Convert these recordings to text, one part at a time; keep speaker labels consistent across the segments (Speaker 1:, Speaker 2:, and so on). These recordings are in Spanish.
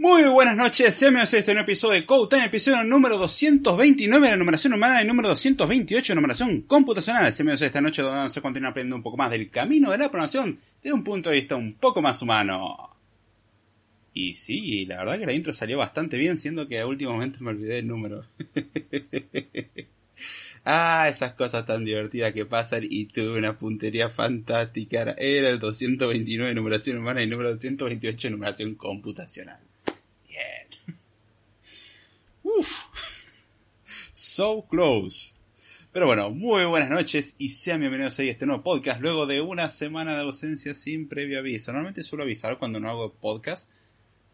Speaker 1: Muy buenas noches, bienvenidos a este nuevo episodio de Code Time, episodio número 229 de la numeración humana y número 228 de numeración computacional. Bienvenidos a esta noche donde vamos a continuar aprendiendo un poco más del camino de la programación desde un punto de vista un poco más humano. Y sí, la verdad que la intro salió bastante bien, siendo que momento me olvidé el número. ah, esas cosas tan divertidas que pasan y tuve una puntería fantástica. Era el 229 de numeración humana y número 228 de numeración computacional. Uf. So close. Pero bueno, muy buenas noches y sean bienvenidos a este nuevo podcast luego de una semana de ausencia sin previo aviso. Normalmente suelo avisar cuando no hago podcast.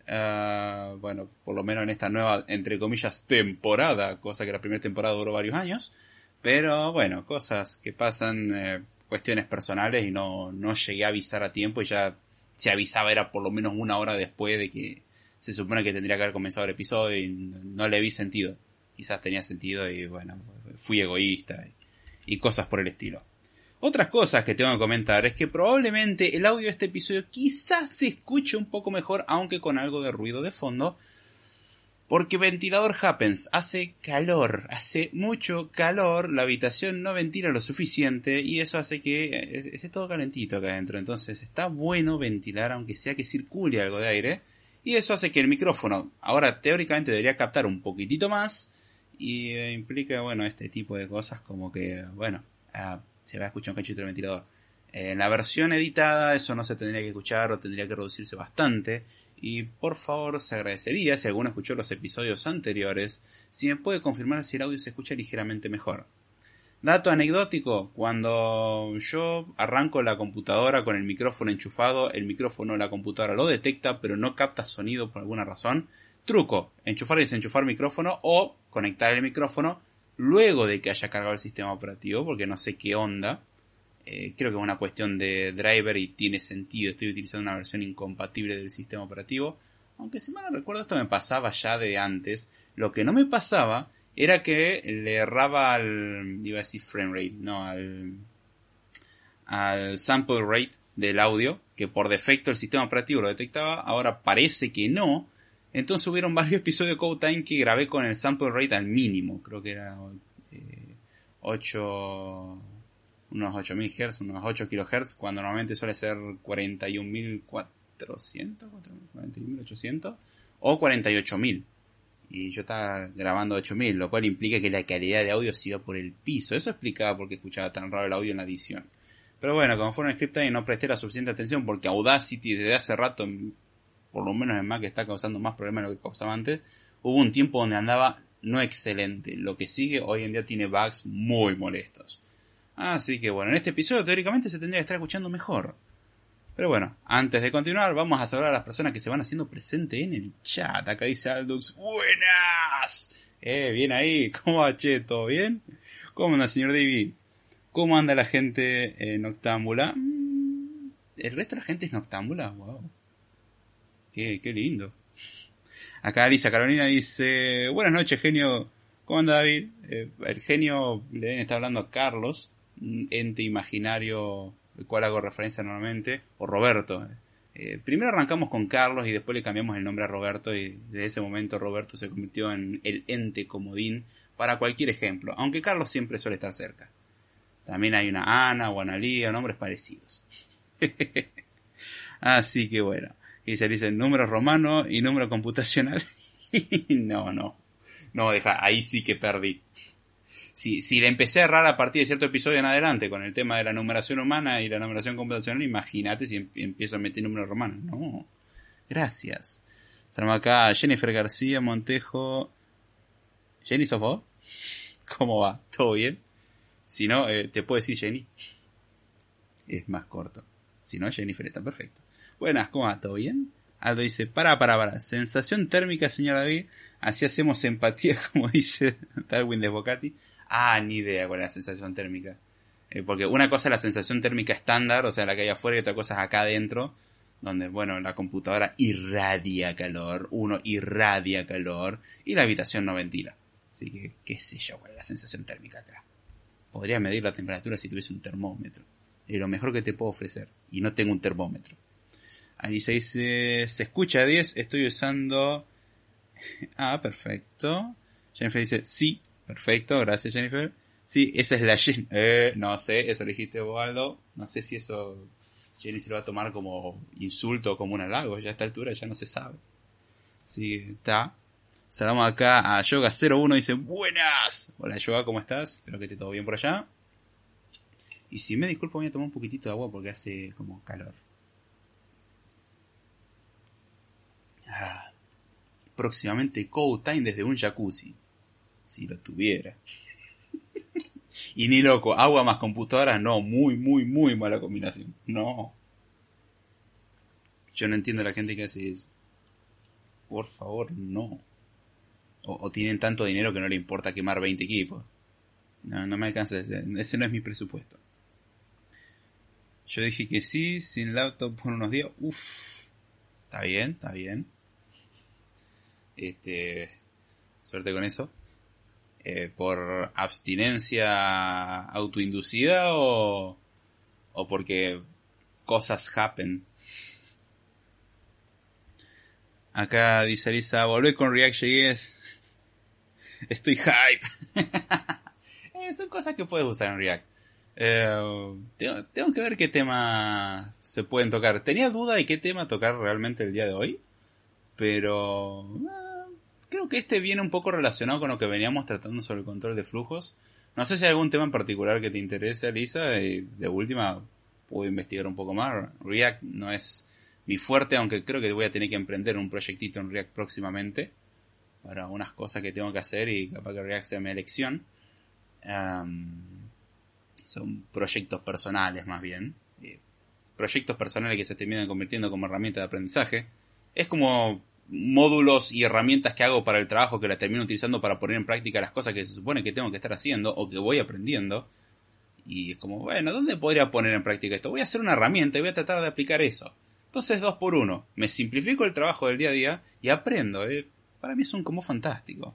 Speaker 1: Uh, bueno, por lo menos en esta nueva, entre comillas, temporada, cosa que la primera temporada duró varios años. Pero bueno, cosas que pasan, eh, cuestiones personales y no, no llegué a avisar a tiempo y ya se avisaba era por lo menos una hora después de que se supone que tendría que haber comenzado el episodio y no le vi sentido. Quizás tenía sentido y bueno, fui egoísta y, cosas por el estilo. Otras cosas que tengo que comentar es que probablemente el audio de este episodio quizás se escuche un poco mejor, aunque con algo de ruido de fondo. Porque ventilador happens, hace calor, hace mucho calor, la habitación no ventila lo suficiente y eso hace que eh, esté todo calentito acá adentro. Entonces está bueno ventilar aunque sea que circule algo de aire y eso hace que el micrófono ahora teóricamente debería captar un poquitito más y eh, implica, bueno, este tipo de cosas como que, bueno, ah, se va a escuchar un cachito del ventilador. En la versión editada eso no se tendría que escuchar o tendría que reducirse bastante. Y por favor se agradecería si alguno escuchó los episodios anteriores si me puede confirmar si el audio se escucha ligeramente mejor. Dato anecdótico, cuando yo arranco la computadora con el micrófono enchufado, el micrófono la computadora lo detecta pero no capta sonido por alguna razón. Truco, enchufar y desenchufar micrófono o conectar el micrófono luego de que haya cargado el sistema operativo porque no sé qué onda. Eh, creo que es una cuestión de driver y tiene sentido, estoy utilizando una versión incompatible del sistema operativo. Aunque si mal no recuerdo esto me pasaba ya de antes. Lo que no me pasaba era que le erraba al, iba a decir frame rate, no, al, al sample rate del audio, que por defecto el sistema operativo lo detectaba, ahora parece que no. Entonces hubieron varios episodios de Code Time que grabé con el sample rate al mínimo, creo que era eh, 8, unos 8000 Hz, unos 8 kHz, cuando normalmente suele ser 41400, 41800 o 48000 y yo estaba grabando 8000, lo cual implica que la calidad de audio se iba por el piso. Eso explicaba por qué escuchaba tan raro el audio en la edición. Pero bueno, como fue un script y no presté la suficiente atención porque Audacity desde hace rato, por lo menos en Mac, está causando más problemas de lo que causaba antes. Hubo un tiempo donde andaba no excelente. Lo que sigue hoy en día tiene bugs muy molestos. Así que bueno, en este episodio teóricamente se tendría que estar escuchando mejor. Pero bueno, antes de continuar, vamos a saludar a las personas que se van haciendo presente en el chat. Acá dice Aldux, ¡buenas! Eh, bien ahí, ¿cómo va, che? ¿Todo bien? ¿Cómo anda, señor David? ¿Cómo anda la gente en Octámbula? Mm, ¿El resto de la gente es Noctámbula? Wow. Qué, qué lindo. Acá Lisa Carolina dice, buenas noches, genio. ¿Cómo anda, David? Eh, el genio le está hablando a Carlos, ente imaginario el cual hago referencia normalmente, o Roberto. Eh, primero arrancamos con Carlos y después le cambiamos el nombre a Roberto y desde ese momento Roberto se convirtió en el ente comodín para cualquier ejemplo, aunque Carlos siempre suele estar cerca. También hay una Ana o Analía, nombres parecidos. Así que bueno, y se dice número romano y número computacional. no, no, no, deja, ahí sí que perdí si, si le empecé a errar a partir de cierto episodio en adelante con el tema de la numeración humana y la numeración computacional, imagínate si em, empiezo a meter números romanos. No. Gracias. Estamos acá Jennifer García Montejo. Jenny, ¿sos vos? ¿Cómo va? ¿Todo bien? Si no, eh, te puedo decir Jenny. Es más corto. Si no, Jennifer está perfecto. Buenas, ¿cómo va? ¿Todo bien? Aldo dice, para, para, para. Sensación térmica, señor David. Así hacemos empatía, como dice Darwin de Bocati. Ah, ni idea cuál es la sensación térmica. Eh, porque una cosa es la sensación térmica estándar, o sea, la que hay afuera, y otra cosa es acá adentro, donde, bueno, la computadora irradia calor, uno irradia calor, y la habitación no ventila. Así que, qué sé yo, cuál es la sensación térmica acá. Podría medir la temperatura si tuviese un termómetro. Es lo mejor que te puedo ofrecer. Y no tengo un termómetro. Alisa dice, se escucha a 10, estoy usando... Ah, perfecto. Jennifer dice, sí, perfecto, gracias Jennifer. Sí, esa es la Jenny. Eh, no sé, eso lo dijiste Waldo. No sé si eso Jenny se lo va a tomar como insulto o como un halago. Ya a esta altura ya no se sabe. Sí, está. Saludamos acá a Yoga01, dice, buenas. Hola Yoga, ¿cómo estás? Espero que esté todo bien por allá. Y si me disculpo, voy a tomar un poquitito de agua porque hace como calor. Ah, próximamente Code Time desde un jacuzzi. Si lo tuviera. y ni loco, agua más computadora, no, muy, muy, muy mala combinación. No. Yo no entiendo a la gente que hace eso. Por favor, no. O, tienen tanto dinero que no le importa quemar 20 equipos. No, no me alcanza ese, ese no es mi presupuesto. Yo dije que sí, sin laptop por unos días. Uff. Está bien, está bien. Este. Suerte con eso. Eh, ¿Por abstinencia autoinducida o, o porque cosas happen? Acá dice Lisa, volvé con React.js. Estoy hype. Eh, son cosas que puedes usar en React. Eh, tengo, que ver qué tema se pueden tocar. Tenía duda de qué tema tocar realmente el día de hoy. Pero creo que este viene un poco relacionado con lo que veníamos tratando sobre el control de flujos. No sé si hay algún tema en particular que te interese, Lisa. Y de última, puedo investigar un poco más. React no es mi fuerte, aunque creo que voy a tener que emprender un proyectito en React próximamente. Para unas cosas que tengo que hacer y capaz que React sea mi elección son proyectos personales más bien. Eh, proyectos personales que se terminan convirtiendo como herramienta de aprendizaje. Es como módulos y herramientas que hago para el trabajo que las termino utilizando para poner en práctica las cosas que se supone que tengo que estar haciendo o que voy aprendiendo. Y es como, bueno, ¿dónde podría poner en práctica esto? Voy a hacer una herramienta y voy a tratar de aplicar eso. Entonces, dos por uno. Me simplifico el trabajo del día a día y aprendo. Eh. Para mí es un como fantástico.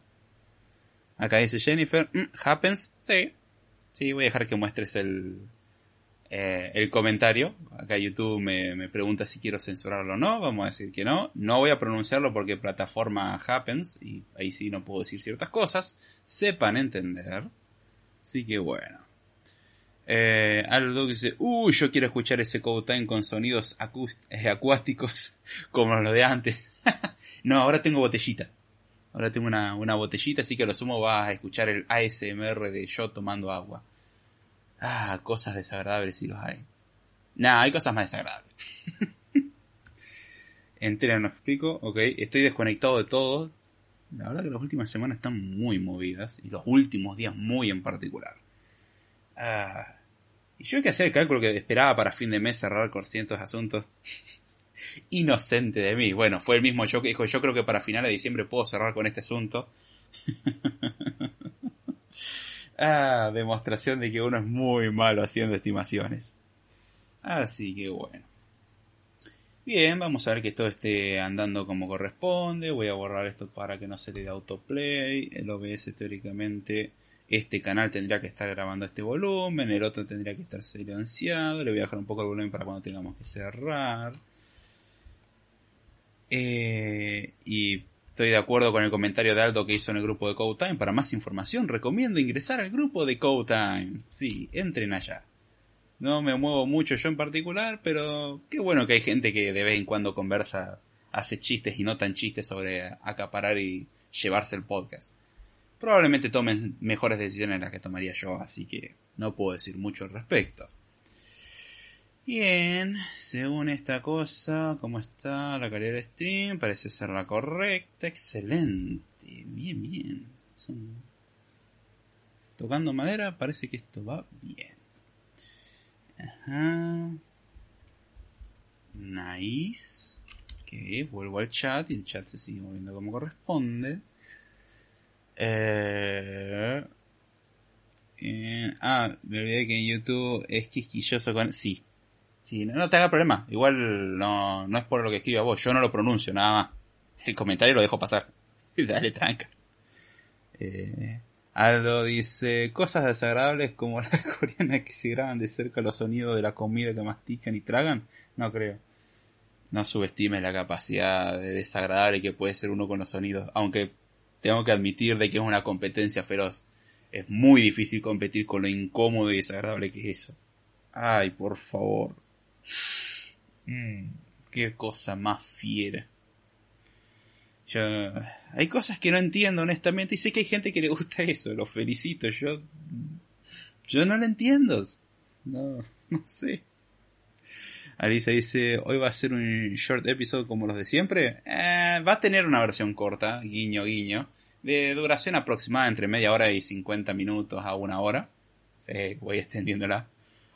Speaker 1: Acá dice Jennifer, mm, happens, sí, Sí, voy a dejar que muestres el, eh, el comentario. Acá YouTube me, me, pregunta si quiero censurarlo o no. Vamos a decir que no. No voy a pronunciarlo porque plataforma happens y ahí sí no puedo decir ciertas cosas. Sepan entender. Así que bueno. Eh, Aldo dice, uy, yo quiero escuchar ese Code Time con sonidos eh, acuáticos como los de antes. no, ahora tengo botellita. Ahora tengo una, una botellita, así que a lo sumo vas a escuchar el ASMR de yo tomando agua. Ah, cosas desagradables si los hay. Nah, hay cosas más desagradables. Entera no explico, ok. Estoy desconectado de todo. La verdad que las últimas semanas están muy movidas. Y los últimos días muy en particular. Ah, y yo hay que hacer el cálculo que esperaba para fin de mes cerrar con cientos asuntos. Inocente de mí. Bueno, fue el mismo yo que dijo, yo creo que para finales de diciembre puedo cerrar con este asunto. ah, demostración de que uno es muy malo haciendo estimaciones. Así que bueno. Bien, vamos a ver que todo esté andando como corresponde. Voy a borrar esto para que no se le dé autoplay. El OBS teóricamente este canal tendría que estar grabando este volumen, el otro tendría que estar silenciado. Le voy a dejar un poco el volumen para cuando tengamos que cerrar. Eh, y estoy de acuerdo con el comentario de Aldo que hizo en el grupo de Code Time. Para más información, recomiendo ingresar al grupo de Code Time. Sí, entren allá. No me muevo mucho yo en particular, pero qué bueno que hay gente que de vez en cuando conversa, hace chistes y no tan chistes sobre acaparar y llevarse el podcast. Probablemente tomen mejores decisiones las que tomaría yo, así que no puedo decir mucho al respecto. Bien, según esta cosa, ¿cómo está la calidad de stream? Parece ser la correcta, excelente. Bien, bien. Tocando madera, parece que esto va bien. Ajá. Nice. Ok, vuelvo al chat y el chat se sigue moviendo como corresponde. Eh, eh, ah, me olvidé que en YouTube es quisquilloso con... Sí, Sí, no, te haga problema. Igual no, no es por lo que escriba vos. Yo no lo pronuncio, nada más. El comentario lo dejo pasar. Dale tranca. Eh, Aldo dice, cosas desagradables como las coreanas que se graban de cerca los sonidos de la comida que mastican y tragan. No creo. no subestimes la capacidad de desagradable que puede ser uno con los sonidos, aunque tengo que admitir de que es una competencia feroz. Es muy difícil competir con lo incómodo y desagradable que es eso. Ay, por favor. Mm, qué cosa más fiera. Yo, hay cosas que no entiendo honestamente y sé que hay gente que le gusta eso, lo felicito, yo yo no lo entiendo. No, no sé. Alisa dice, hoy va a ser un short episode como los de siempre. Eh, va a tener una versión corta, guiño, guiño, de duración aproximada entre media hora y 50 minutos a una hora. Sí, voy extendiéndola.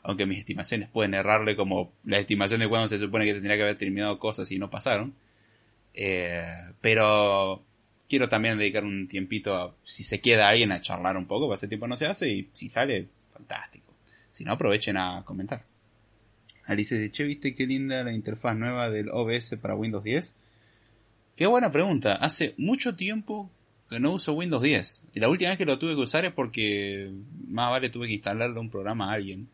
Speaker 1: Aunque mis estimaciones pueden errarle como la estimación de cuando se supone que tendría que haber terminado cosas y no pasaron. Eh, pero quiero también dedicar un tiempito a, si se queda alguien a charlar un poco, hace tiempo no se hace y si sale, fantástico. Si no, aprovechen a comentar. Alice dice, che, ¿viste qué linda la interfaz nueva del OBS para Windows 10? Qué buena pregunta. Hace mucho tiempo que no uso Windows 10. Y la última vez que lo tuve que usar es porque más vale tuve que instalarle un programa a alguien.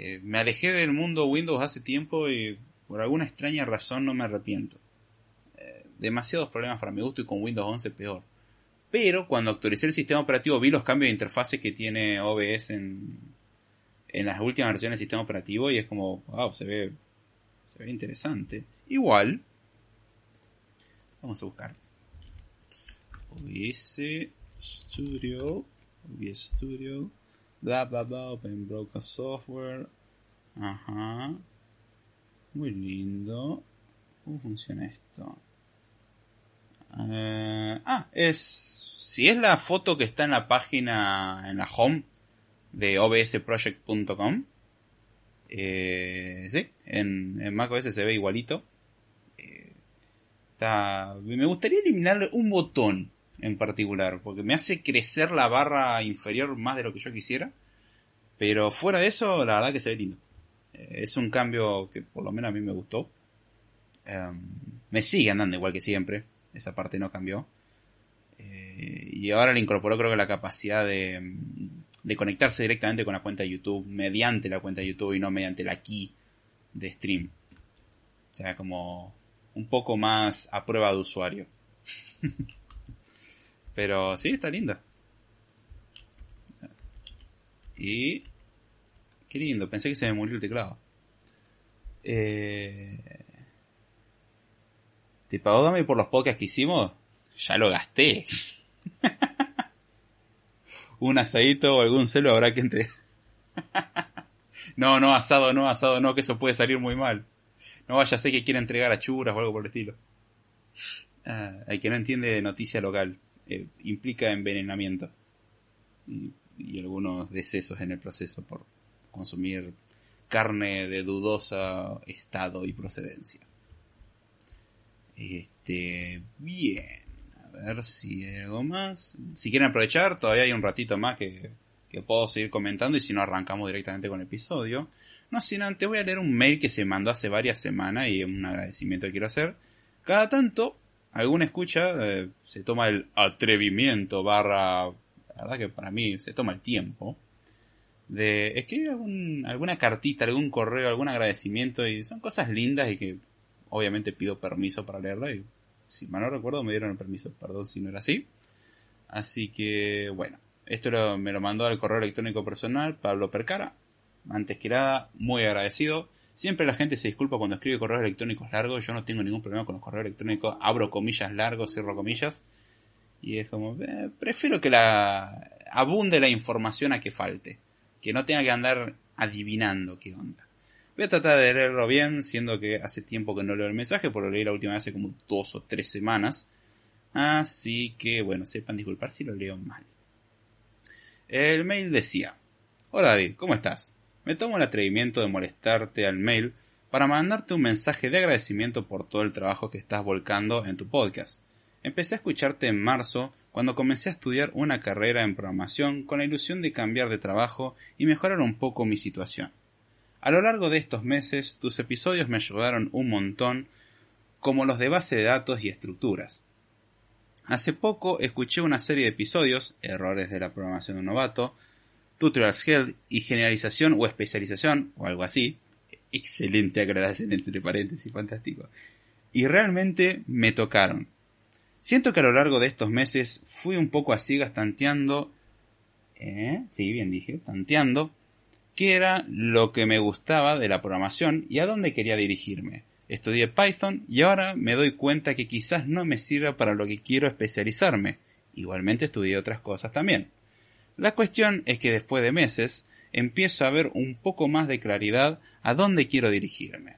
Speaker 1: Eh, me alejé del mundo Windows hace tiempo y por alguna extraña razón no me arrepiento. Eh, demasiados problemas para mi gusto y con Windows 11 peor. Pero cuando actualicé el sistema operativo vi los cambios de interfase que tiene OBS en, en las últimas versiones del sistema operativo y es como, wow, se ve, se ve interesante. Igual, vamos a buscar. OBS Studio, OBS Studio, bla bla bla, Open Broadcast Software. Ajá. Muy lindo. ¿Cómo funciona esto? Eh, ah, es. Si es la foto que está en la página, en la home de obsproject.com. Eh, sí, en, en macOS se ve igualito. Eh, me gustaría eliminarle un botón en particular, porque me hace crecer la barra inferior más de lo que yo quisiera. Pero fuera de eso, la verdad que se ve lindo. Eh, es un cambio que por lo menos a mí me gustó. Em, me sigue andando igual que siempre. Esa parte no cambió. Eh, y ahora le incorporó creo que la capacidad de, de conectarse directamente con la cuenta de YouTube, mediante la cuenta de YouTube y no mediante la key de stream. O sea, como un poco más a prueba de usuario. Pero sí, está linda. Y... Qué lindo, pensé que se me murió el teclado. Eh... ¿Te pagó Dame por los podcasts que hicimos? Ya lo gasté. un asadito o algún celo habrá que entre. no, no, asado, no, asado, no, que eso puede salir muy mal. No vaya a ser que quiera entregar a churas o algo por el estilo. Ah, el que no entiende de noticia local, implica envenenamiento. Y, algunos decesos en el proceso por consumir carne de dudosa estado y procedencia. Este, bien. A ver si hay algo más. Si quieren aprovechar, todavía hay un ratito más que, que puedo seguir comentando y si no arrancamos directamente con el episodio. No sin antes voy a leer un mail que se mandó hace varias semanas y un agradecimiento que quiero hacer. Cada tanto, alguna escucha eh, se toma el atrevimiento barra... La verdad que para mí se toma el tiempo de escribir algún, alguna cartita, algún correo, algún agradecimiento y son cosas lindas y que obviamente pido permiso para leerla y si mal no recuerdo, me dieron el permiso, perdón si no era así. Así que, bueno, esto me lo mandó al correo electrónico personal, Pablo Percara. Antes que nada, muy agradecido. Siempre la gente se disculpa cuando escribe correos electrónicos largos. Yo no tengo ningún problema con los correos electrónicos. Abro comillas largos, cierro comillas. Y es como, eh, prefiero que la abunde la información a que falte. Que no tenga que andar adivinando qué onda. Voy a tratar de leerlo bien, siendo que hace tiempo que no leo el mensaje, por lo leí la última vez hace como dos o tres semanas. Así que, bueno, sepan disculpar si lo leo mal. El mail decía, Hola David, ¿cómo estás? Me tomo el atrevimiento de molestarte al mail para mandarte un mensaje de agradecimiento por todo el trabajo que estás volcando en tu podcast. Empecé a escucharte en marzo cuando comencé a estudiar una carrera en programación con la ilusión de cambiar de trabajo y mejorar un poco mi situación. A lo largo de estos meses, tus episodios me ayudaron un montón, como los de base de datos y estructuras. Hace poco escuché una serie de episodios, Errores de la programación de un novato, Tutorials Health y Generalización o Especialización, o algo así, Excelente aclaración entre paréntesis, fantástico. Y realmente me tocaron. Siento que a lo largo de estos meses fui un poco a ciegas tanteando, eh, sí, bien dije, tanteando, qué era lo que me gustaba de la programación y a dónde quería dirigirme. Estudié Python y ahora me doy cuenta que quizás no me sirva para lo que quiero especializarme. Igualmente estudié otras cosas también. La cuestión es que después de meses empiezo a ver un poco más de claridad a dónde quiero dirigirme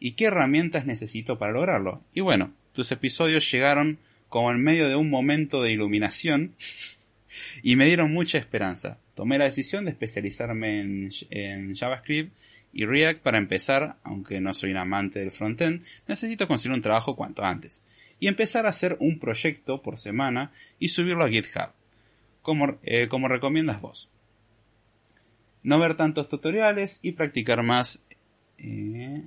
Speaker 1: y qué herramientas necesito para lograrlo. Y bueno, tus episodios llegaron como en medio de un momento de iluminación y me dieron mucha esperanza. Tomé la decisión de especializarme en, JavaScript y React para empezar, aunque no soy un amante del frontend, necesito conseguir un trabajo cuanto antes y empezar a hacer un proyecto por semana y subirlo a GitHub, como, eh, como recomiendas vos. No ver tantos tutoriales y practicar más. Eh,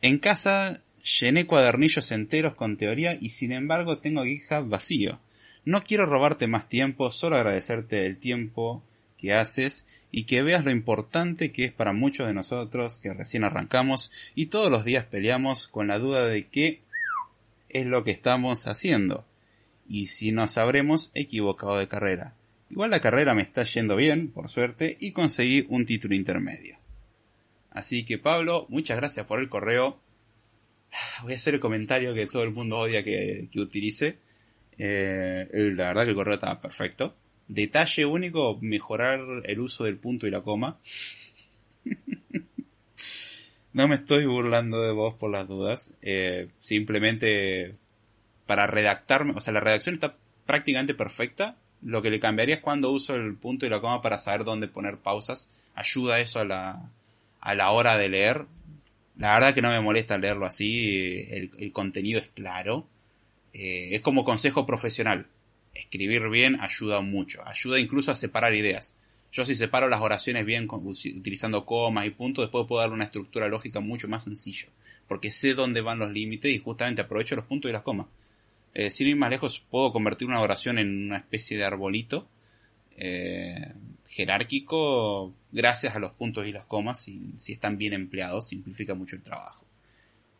Speaker 1: en casa llené cuadernillos enteros con teoría y sin embargo tengo GitHub vacío. No quiero robarte más tiempo, solo agradecerte el tiempo que haces y que veas lo importante que es para muchos de nosotros que recién arrancamos y todos los días peleamos con la duda de qué es lo que estamos haciendo y si nos habremos equivocado de carrera. Igual la carrera me está yendo bien, por suerte, y conseguí un título intermedio. Así que Pablo, muchas gracias por el correo voy a hacer el comentario que todo el mundo odia que, utilice. Eh, la verdad que el correo estaba perfecto. Detalle único, mejorar el uso del punto y la coma. no me estoy burlando de vos por las dudas. Eh, simplemente para redactarme, o sea, la redacción está prácticamente perfecta. Lo que le cambiaría es cuando uso el punto y la coma para saber dónde poner pausas. Ayuda eso a la, a la hora de leer. La verdad que no me molesta leerlo así, el, contenido es claro. Eh, es como consejo profesional. Escribir bien ayuda mucho, ayuda incluso a separar ideas. Yo si separo las oraciones bien utilizando comas y puntos, después puedo darle una estructura lógica mucho más sencillo. Porque sé dónde van los límites y justamente aprovecho los puntos y las comas. Eh, sin ir más lejos, puedo convertir una oración en una especie de arbolito eh, jerárquico gracias a los puntos y las comas, si, si están bien empleados, simplifica mucho el trabajo.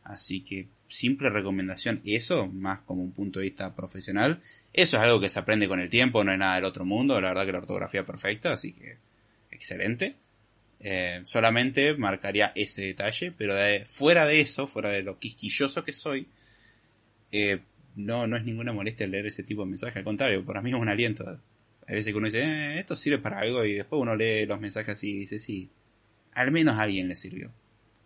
Speaker 1: Así que simple recomendación, eso, más como un punto de vista profesional, eso es algo que se aprende con el tiempo, no es nada del otro mundo, la verdad que la ortografía perfecta, así que excelente. Eh, solamente marcaría ese detalle, pero fuera de eso, fuera de lo quisquilloso que soy, eh, no, no es ninguna molestia leer ese tipo de mensaje, al contrario, para mí es un aliento hay veces que uno dice, eh, esto sirve para algo y después uno lee los mensajes y dice, sí, al menos a alguien le sirvió.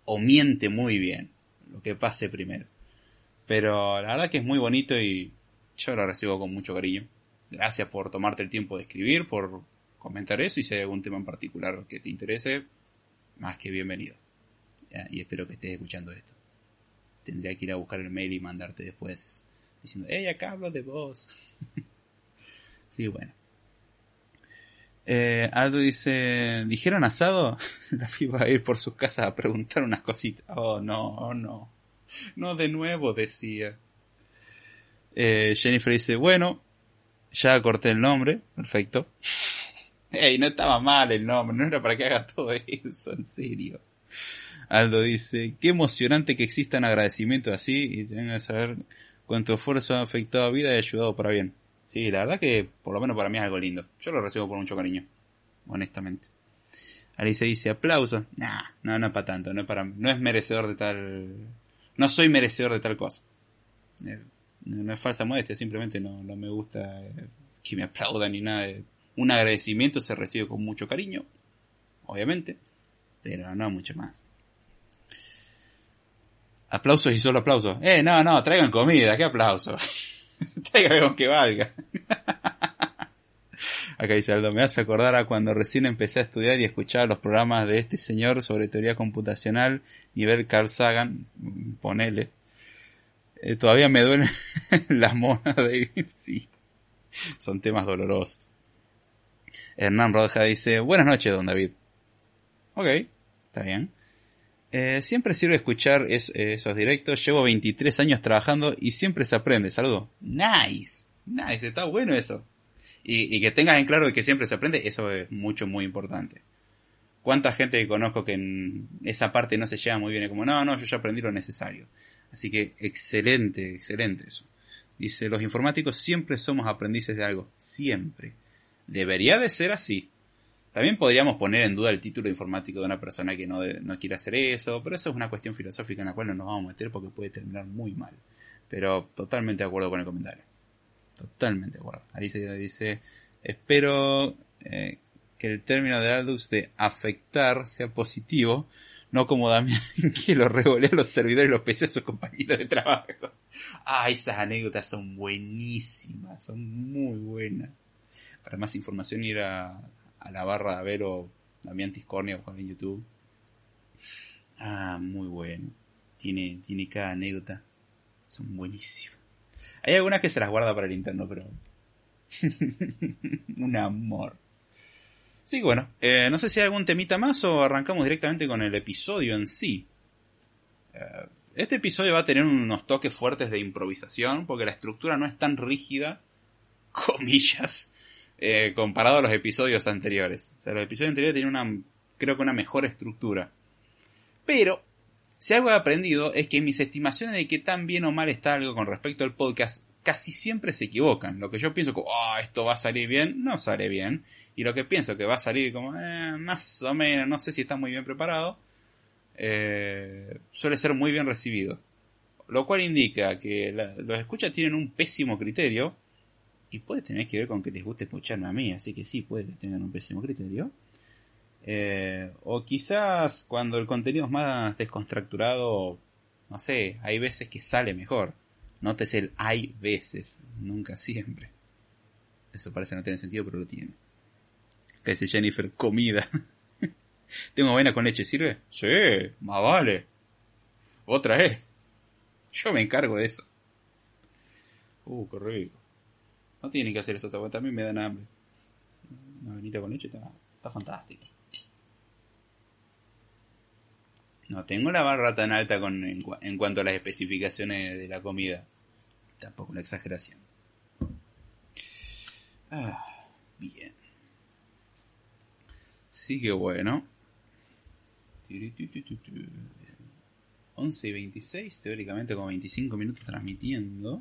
Speaker 1: O miente muy bien, lo que pase primero. Pero la verdad que es muy bonito y yo lo recibo con mucho cariño. Gracias por tomarte el tiempo de escribir, por comentar eso y si hay algún tema en particular que te interese, más que bienvenido. Y espero que estés escuchando esto. Tendría que ir a buscar el mail y mandarte después diciendo, hey, acá hablo de vos. sí, bueno. Eh, Aldo dice, ¿dijeron asado? La FIBA va a ir por sus casas a preguntar unas cositas. Oh, no, oh, no. No de nuevo, decía. Eh, Jennifer dice, bueno, ya corté el nombre, perfecto. Ey, no estaba mal el nombre, no era para que haga todo eso, en serio. Aldo dice, qué emocionante que existan agradecimientos así y tengan que saber cuánto esfuerzo ha afectado a vida y ayudado para bien. Sí, la verdad que por lo menos para mí es algo lindo. Yo lo recibo con mucho cariño, honestamente. Alicia dice aplauso. Nah, no, no es para tanto, no es no es merecedor de tal, no soy merecedor de tal cosa. Eh, no es falsa modestia, simplemente no, no me gusta eh, que me aplaudan ni nada. Un agradecimiento se recibe con mucho cariño, obviamente, pero no mucho más. Aplausos y solo aplausos. Eh, no, no, traigan comida, ¿qué aplausos? Traiga con que valga. Acá dice Aldo, me hace acordar a cuando recién empecé a estudiar y escuchaba los programas de este señor sobre teoría computacional, nivel Carl Sagan, ponele. Eh, todavía me duelen las monas de... sí, son temas dolorosos. Hernán Roja dice, buenas noches, don David. Ok, está bien. Eh, siempre sirve escuchar esos directos. Llevo 23 años trabajando y siempre se aprende. Saludo. Nice. Nice. Está bueno eso. Y, que tengas en claro que siempre se aprende, eso es mucho, muy importante. ¿Cuánta gente que conozco que en esa parte no se lleva muy bien? Como, no, no, yo ya aprendí lo necesario. Así que excelente, excelente eso. Dice, los informáticos siempre somos aprendices de algo. Siempre. Debería de ser así. También podríamos poner en duda el título informático de una persona que no, no quiere hacer eso, pero eso es una cuestión filosófica en la cual no nos vamos a meter porque puede terminar muy mal. Pero totalmente de acuerdo con el comentario. Totalmente de acuerdo. Alicia dice, espero eh, que el término de Aldux de afectar sea positivo, no como Damián que lo revolea a los servidores y los PC a sus compañeros de trabajo. Ah, esas anécdotas son buenísimas, son muy buenas. Para más información ir a a la barra de ver o Damián en YouTube. Ah, muy bueno. Tiene, tiene cada anécdota. Son buenísimas. Hay algunas que se las guarda para el interno, pero. Un amor. Sí, bueno. Eh, no sé si hay algún temita más o arrancamos directamente con el episodio en sí. Eh, este episodio va a tener unos toques fuertes de improvisación porque la estructura no es tan rígida, comillas, eh, comparado a los episodios anteriores. O sea, los episodios anteriores tenían una, creo que una mejor estructura. Pero, si algo he aprendido es que mis estimaciones de que tan bien o mal está algo con respecto al podcast casi siempre se equivocan. Lo que yo pienso que oh, esto va a salir bien, no sale bien. Y lo que pienso que va a salir como eh, más o menos, no sé si está muy bien preparado, eh, suele ser muy bien recibido. Lo cual indica que los escuchas tienen un pésimo criterio y puede tener que ver con que les guste escucharme a mí, así que sí, puede que tengan un pésimo criterio. Eh, o quizás cuando el contenido es más descontracturado, no sé, hay veces que sale mejor. Nótese el hay veces, nunca siempre. Eso parece no tener sentido, pero lo tiene. Que dice Jennifer, comida. Tengo avena con leche, ¿sirve? Sí, más vale. Otra vez. Yo me encargo de eso. Uh, qué rico. No tiene que hacer eso, también me dan hambre. Una avenita con leche está, está fantástico. No tengo la barra tan alta con, en, cuanto a las especificaciones de la comida. Tampoco una exageración. Ah, bien. Sí que bueno. 11 y 26, teóricamente como 25 minutos transmitiendo.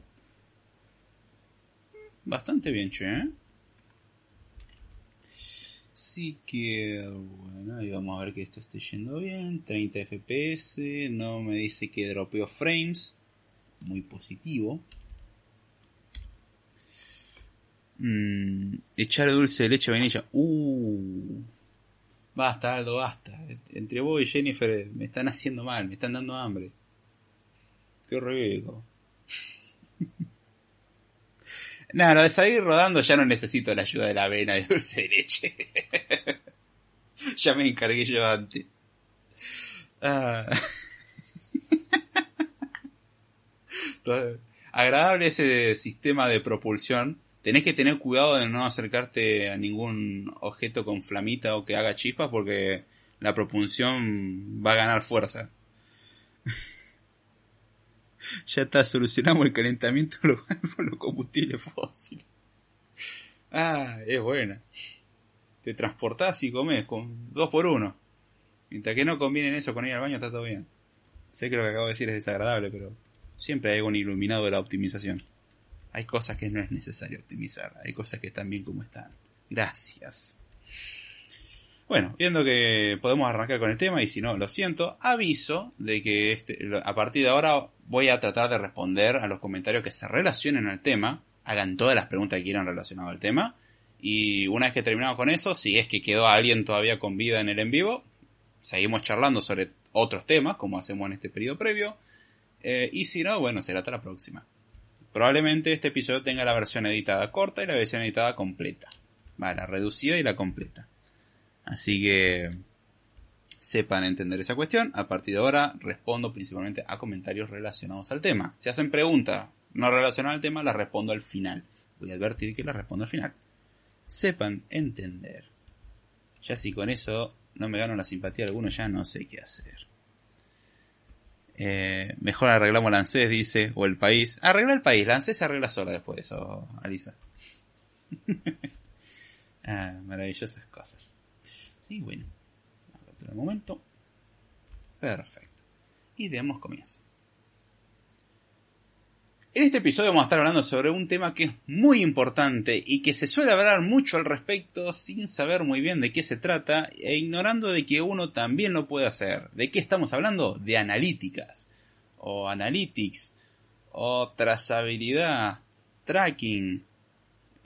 Speaker 1: Bastante bien, che. ¿eh? Que, bueno, ahí vamos a ver que esto esté yendo bien. 30 FPS, no me dice que dropeo frames. Muy positivo. Mm, echar dulce de leche a vainilla. Uh. Basta, Aldo, basta. Entre vos y Jennifer me están haciendo mal, me están dando hambre. Qué rico. No, lo de salir rodando ya no necesito la ayuda de la avena de dulce de leche. ya me encargué yo antes. Ah. Agradable ese sistema de propulsión. Tenés que tener cuidado de no acercarte a ningún objeto con flamita o que haga chispas porque la propulsión va a ganar fuerza. ya está, solucionamos el calentamiento global por los combustibles fósiles. Ah, es buena. Te transportás y comes con dos por uno. Mientras que no combinen eso con ir al baño, está todo bien. Sé que lo que acabo de decir es desagradable, pero siempre hay algo iluminado de la optimización. Hay cosas que no es necesario optimizar, hay cosas que están bien como están. Gracias. Bueno, viendo que podemos arrancar con el tema, y si no, lo siento, aviso de que este, a partir de ahora voy a tratar de responder a los comentarios que se relacionen al tema, hagan todas las preguntas que quieran relacionadas al tema, y una vez que terminamos con eso, si es que quedó alguien todavía con vida en el en vivo, seguimos charlando sobre otros temas, como hacemos en este periodo previo, eh, y si no, bueno, será hasta la próxima. Probablemente este episodio tenga la versión editada corta y la versión editada completa. Vale, la reducida y la completa. Así que sepan entender esa cuestión. A partir de ahora respondo principalmente a comentarios relacionados al tema. Si hacen preguntas no relacionadas al tema, las respondo al final. Voy a advertir que las respondo al final. Sepan entender. Ya si con eso no me gano la simpatía de alguno, ya no sé qué hacer. Eh, mejor arreglamos la ANSES, dice, o el país. Arregla el país, la ANSES se arregla sola después de eso, Alisa. ah, maravillosas cosas. Sí, bueno. Espera un momento. Perfecto. Y demos comienzo. En este episodio vamos a estar hablando sobre un tema que es muy importante y que se suele hablar mucho al respecto sin saber muy bien de qué se trata e ignorando de que uno también lo puede hacer. ¿De qué estamos hablando? De analíticas o analytics o trazabilidad, tracking,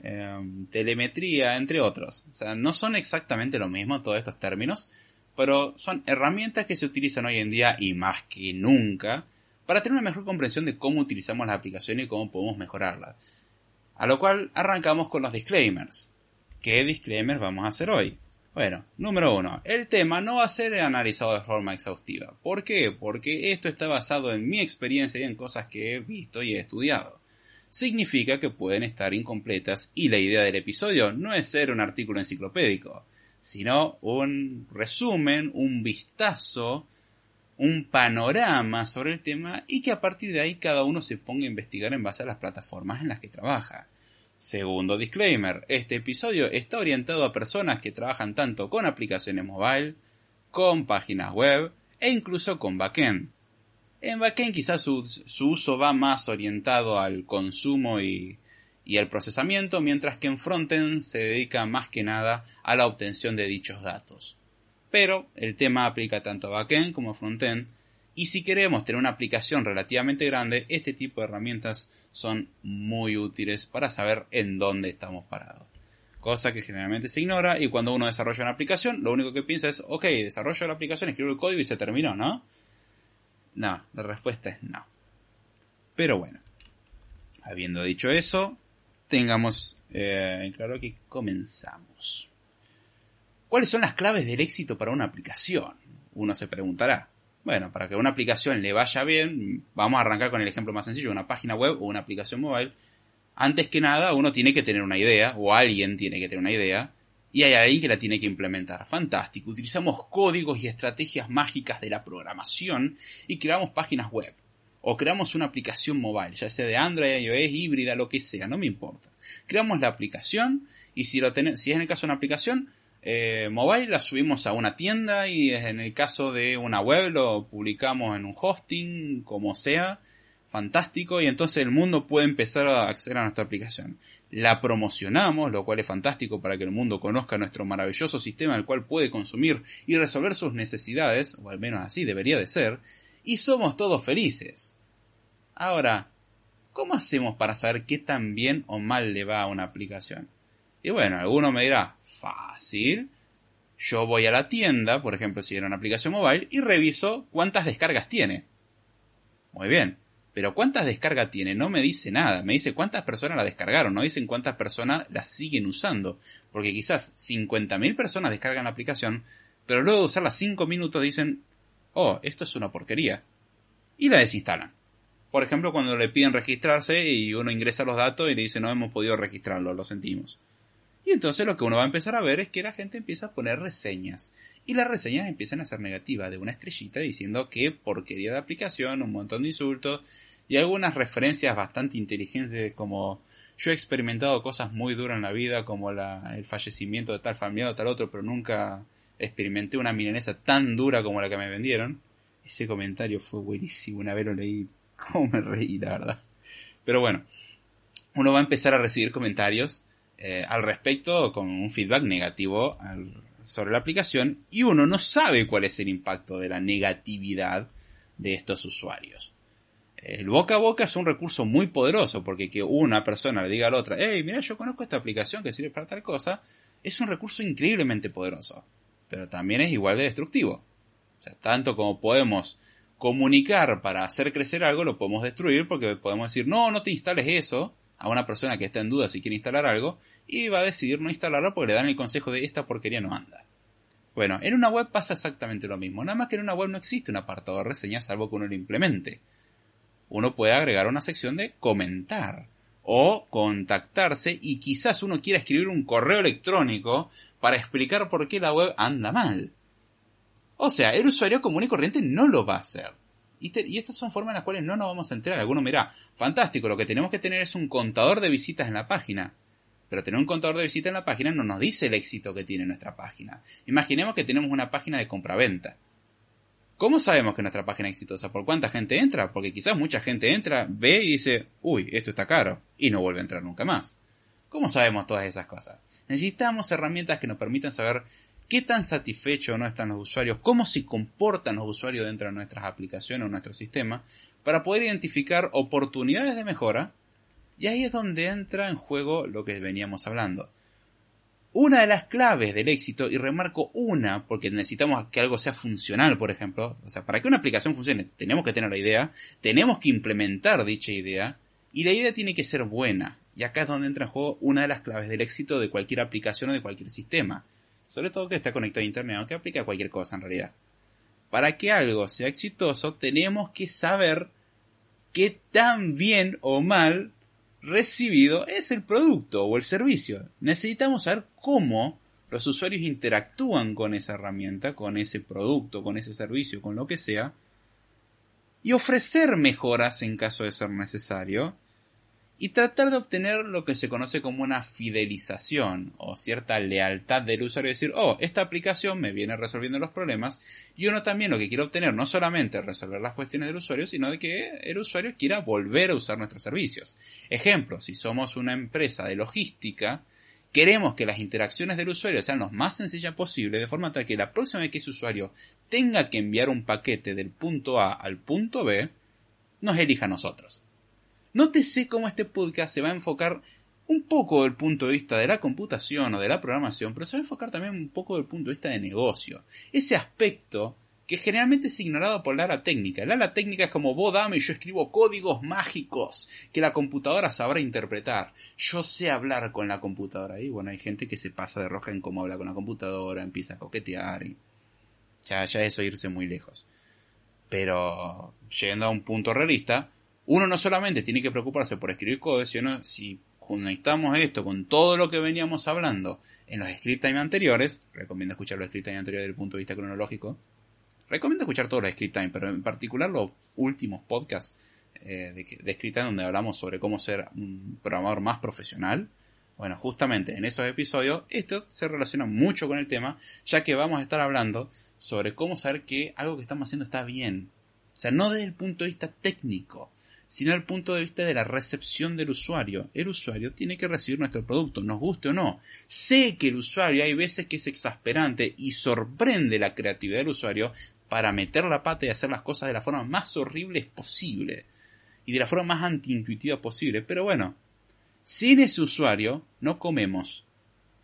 Speaker 1: em, telemetría, entre otros. O sea, no son exactamente lo mismo todos estos términos, pero son herramientas que se utilizan hoy en día y más que nunca para tener una mejor comprensión de cómo utilizamos la aplicación y cómo podemos mejorarla. A lo cual arrancamos con los disclaimers. ¿Qué disclaimers vamos a hacer hoy? Bueno, número uno, el tema no va a ser analizado de forma exhaustiva. ¿Por qué? Porque esto está basado en mi experiencia y en cosas que he visto y he estudiado. Significa que pueden estar incompletas y la idea del episodio no es ser un artículo enciclopédico, sino un resumen, un vistazo un panorama sobre el tema y que a partir de ahí cada uno se ponga a investigar en base a las plataformas en las que trabaja. Segundo disclaimer, este episodio está orientado a personas que trabajan tanto con aplicaciones mobile, con páginas web e incluso con backend. En backend quizás su, uso va más orientado al consumo y, y al procesamiento, mientras que en frontend se dedica más que nada a la obtención de dichos datos pero el tema aplica tanto a backend como a frontend. Y si queremos tener una aplicación relativamente grande, este tipo de herramientas son muy útiles para saber en dónde estamos parados. Cosa que generalmente se ignora y cuando uno desarrolla una aplicación, lo único que piensa es, ok, desarrollo la aplicación, escribo el código y se terminó, ¿no? No, la respuesta es no. Pero bueno, habiendo dicho eso, tengamos eh, claro que comenzamos. ¿Cuáles son las claves del éxito para una aplicación? Uno se preguntará. Bueno, para que una aplicación le vaya bien, vamos a arrancar con el ejemplo más sencillo, una página web o una aplicación mobile. Antes que nada, uno tiene que tener una idea, o alguien tiene que tener una idea, y hay alguien que la tiene que implementar. Fantástico, utilizamos códigos y estrategias mágicas de la programación y creamos páginas web. O creamos una aplicación mobile, ya sea de Android, iOS, híbrida, lo que sea, no me importa. Creamos la aplicación y si, lo si es en el caso de una aplicación, eh, mobile la subimos a una tienda y en el caso de una web lo publicamos en un hosting, como sea, fantástico, y entonces el mundo puede empezar a acceder a nuestra aplicación. La promocionamos, lo cual es fantástico para que el mundo conozca nuestro maravilloso sistema, el cual puede consumir y resolver sus necesidades, o al menos así debería de ser, y somos todos felices. Ahora, ¿cómo hacemos para saber qué tan bien o mal le va a una aplicación? Y bueno, alguno me dirá, Fácil. Yo voy a la tienda, por ejemplo, si era una aplicación mobile, y reviso cuántas descargas tiene. Muy bien. Pero cuántas descargas tiene no me dice nada. Me dice cuántas personas la descargaron. No dicen cuántas personas la siguen usando. Porque quizás 50.000 personas descargan la aplicación, pero luego de usarla 5 minutos dicen, oh, esto es una porquería. Y la desinstalan. Por ejemplo, cuando le piden registrarse y uno ingresa los datos y le dice no hemos podido registrarlo, lo sentimos. Y entonces lo que uno va a empezar a ver es que la gente empieza a poner reseñas. Y las reseñas empiezan a ser negativas, de una estrellita diciendo que porquería de aplicación, un montón de insultos y algunas referencias bastante inteligentes como yo he experimentado cosas muy duras en la vida como la, el fallecimiento de tal familiar o tal otro, pero nunca experimenté una milanesa tan dura como la que me vendieron. Ese comentario fue buenísimo, una vez lo leí, como me reí, la verdad. Pero bueno, uno va a empezar a recibir comentarios eh, al respecto con un feedback negativo sobre la aplicación y uno no sabe cuál es el impacto de la negatividad de estos usuarios. El boca a boca es un recurso muy poderoso porque que una persona le diga a la otra, hey, mira, yo conozco esta aplicación que sirve para tal cosa, es un recurso increíblemente poderoso, pero también es igual de destructivo. O sea, tanto como podemos comunicar para hacer crecer algo, lo podemos destruir porque podemos decir, no, no te instales eso, a una persona que está en duda si quiere instalar algo y va a decidir no instalarlo porque le dan el consejo de esta porquería no anda. Bueno, en una web pasa exactamente lo mismo, nada más que en una web no existe un apartado de reseñas salvo que uno lo implemente. Uno puede agregar una sección de comentar o contactarse y quizás uno quiera escribir un correo electrónico para explicar por qué la web anda mal. O sea, el usuario común y corriente no lo va a hacer. Y, estas son formas en las cuales no nos vamos a enterar. Alguno mira, fantástico, lo que tenemos que tener es un contador de visitas en la página. Pero tener un contador de visita en la página no nos dice el éxito que tiene nuestra página. Imaginemos que tenemos una página de compra-venta. ¿Cómo sabemos que nuestra página es exitosa? ¿Por cuánta gente entra? Porque quizás mucha gente entra, ve y dice, uy, esto está caro, y no vuelve a entrar nunca más. ¿Cómo sabemos todas esas cosas? Necesitamos herramientas que nos permitan saber qué tan satisfechos no están los usuarios, cómo se comportan los usuarios dentro de nuestras aplicaciones o nuestro sistema, para poder identificar oportunidades de mejora, y ahí es donde entra en juego lo que veníamos hablando. Una de las claves del éxito, y remarco una, porque necesitamos que algo sea funcional, por ejemplo, o sea, para que una aplicación funcione tenemos que tener la idea, tenemos que implementar dicha idea, y la idea tiene que ser buena. Y acá es donde entra en juego una de las claves del éxito de cualquier aplicación o de cualquier sistema. Sobre todo que está conectado a Internet, aunque aplica a cualquier cosa en realidad. Para que algo sea exitoso, tenemos que saber qué tan bien o mal recibido es el producto o el servicio. Necesitamos saber cómo los usuarios interactúan con esa herramienta, con ese producto, con ese servicio, con lo que sea, y ofrecer mejoras en caso de ser necesario, y tratar de obtener lo que se conoce como una fidelización o cierta lealtad del usuario, decir, oh, esta aplicación me viene resolviendo los problemas y uno también lo que quiere obtener no solamente es resolver las cuestiones del usuario, sino de que el usuario quiera volver a usar nuestros servicios. Ejemplo, si somos una empresa de logística, queremos que las interacciones del usuario sean lo más sencillas posible, de forma tal que la próxima vez que ese usuario tenga que enviar un paquete del punto A al punto B, nos elija a nosotros. Nótese cómo este podcast se va a enfocar un poco del punto de vista de la computación o de la programación, pero se va a enfocar también un poco del punto de vista de negocio. Ese aspecto que generalmente es ignorado por la ala técnica. La ala técnica es como vos dame yo escribo códigos mágicos que la computadora sabrá interpretar. Yo sé hablar con la computadora. Y bueno, hay gente que se pasa de roja en cómo habla con la computadora, empieza a coquetear y ya, ya eso irse muy lejos. Pero llegando a un punto realista, uno no solamente tiene que preocuparse por escribir código, sino si conectamos esto con todo lo que veníamos hablando en los script time anteriores, recomiendo escuchar los script time anteriores desde el punto de vista cronológico, recomiendo escuchar todos los script time, pero en particular los últimos podcasts eh, de, de script time donde hablamos sobre cómo ser un programador más profesional. Bueno, justamente en esos episodios esto se relaciona mucho con el tema, ya que vamos a estar hablando sobre cómo saber que algo que estamos haciendo está bien. O sea, no desde el punto de vista técnico, sino el punto de vista de la recepción del usuario. El usuario tiene que recibir nuestro producto, nos guste o no. Sé que el usuario hay veces que es exasperante y sorprende la creatividad del usuario para meter la pata y hacer las cosas de la forma más horrible posible. Y de la forma más antiintuitiva posible. Pero bueno, sin ese usuario no comemos.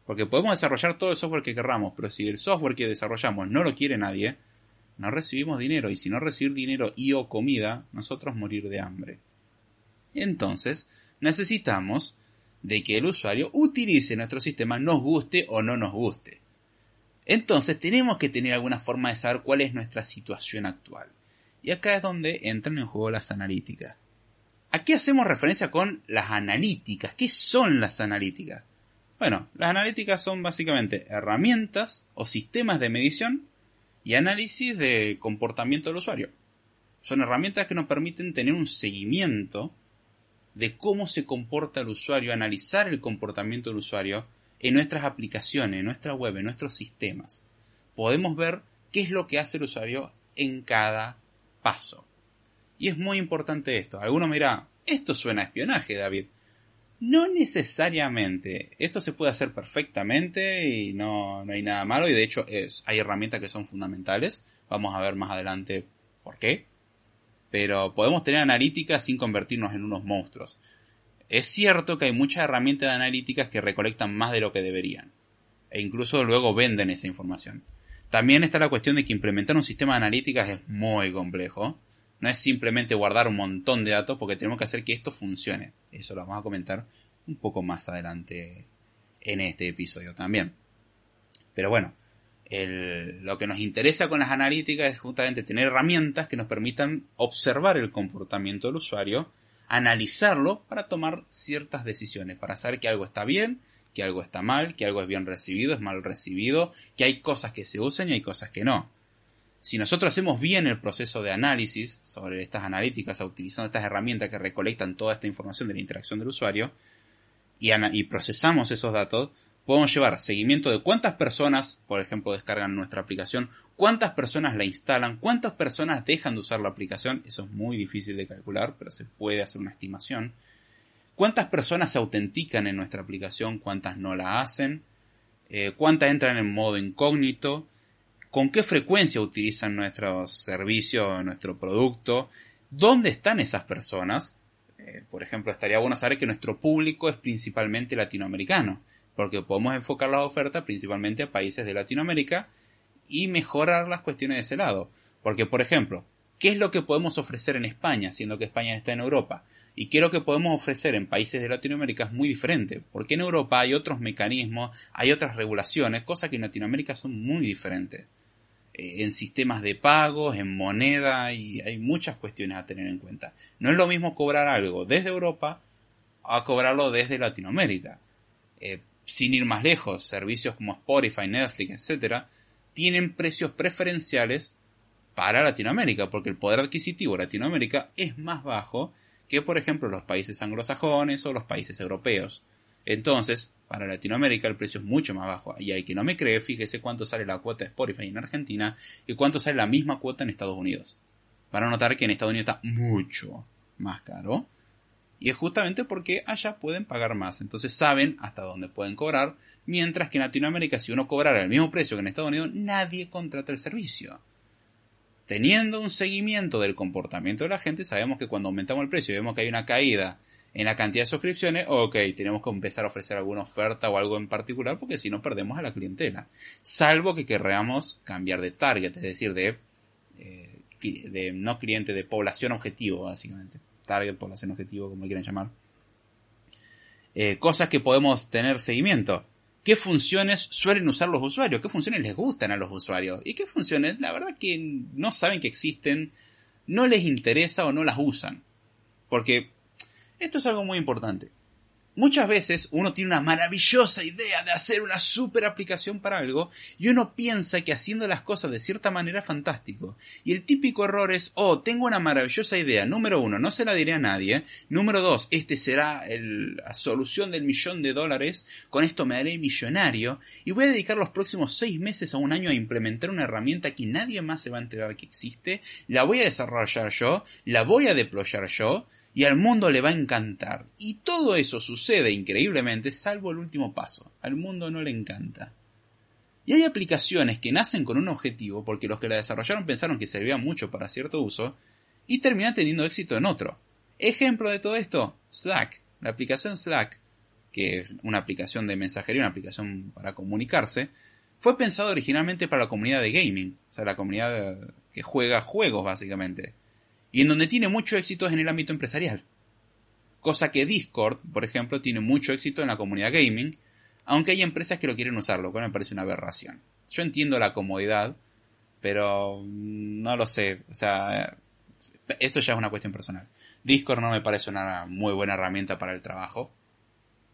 Speaker 1: Porque podemos desarrollar todo el software que querramos, pero si el software que desarrollamos no lo quiere nadie, no recibimos dinero y si no recibir dinero y o comida, nosotros morir de hambre. Entonces, necesitamos de que el usuario utilice nuestro sistema, nos guste o no nos guste. Entonces, tenemos que tener alguna forma de saber cuál es nuestra situación actual. Y acá es donde entran en juego las analíticas. Aquí hacemos referencia con las analíticas. ¿Qué son las analíticas? Bueno, las analíticas son básicamente herramientas o sistemas de medición y análisis de comportamiento del usuario. Son herramientas que nos permiten tener un seguimiento de cómo se comporta el usuario, analizar el comportamiento del usuario en nuestras aplicaciones, en nuestra web, en nuestros sistemas. Podemos ver qué es lo que hace el usuario en cada paso. Y es muy importante esto. Alguno me dirá, esto suena a espionaje, David. No necesariamente. Esto se puede hacer perfectamente y no, hay nada malo. Y de hecho es, hay herramientas que son fundamentales. Vamos a ver más adelante por qué. Pero podemos tener analítica sin convertirnos en unos monstruos. Es cierto que hay muchas herramientas de analíticas que recolectan más de lo que deberían. E incluso luego venden esa información. También está la cuestión de que implementar un sistema de analíticas es muy complejo. No es simplemente guardar un montón de datos porque tenemos que hacer que esto funcione. Eso lo vamos a comentar un poco más adelante en este episodio también. Pero bueno, lo que nos interesa con las analíticas es justamente tener herramientas que nos permitan observar el comportamiento del usuario, analizarlo para tomar ciertas decisiones, para saber que algo está bien, que algo está mal, que algo es bien recibido, es mal recibido, que hay cosas que se usan y hay cosas que no si nosotros hacemos bien el proceso de análisis sobre estas analíticas, utilizando estas herramientas que recolectan toda esta información de la interacción del usuario, y, procesamos esos datos, podemos llevar seguimiento de cuántas personas, por ejemplo, descargan nuestra aplicación, cuántas personas la instalan, cuántas personas dejan de usar la aplicación, eso es muy difícil de calcular, pero se puede hacer una estimación. Cuántas personas se autentican en nuestra aplicación, cuántas no la hacen, eh, cuántas entran en modo incógnito, con qué frecuencia utilizan nuestro servicio, nuestro producto, dónde están esas personas. Eh, por ejemplo, estaría bueno saber que nuestro público es principalmente latinoamericano porque podemos enfocar la oferta principalmente a países de Latinoamérica y mejorar las cuestiones de ese lado. Porque, por ejemplo, ¿qué es lo que podemos ofrecer en España, siendo que España está en Europa? Y qué es lo que podemos ofrecer en países de Latinoamérica es muy diferente, porque en Europa hay otros mecanismos, hay otras regulaciones, cosas que en Latinoamérica son muy diferentes. Eh, en sistemas de pagos, en moneda, y hay muchas cuestiones a tener en cuenta. No es lo mismo cobrar algo desde Europa a cobrarlo desde Latinoamérica. Eh, sin ir más lejos, servicios como Spotify, Netflix, etc., tienen precios preferenciales para Latinoamérica, porque el poder adquisitivo de Latinoamérica es más bajo que, por ejemplo, los países anglosajones o los países europeos. Entonces, para Latinoamérica el precio es mucho más bajo. Y hay que no me cree, fíjese cuánto sale la cuota de Spotify en Argentina y cuánto sale la misma cuota en Estados Unidos. Para notar que en Estados Unidos está mucho más caro. Y es justamente porque allá pueden pagar más. Entonces saben hasta dónde pueden cobrar. Mientras que en Latinoamérica, si uno cobrara el mismo precio que en Estados Unidos, nadie contrata el servicio. Teniendo un seguimiento del comportamiento de la gente, sabemos que cuando aumentamos el precio y vemos que hay una caída en la cantidad de suscripciones, ok, tenemos que empezar a ofrecer alguna oferta o algo en particular porque si no perdemos a la clientela. Salvo que queramos cambiar de target, es decir, de, eh, no cliente, de población objetivo, básicamente target, población objetivo, como quieran llamar. Eh, cosas que podemos tener seguimiento. ¿Qué funciones suelen usar los usuarios? ¿Qué funciones les gustan a los usuarios? ¿Y qué funciones, la verdad que no saben que existen, no les interesa o no las usan? Porque esto es algo muy importante. Muchas veces uno tiene una maravillosa idea de hacer una super aplicación para algo y uno piensa que haciendo las cosas de cierta manera es fantástico. Y el típico error es, oh, tengo una maravillosa idea. Número uno, no se la diré a nadie. Número dos, este será la solución del millón de dólares. Con esto me haré millonario. Y voy a dedicar los próximos seis meses a un año a implementar una herramienta que nadie más se va a enterar que existe. La voy a desarrollar yo. La voy a deployar yo y al mundo le va a encantar. Y todo eso sucede increíblemente, salvo el último paso. Al mundo no le encanta. Y hay aplicaciones que nacen con un objetivo porque los que la desarrollaron pensaron que servía mucho para cierto uso y terminan teniendo éxito en otro. Ejemplo de todo esto, Slack. La aplicación Slack, que es una aplicación de mensajería, una aplicación para comunicarse, fue pensado originalmente para la comunidad de gaming, o sea, la comunidad que juega juegos básicamente y en donde tiene mucho éxito es en el ámbito empresarial. Cosa que Discord, por ejemplo, tiene mucho éxito en la comunidad gaming, aunque hay empresas que lo quieren usar, lo me parece una aberración. Yo entiendo la comodidad, pero no lo sé, o sea, esto ya es una cuestión personal. Discord no me parece una muy buena herramienta para el trabajo.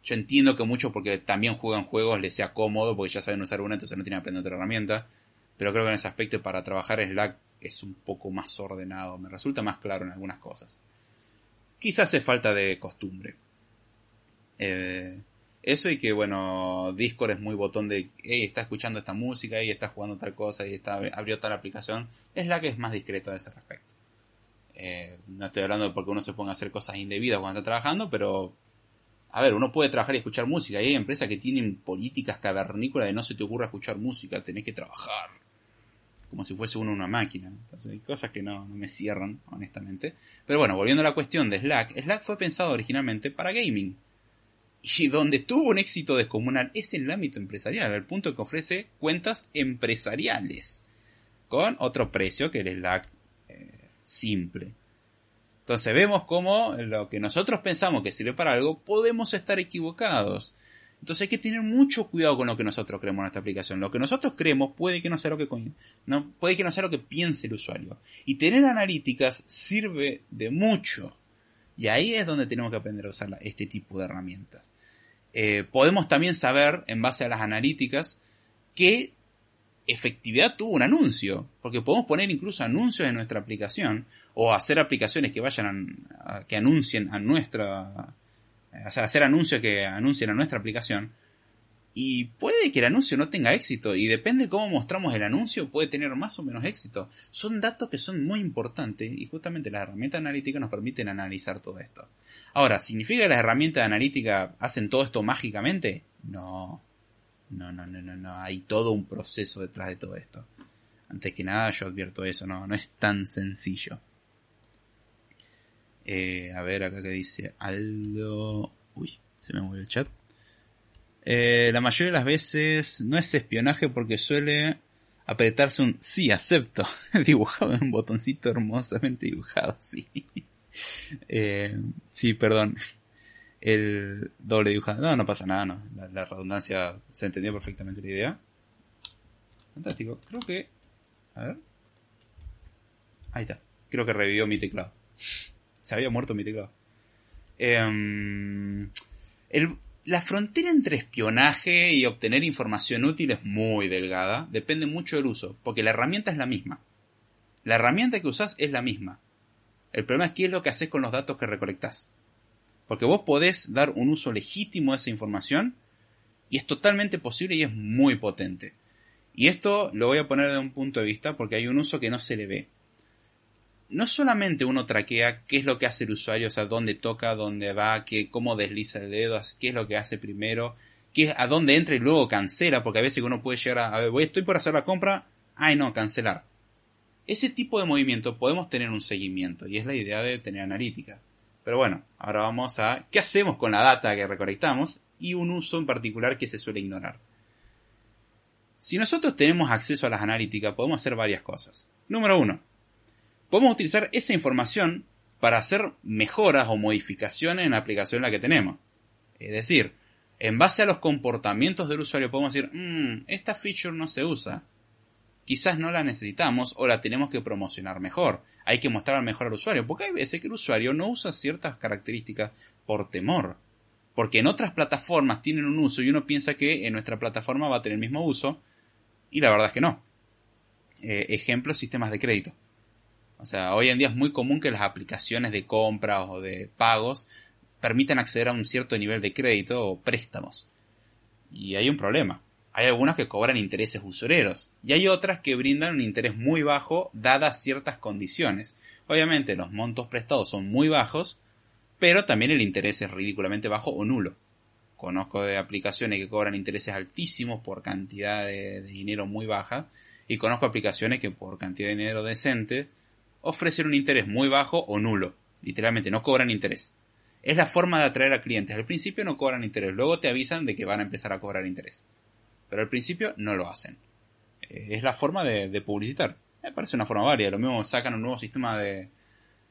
Speaker 1: Yo entiendo que mucho porque también juegan juegos les sea cómodo porque ya saben usar una, entonces no tienen que aprender otra herramienta. Pero creo que en ese aspecto para trabajar Slack es un poco más ordenado, me resulta más claro en algunas cosas. Quizás es falta de costumbre. Eh, eso y que, bueno, Discord es muy botón de, hey, está escuchando esta música, y está jugando tal cosa, y está, abrió tal aplicación. Que es más discreta a ese respecto. Eh, no estoy hablando de porque uno se ponga a hacer cosas indebidas cuando está trabajando, pero a ver, uno puede trabajar y escuchar música. Y hay empresas que tienen políticas cavernícolas de no se te ocurra escuchar música, tenés que trabajar como si fuese uno una máquina. Entonces hay cosas que no, me cierran, honestamente. Pero bueno, volviendo a la cuestión de Slack, Slack fue pensado originalmente para gaming. Y donde tuvo un éxito descomunal es en el ámbito empresarial, al punto que ofrece cuentas empresariales. Con otro precio que el Slack eh, simple. Entonces vemos cómo lo que nosotros pensamos que sirve para algo, podemos estar equivocados. Entonces hay que tener mucho cuidado con lo que nosotros creemos en esta aplicación. Lo que nosotros creemos puede que no sea lo que no, puede que no sea lo que piense el usuario. Y tener analíticas sirve de mucho. Y ahí es donde tenemos que aprender a usar este tipo de herramientas. Eh, podemos también saber, en base a las analíticas, qué efectividad tuvo un anuncio. Porque podemos poner incluso anuncios en nuestra aplicación. O hacer aplicaciones que vayan a, que anuncien a nuestra hacer anuncios que anuncien a nuestra aplicación. Y puede que el anuncio no tenga éxito, y depende cómo mostramos el anuncio, puede tener más o menos éxito. Son datos que son muy importantes, y justamente las herramientas analíticas nos permiten analizar todo esto. Ahora, ¿significa que las herramientas analíticas hacen todo esto mágicamente? No. No, no, no, no, no. Hay todo un proceso detrás de todo esto. Antes que nada, yo advierto eso, no, no es tan sencillo. Eh, a ver acá que dice Aldo. Uy, se me mueve el chat. Eh, la mayoría de las veces no es espionaje porque suele apretarse un sí, acepto, dibujado en un botoncito hermosamente dibujado, sí. Eh, sí, perdón. El doble dibujado. No, no pasa nada, no. La, la, redundancia se entendió perfectamente la idea. Fantástico. Creo que. A ver. Ahí está. Creo que revivió mi teclado. Se había muerto mi teclado. El, la frontera entre espionaje y obtener información útil es muy delgada, depende mucho del uso, porque la herramienta es la misma. La herramienta que usás es la misma. El problema es qué es lo que haces con los datos que recolectás. Porque vos podés dar un uso legítimo a esa información y es totalmente posible y es muy potente. Y esto lo voy a poner de un punto de vista porque hay un uso que no se le ve no solamente uno traquea qué es lo que hace el usuario, o sea, dónde toca, dónde va, qué, cómo desliza el dedo, qué es lo que hace primero, qué, a dónde entra y luego cancela, porque a veces uno puede llegar a, a ver, voy, estoy por hacer la compra, ay no, cancelar. Ese tipo de movimiento podemos tener un seguimiento y es la idea de tener analítica. Pero bueno, ahora vamos a qué hacemos con la data que recolectamos y un uso en particular que se suele ignorar. Si nosotros tenemos acceso a las analíticas, podemos hacer varias cosas. Número uno, podemos utilizar esa información para hacer mejoras o modificaciones en la aplicación en la que tenemos. Es decir, en base a los comportamientos del usuario podemos decir, mmm, esta feature no se usa. Quizás no la necesitamos o la tenemos que promocionar mejor. Hay que mostrar mejor al usuario, porque hay veces que el usuario no usa ciertas características por temor. Porque en otras plataformas tienen un uso y uno piensa que en nuestra plataforma va a tener el mismo uso y la verdad es que no. Eh, ejemplo, sistemas de crédito. O sea, hoy en día es muy común que las aplicaciones de compra o de pagos permitan acceder a un cierto nivel de crédito o préstamos. Y hay un problema. Hay algunas que cobran intereses usureros y hay otras que brindan un interés muy bajo dadas ciertas condiciones. Obviamente los montos prestados son muy bajos, pero también el interés es ridículamente bajo o nulo. Conozco de aplicaciones que cobran intereses altísimos por cantidad de, de dinero muy baja y conozco aplicaciones que por cantidad de dinero decente ofrecen un interés muy bajo o nulo. Literalmente, no cobran interés. Es la forma de atraer a clientes. Al principio no cobran interés, luego te avisan de que van a empezar a cobrar interés. Pero al principio no lo hacen. Eh, es la forma de, publicitar. Me parece una forma válida. Lo mismo sacan un nuevo sistema de,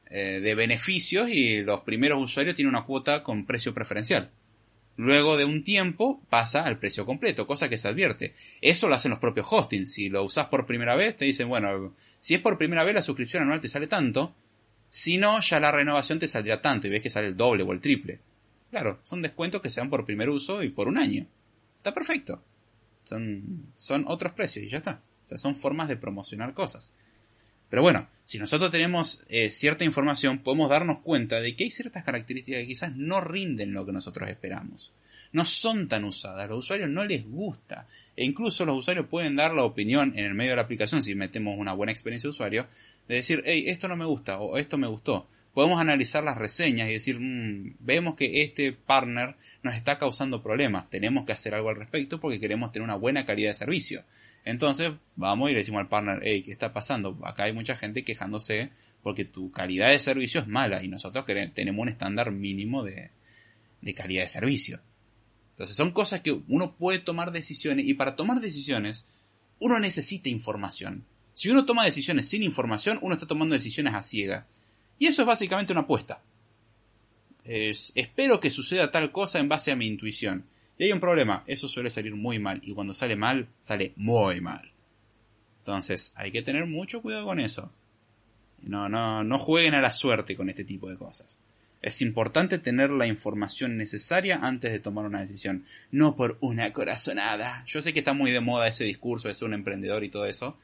Speaker 1: eh, de beneficios y los primeros usuarios tienen una cuota con precio preferencial. Luego de un tiempo pasa al precio completo, cosa que se advierte. Eso lo hacen los propios hostings. Si lo usas por primera vez, te dicen, bueno, si es por primera vez la suscripción anual te sale tanto, si no, ya la renovación te saldría tanto y ves que sale el doble o el triple. Claro, son descuentos que se dan por primer uso y por un año. Está perfecto. Son, son otros precios y ya está. O sea, son formas de promocionar cosas. Pero bueno, si nosotros tenemos eh, cierta información, podemos darnos cuenta de que hay ciertas características que quizás no rinden lo que nosotros esperamos. No son tan usadas, los usuarios no les gusta. E incluso los usuarios pueden dar la opinión en el medio de la aplicación, si metemos una buena experiencia de usuario, de decir, hey, esto no me gusta o esto me gustó. Podemos analizar las reseñas y decir, mmm, vemos que este partner nos está causando problemas, tenemos que hacer algo al respecto porque queremos tener una buena calidad de servicio. Entonces vamos y le decimos al partner, hey, ¿qué está pasando? Acá hay mucha gente quejándose porque tu calidad de servicio es mala y nosotros tenemos un estándar mínimo de, de calidad de servicio. Entonces son cosas que uno puede tomar decisiones y para tomar decisiones uno necesita información. Si uno toma decisiones sin información, uno está tomando decisiones a ciega. Y eso es básicamente una apuesta. espero que suceda tal cosa en base a mi intuición. Y hay un problema, eso suele salir muy mal. Y cuando sale mal, sale muy mal. Entonces, hay que tener mucho cuidado con eso. No, no, no jueguen a la suerte con este tipo de cosas. Es importante tener la información necesaria antes de tomar una decisión. No por una corazonada. Yo sé que está muy de moda ese discurso de ser un emprendedor y todo eso.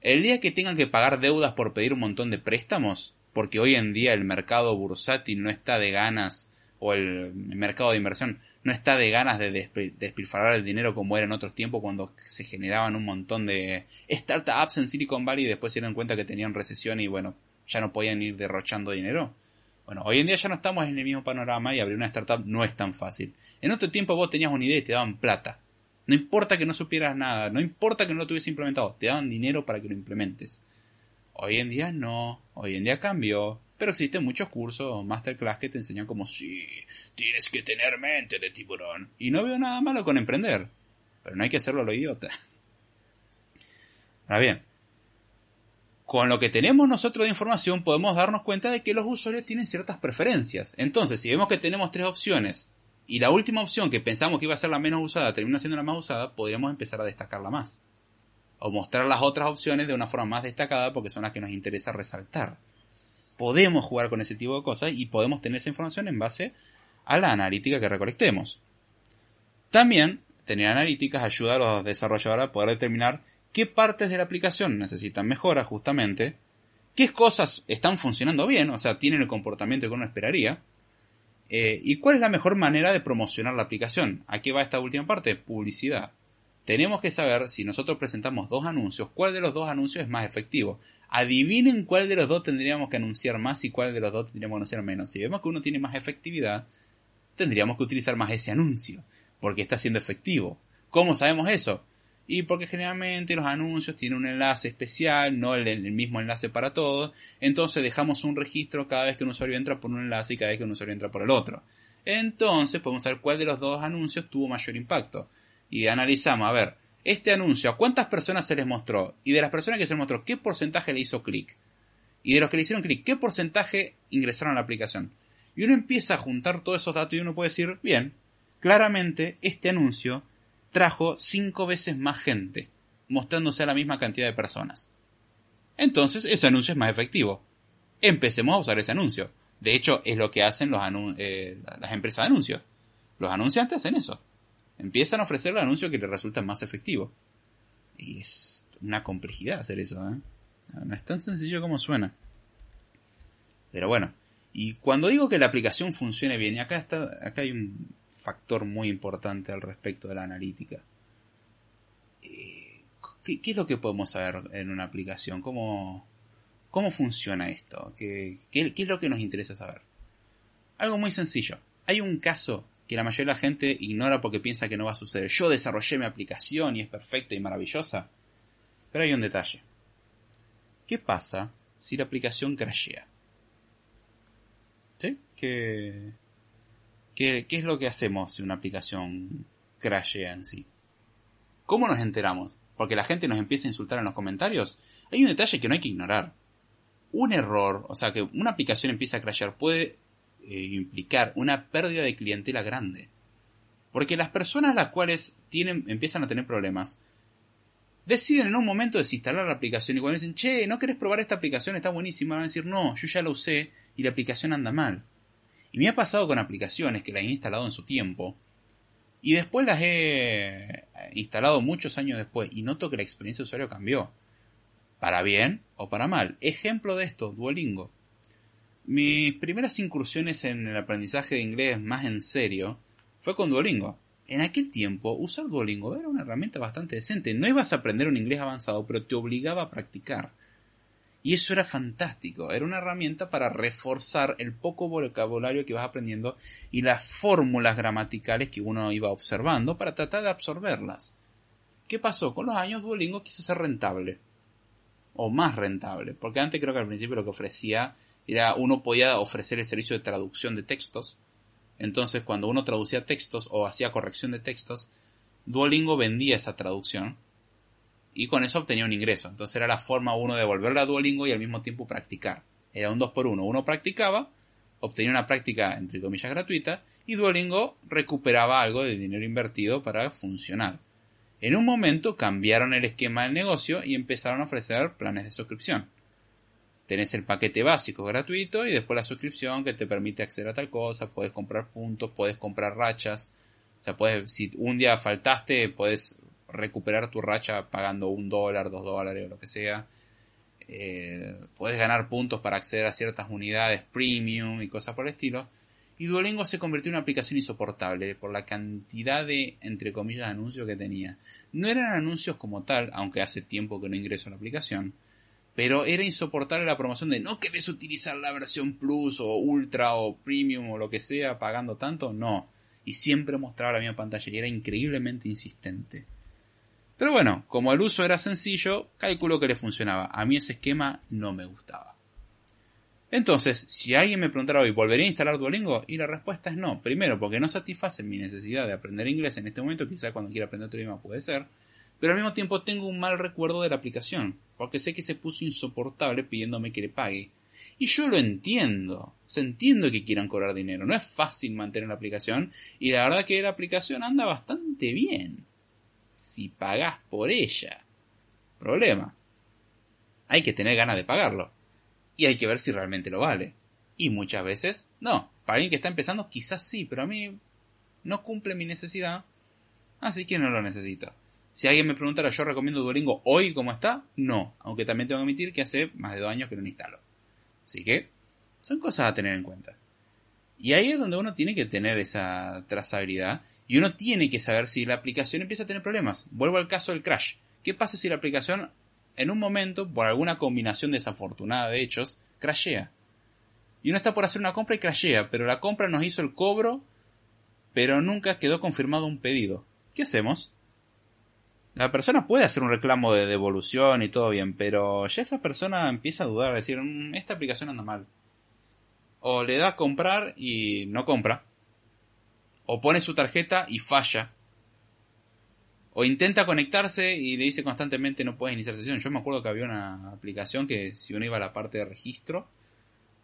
Speaker 1: El día que tengan que pagar deudas por pedir un montón de préstamos, porque hoy en día el mercado bursátil no está de ganas o el mercado de inversión no está de ganas de despilfarrar el dinero como era en otros tiempos cuando se generaban un montón de startups en Silicon Valley y después se dieron cuenta que tenían recesión y bueno, ya no podían ir derrochando dinero. Bueno, hoy en día ya no estamos en el mismo panorama y abrir una startup no es tan fácil. En otro tiempo vos tenías una idea y te daban plata. No importa que no supieras nada, no importa que no lo tuviese implementado, te daban dinero para que lo implementes. Hoy en día no, hoy en día cambió, pero existen muchos cursos masterclass que te enseñan como sí, tienes que tener mente de tiburón. Y no veo nada malo con emprender, pero no hay que hacerlo a lo idiota. Ahora bien, con lo que tenemos nosotros de información podemos darnos cuenta de que los usuarios tienen ciertas preferencias. Entonces, si vemos que tenemos tres opciones y la última opción que pensamos que iba a ser la menos usada termina siendo la más usada, podríamos empezar a destacarla más o mostrar las otras opciones de una forma más destacada porque son las que nos interesa resaltar. Podemos jugar con ese tipo de cosas y podemos tener esa información en base a la analítica que recolectemos. También, tener analíticas ayuda a los desarrolladores a poder determinar qué partes de la aplicación necesitan mejora justamente, qué cosas están funcionando bien, o sea, tienen el comportamiento que uno esperaría, eh, y cuál es la mejor manera de promocionar la aplicación. ¿A qué va esta última parte? Publicidad tenemos que saber si nosotros presentamos dos anuncios, cuál de los dos anuncios es más efectivo. Adivinen cuál de los dos tendríamos que anunciar más y cuál de los dos tendríamos que anunciar menos. Si vemos que uno tiene más efectividad, tendríamos que utilizar más ese anuncio, porque está siendo efectivo. ¿Cómo sabemos eso? Y porque generalmente los anuncios tienen un enlace especial, no el, mismo enlace para todos. Entonces dejamos un registro cada vez que un usuario entra por un enlace y cada vez que un usuario entra por el otro. Entonces podemos saber cuál de los dos anuncios tuvo mayor impacto y analizamos, a ver, este anuncio, ¿a cuántas personas se les mostró? Y de las personas que se les mostró, ¿qué porcentaje le hizo clic? Y de los que le hicieron clic, ¿qué porcentaje ingresaron a la aplicación? Y uno empieza a juntar todos esos datos y uno puede decir, bien, claramente este anuncio trajo cinco veces más gente, mostrándose a la misma cantidad de personas. Entonces, ese anuncio es más efectivo. Empecemos a usar ese anuncio. De hecho, es lo que hacen eh, las empresas de anuncios. Los anunciantes hacen eso empiezan a ofrecer el anuncio que les resulta más efectivo. Y es una complejidad hacer eso, ¿eh? No es tan sencillo como suena. Pero bueno, y cuando digo que la aplicación funcione bien, y acá, está, acá hay un factor muy importante al respecto de la analítica. Eh, ¿Qué, es lo que podemos saber en una aplicación? ¿Cómo, cómo funciona esto? ¿Qué, ¿Qué es lo que nos interesa saber? Algo muy sencillo. Hay un caso que la mayoría de la gente ignora porque piensa que no va a suceder. Yo desarrollé mi aplicación y es perfecta y maravillosa. Pero hay un detalle. ¿Qué pasa si la aplicación crashea? ¿Sí? ¿Qué, qué, qué es lo que hacemos si una aplicación crashea en sí? ¿Cómo nos enteramos? Porque la gente nos empieza a insultar en los comentarios. Hay un detalle que no hay que ignorar. Un error, o sea, que una aplicación empieza a crashear puede eh, implicar una pérdida de clientela grande. Porque las personas las cuales tienen, empiezan a tener problemas, deciden en un momento desinstalar la aplicación y cuando dicen, che, ¿no querés probar esta aplicación? Está buenísima. Van a decir, no, yo ya la usé y la aplicación anda mal. Y me ha pasado con aplicaciones que las he instalado en su tiempo y después las he instalado muchos años después y noto que la experiencia de usuario cambió. Para bien o para mal. Ejemplo de esto, Duolingo. Mis primeras incursiones en el aprendizaje de inglés más en serio fue con Duolingo. En aquel tiempo, usar Duolingo era una herramienta bastante decente. No ibas a aprender un inglés avanzado, pero te obligaba a practicar. Y eso era fantástico. Era una herramienta para reforzar el poco vocabulario que ibas aprendiendo y las fórmulas gramaticales que uno iba observando para tratar de absorberlas. ¿Qué pasó? Con los años Duolingo quiso ser rentable. O más rentable. Porque antes creo que al principio lo que ofrecía era uno podía ofrecer el servicio de traducción de textos. Entonces, cuando uno traducía textos o hacía corrección de textos, Duolingo vendía esa traducción y con eso obtenía un ingreso. Entonces era la forma uno de devolverla a Duolingo y al mismo tiempo practicar. Era un 2 por 1 Uno practicaba, obtenía una práctica entre comillas gratuita y Duolingo recuperaba algo del dinero invertido para funcionar. En un momento cambiaron el esquema del negocio y empezaron a ofrecer planes de suscripción tenés el paquete básico gratuito y después la suscripción que te permite acceder a tal cosa, puedes comprar puntos, puedes comprar rachas, o sea, puedes, si un día faltaste, puedes recuperar tu racha pagando un dólar, dos dólares o lo que sea. Eh, puedes ganar puntos para acceder a ciertas unidades premium y cosas por el estilo. Y Duolingo se convirtió en una aplicación insoportable por la cantidad de, entre comillas, anuncios que tenía. No eran anuncios como tal, aunque hace tiempo que no ingreso a la aplicación, pero era insoportable la promoción de no querés utilizar la versión Plus o Ultra o Premium o lo que sea pagando tanto, no. Y siempre mostraba la misma pantalla y era increíblemente insistente. Pero bueno, como el uso era sencillo, calculo que le funcionaba. A mí ese esquema no me gustaba. Entonces, si alguien me preguntara hoy, ¿volvería a instalar Duolingo? Y la respuesta es no. Primero, porque no satisface mi necesidad de aprender inglés en este momento, quizá cuando quiera aprender otro idioma puede ser. Pero al mismo tiempo tengo un mal recuerdo de la aplicación, porque sé que se puso insoportable pidiéndome que le pague. Y yo lo entiendo, se entiendo que quieran cobrar dinero, no es fácil mantener la aplicación, y la verdad que la aplicación anda bastante bien. Si pagás por ella. Problema. Hay que tener ganas de pagarlo y hay que ver si realmente lo vale. Y muchas veces no. Para alguien que está empezando quizás sí, pero a mí no cumple mi necesidad, así que no lo necesito. Si alguien me preguntara, ¿yo recomiendo Duolingo hoy como está? No, aunque también tengo que admitir que hace más de dos años que no lo instalo. Así que son cosas a tener en cuenta. Y ahí es donde uno tiene que tener esa trazabilidad y uno tiene que saber si la aplicación empieza a tener problemas. Vuelvo al caso del crash. ¿Qué pasa si la aplicación en un momento, por alguna combinación desafortunada de hechos, crashea. Y uno está por hacer una compra y crashea, pero la compra nos hizo el cobro, pero nunca quedó confirmado un pedido. ¿Qué hacemos? La persona puede hacer un reclamo de devolución y todo bien, pero ya esa persona empieza a dudar, a decir, mm, esta aplicación anda mal. O le da a comprar y no compra. O pone su tarjeta y falla o intenta conectarse y le dice constantemente no puedes iniciar sesión. Yo me acuerdo que había una aplicación que si uno iba a la parte de registro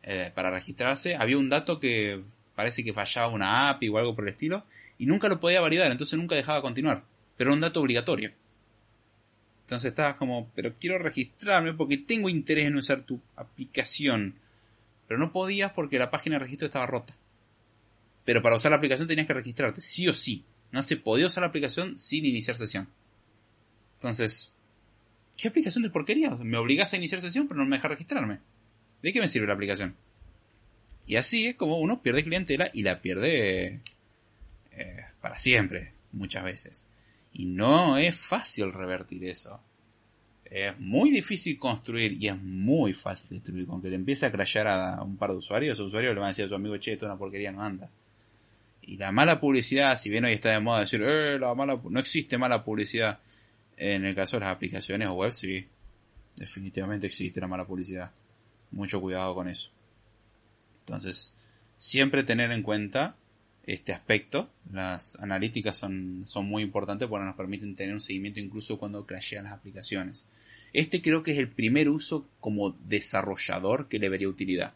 Speaker 1: eh, para registrarse, había un dato que parece que fallaba una API o algo por el estilo y nunca lo podía validar, entonces nunca dejaba continuar. Pero era un dato obligatorio. Entonces estabas como, pero quiero registrarme porque tengo interés en usar tu aplicación. Pero no podías porque la página de registro estaba rota. Pero para usar la aplicación tenías que registrarte, sí o sí no se podía usar la aplicación sin iniciar sesión. Entonces, ¿qué aplicación de porquería? me obligas a iniciar sesión pero no me deja registrarme. ¿De qué me sirve la aplicación? Y así es como uno pierde clientela y la pierde eh, para siempre, muchas veces. Y no es fácil revertir eso. Es muy difícil construir y es muy fácil destruir. Con que le empiece a crashear a un par de usuarios, esos usuarios le van a decir a su amigo, che, esto es una porquería, no anda. Y la mala publicidad, si bien hoy está de moda decir, eh, la mala, no existe mala publicidad, en el caso de las aplicaciones o web, sí, definitivamente existe la mala publicidad. Mucho cuidado con eso. Entonces, siempre tener en cuenta este aspecto. Las analíticas son, son muy importantes porque nos permiten tener un seguimiento incluso cuando crashean las aplicaciones. Este creo que es el primer uso como desarrollador que le vería utilidad.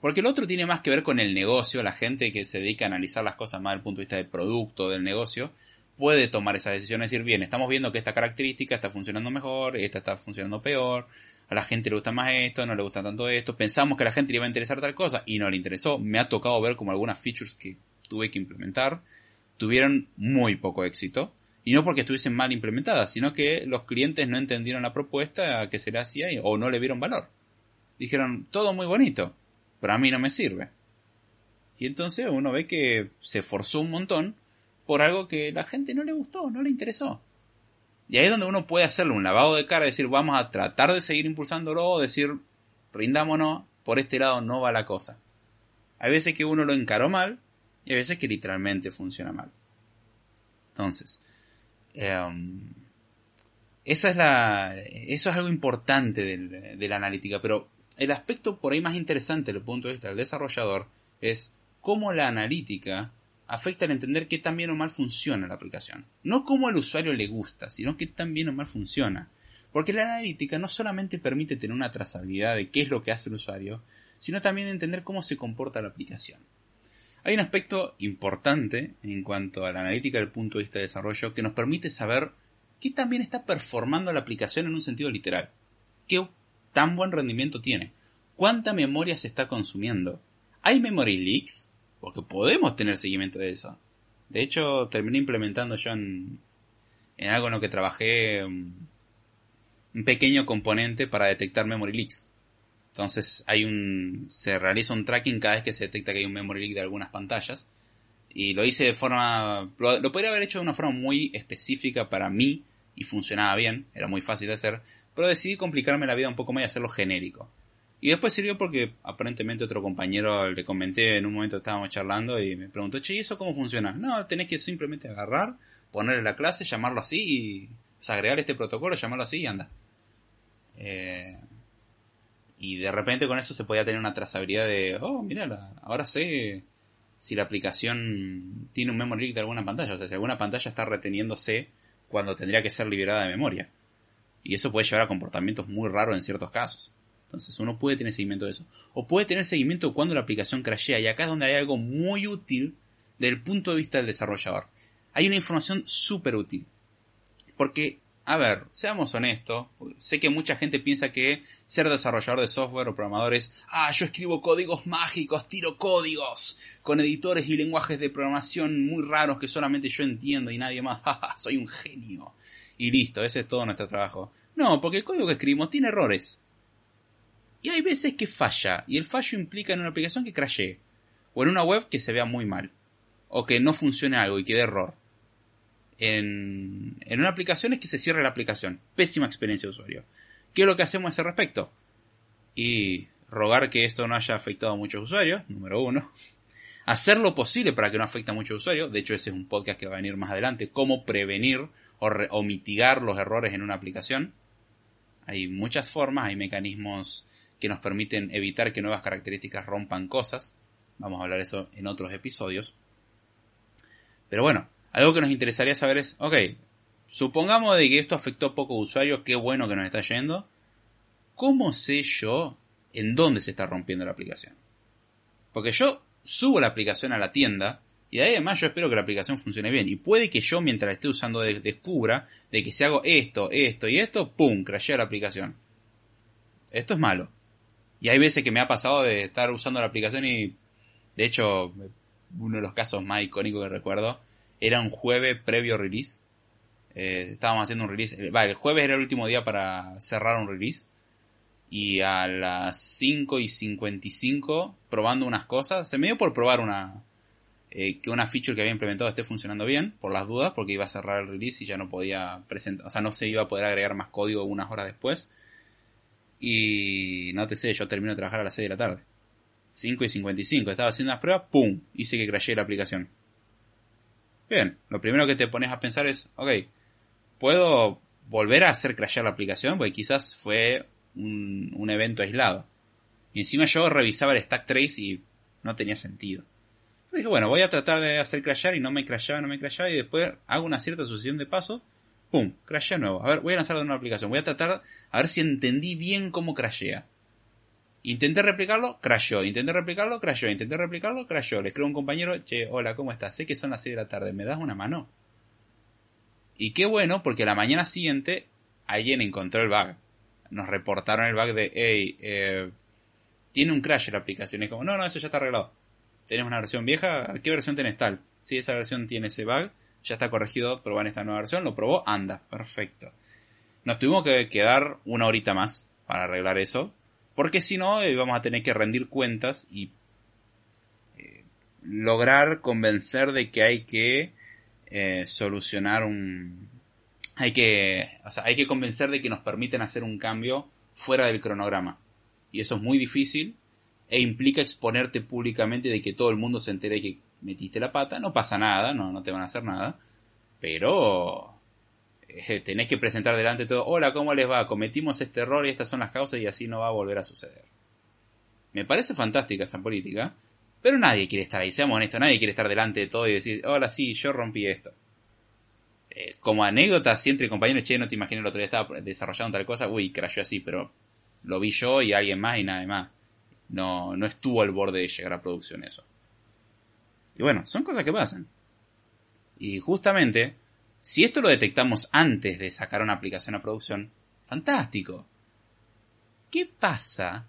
Speaker 1: Porque el otro tiene más que ver con el negocio, la gente que se dedica a analizar las cosas más desde el punto de vista del producto, del negocio, puede tomar esa decisión y decir, bien, estamos viendo que esta característica está funcionando mejor, esta está funcionando peor, a la gente le gusta más esto, no le gusta tanto esto, pensamos que a la gente le iba a interesar tal cosa y no le interesó, me ha tocado ver como algunas features que tuve que implementar tuvieron muy poco éxito. Y no porque estuviesen mal implementadas, sino que los clientes no entendieron la propuesta que se le hacía o no le vieron valor. Dijeron, todo muy bonito, pero a mí no me sirve. Y entonces uno ve que se forzó un montón por algo que la gente no le gustó, no le interesó. Y ahí es donde uno puede hacerle un lavado de cara decir, vamos a tratar de seguir impulsándolo, o decir, rindámonos, por este lado no va la cosa. Hay veces que uno lo encaró mal y hay veces que literalmente funciona mal. Entonces, em, esa es la, eso es algo importante de la analítica, pero el aspecto por ahí más interesante desde el punto de vista del desarrollador es cómo la analítica afecta al entender qué tan bien o mal funciona la aplicación. No cómo al usuario le gusta, sino qué tan bien o mal funciona. Porque la analítica no solamente permite tener una trazabilidad de qué es lo que hace el usuario, sino también entender cómo se comporta la aplicación. Hay un aspecto importante en cuanto a la analítica del punto de vista de desarrollo que nos permite saber qué tan bien está performando la aplicación en un sentido literal. ¿Qué tan buen rendimiento tiene? ¿Cuánta memoria se está consumiendo? ¿Hay memory leaks? Porque podemos tener seguimiento de eso. De hecho, terminé implementando yo en, algo en lo que trabajé um, un pequeño componente para detectar memory leaks. Entonces hay un, se realiza un tracking cada vez que se detecta que hay un memory leak de algunas pantallas. Y lo hice de forma, lo, podría haber hecho de una forma muy específica para mí y funcionaba bien, era muy fácil de hacer, pero decidí complicarme la vida un poco más y hacerlo genérico. Y después sirvió porque aparentemente otro compañero le comenté en un momento estábamos charlando y me preguntó, che, ¿y eso cómo funciona? No, tenés que simplemente agarrar, ponerle la clase, llamarlo así y o agregar este protocolo, llamarlo así y anda. Eh, y de repente con eso se podía tener una trazabilidad de, oh, mira, ahora sé si la aplicación tiene un memory leak de alguna pantalla. O sea, si alguna pantalla está reteniéndose cuando tendría que ser liberada de memoria. Y eso puede llevar a comportamientos muy raros en ciertos casos. Entonces uno puede tener seguimiento de eso. O puede tener seguimiento cuando la aplicación crashea. Y acá es donde hay algo muy útil desde el punto de vista del desarrollador. Hay una información súper útil. Porque, a ver, seamos honestos. Sé que mucha gente piensa que ser desarrollador de software o programador es, ah, yo escribo códigos mágicos, tiro códigos con editores y lenguajes de programación muy raros que solamente yo entiendo y nadie más. soy un genio. Y listo, ese es todo nuestro trabajo. No, porque el código que escribimos tiene errores. Y hay veces que falla, y el fallo implica en una aplicación que crashee, o en una web que se vea muy mal, o que no funcione algo y quede error. En, en una aplicación es que se cierre la aplicación. Pésima experiencia de usuario. ¿Qué es lo que hacemos a ese respecto? Y rogar que esto no haya afectado a muchos usuarios, número uno. Hacer lo posible para que no afecte a muchos usuarios. De hecho, ese es un podcast que va a venir más adelante. Cómo prevenir o, o mitigar los errores en una aplicación. Hay muchas formas, hay mecanismos que nos permiten evitar que nuevas características rompan cosas. Vamos a hablar de eso en otros episodios. Pero bueno, algo que nos interesaría saber es, ok, supongamos de que esto afectó a pocos usuarios, qué bueno que nos está yendo. ¿Cómo sé yo en dónde se está rompiendo la aplicación? Porque yo subo la aplicación a la tienda y además yo espero que la aplicación funcione bien. Y puede que yo mientras la esté usando descubra de que si hago esto, esto y esto, ¡pum! crashea la aplicación. Esto es malo. Y hay veces que me ha pasado de estar usando la aplicación y, de hecho, uno de los casos más icónicos que recuerdo era un jueves previo release. Eh, estábamos haciendo un release. Eh, vale, el jueves era el último día para cerrar un release. Y a las 5 y 55, probando unas cosas, se me dio por probar una. Eh, que una feature que había implementado esté funcionando bien, por las dudas, porque iba a cerrar el release y ya no podía presentar. O sea, no se iba a poder agregar más código unas horas después. Y no te sé, yo termino de trabajar a las 6 de la tarde. 5 y 55, estaba haciendo las pruebas, ¡pum! Hice que crashe la aplicación. Bien, lo primero que te pones a pensar es, ok, ¿puedo volver a hacer crashear la aplicación? Porque quizás fue un, un evento aislado. Y encima yo revisaba el stack trace y no tenía sentido. dije, bueno, voy a tratar de hacer crashear y no me crashaba, no me crashaba y después hago una cierta sucesión de pasos ¡Pum! Crashea nuevo. A ver, voy a lanzar de una aplicación. Voy a tratar a ver si entendí bien cómo crashea. Intenté replicarlo, crasheó. Intenté replicarlo, crasheó. Intenté replicarlo, crasheó. Le escribo a un compañero, che, hola, ¿cómo estás? Sé que son las 6 de la tarde, ¿me das una mano? Y qué bueno, porque la mañana siguiente alguien encontró el bug. Nos reportaron el bug de, hey, eh, tiene un crash la aplicación. Y como, no, no, eso ya está arreglado. ¿Tienes una versión vieja? ¿Qué versión tenés tal? Sí, esa versión tiene ese bug ya está corregido, probar esta nueva versión, lo probó, anda, perfecto. Nos tuvimos que quedar una horita más para arreglar eso, porque si no eh, a tener que rendir cuentas y eh, lograr convencer de que hay que eh, solucionar un... Hay que, o sea, hay que convencer de que nos permiten hacer un cambio fuera del cronograma. Y eso es muy difícil e implica exponerte públicamente de que todo el mundo se entere que metiste la pata, no pasa nada, no, no te van a hacer nada, pero tenés que presentar delante todo, hola, ¿cómo les va? Cometimos este error y estas son las causas y así no va a volver a suceder. Me parece fantástica esa política, pero nadie quiere estar ahí, seamos honestos, nadie quiere estar delante de todo y decir, hola, sí, yo rompí esto. Eh, como anécdota, si entre compañeros, che, no te imaginé el otro día estaba desarrollando tal cosa, uy, crashó así, pero lo vi yo y alguien más y nada más. No, no estuvo al borde de llegar a producción eso. Y bueno, son cosas que pasan. Y justamente, si esto lo detectamos antes de sacar una aplicación a producción, fantástico. ¿Qué pasa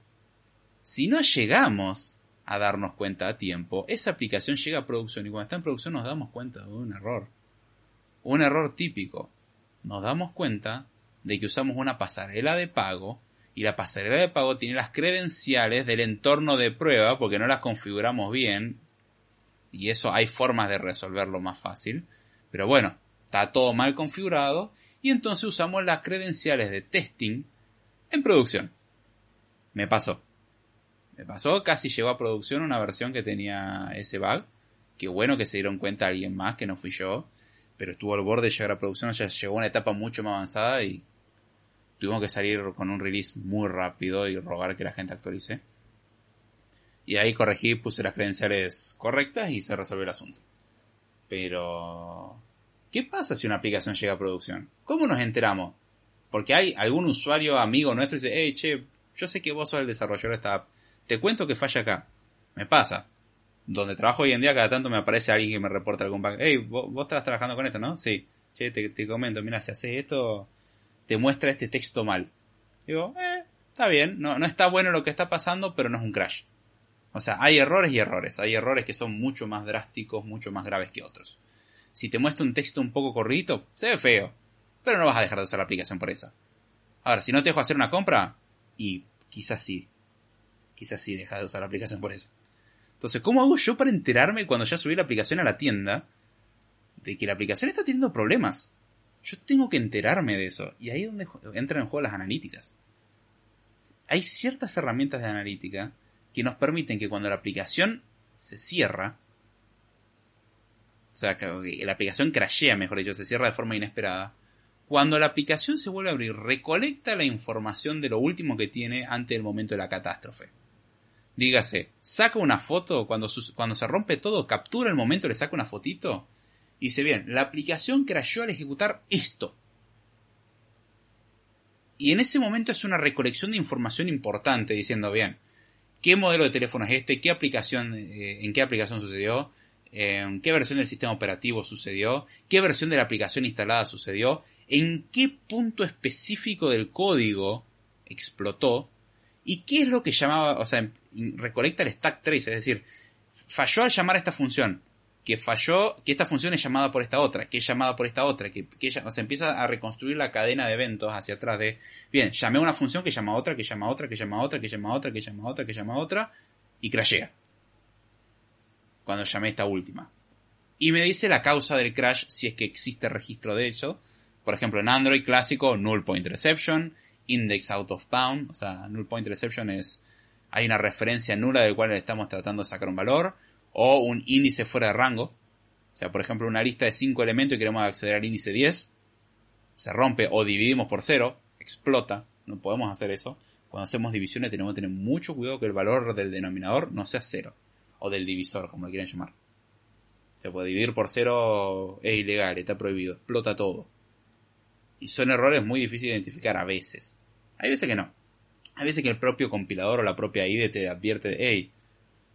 Speaker 1: si no llegamos a darnos cuenta a tiempo? Esa aplicación llega a producción y cuando está en producción nos damos cuenta de un error. Un error típico. Nos damos cuenta de que usamos una pasarela de pago y la pasarela de pago tiene las credenciales del entorno de prueba porque no las configuramos bien y eso hay formas de resolverlo más fácil. Pero bueno, está todo mal configurado y entonces usamos las credenciales de testing en producción. Me pasó. Me pasó, casi llegó a producción una versión que tenía ese bug. Qué bueno que se dieron cuenta alguien más, que no fui yo. Pero estuvo al borde de llegar a producción, ya llegó a una etapa mucho más avanzada y tuvimos que salir con un release muy rápido y rogar que la gente actualice. Y ahí corregí, puse las credenciales correctas y se resolvió el asunto. Pero... ¿Qué pasa si una aplicación llega a producción? ¿Cómo nos enteramos? Porque hay algún usuario amigo nuestro y dice, hey, che, yo sé que vos sos el desarrollador de esta app. Te cuento que falla acá. Me pasa. Donde trabajo hoy en día, cada tanto me aparece alguien que me reporta algún bug. Hey, vos, vos estás trabajando con esto, ¿no? Sí. Che, te, te comento, mira, si haces esto, te muestra este texto mal. Digo, eh, está bien, no, no está bueno lo que está pasando, pero no es un crash. O sea, hay errores y errores. Hay errores que son mucho más drásticos, mucho más graves que otros. Si te muestra un texto un poco corridito, se ve feo. Pero no vas a dejar de usar la aplicación por eso. Ahora, si no te dejo hacer una compra, y quizás sí. Quizás sí dejas de usar la aplicación por eso. Entonces, ¿cómo hago yo para enterarme cuando ya subí la aplicación a la tienda de que la aplicación está teniendo problemas? Yo tengo que enterarme de eso. Y ahí es donde entran en juego las analíticas. Hay ciertas herramientas de analítica que nos permiten que cuando la aplicación se cierra, o sea, que la aplicación crashea, mejor dicho, se cierra de forma inesperada, cuando la aplicación se vuelve a abrir, recolecta la información de lo último que tiene antes del momento de la catástrofe. Dígase, saca una foto, cuando, cuando se rompe todo, captura el momento, le saca una fotito, y dice, bien, la aplicación crasheó al ejecutar esto. Y en ese momento es una recolección de información importante, diciendo, bien, qué modelo de teléfono es este, qué aplicación, eh, en qué aplicación sucedió, en qué versión del sistema operativo sucedió, qué versión de la aplicación instalada sucedió, en qué punto específico del código explotó y qué es lo que llamaba, o sea, recolecta el stack trace, es decir, falló al llamar a esta función, que falló, que esta función es llamada por esta otra, que es llamada por esta otra, que, que o empieza a reconstruir la cadena de eventos hacia atrás de, bien, llamé a una función que llama a otra, que llama a otra, que llama a otra, que llama a otra, que llama a otra, que llama a otra, y crashea. Cuando llamé esta última. Y me dice la causa del crash si es que existe registro de ello. Por ejemplo, en Android clásico, null point reception, index out of bound, o sea, null point reception es, hay una referencia nula del cual estamos tratando de sacar un valor o un índice fuera de rango. O sea, por ejemplo, una lista de 5 elementos y queremos acceder al índice 10. Se rompe o dividimos por 0, explota. No podemos hacer eso. Cuando hacemos divisiones tenemos que tener mucho cuidado que el valor del denominador no sea 0. O del divisor, como lo quieran llamar. Se puede dividir por 0 es ilegal, está prohibido, explota todo. Y son errores muy difíciles de identificar a veces. Hay veces que no. Hay veces que el propio compilador o la propia IDE te advierte hey,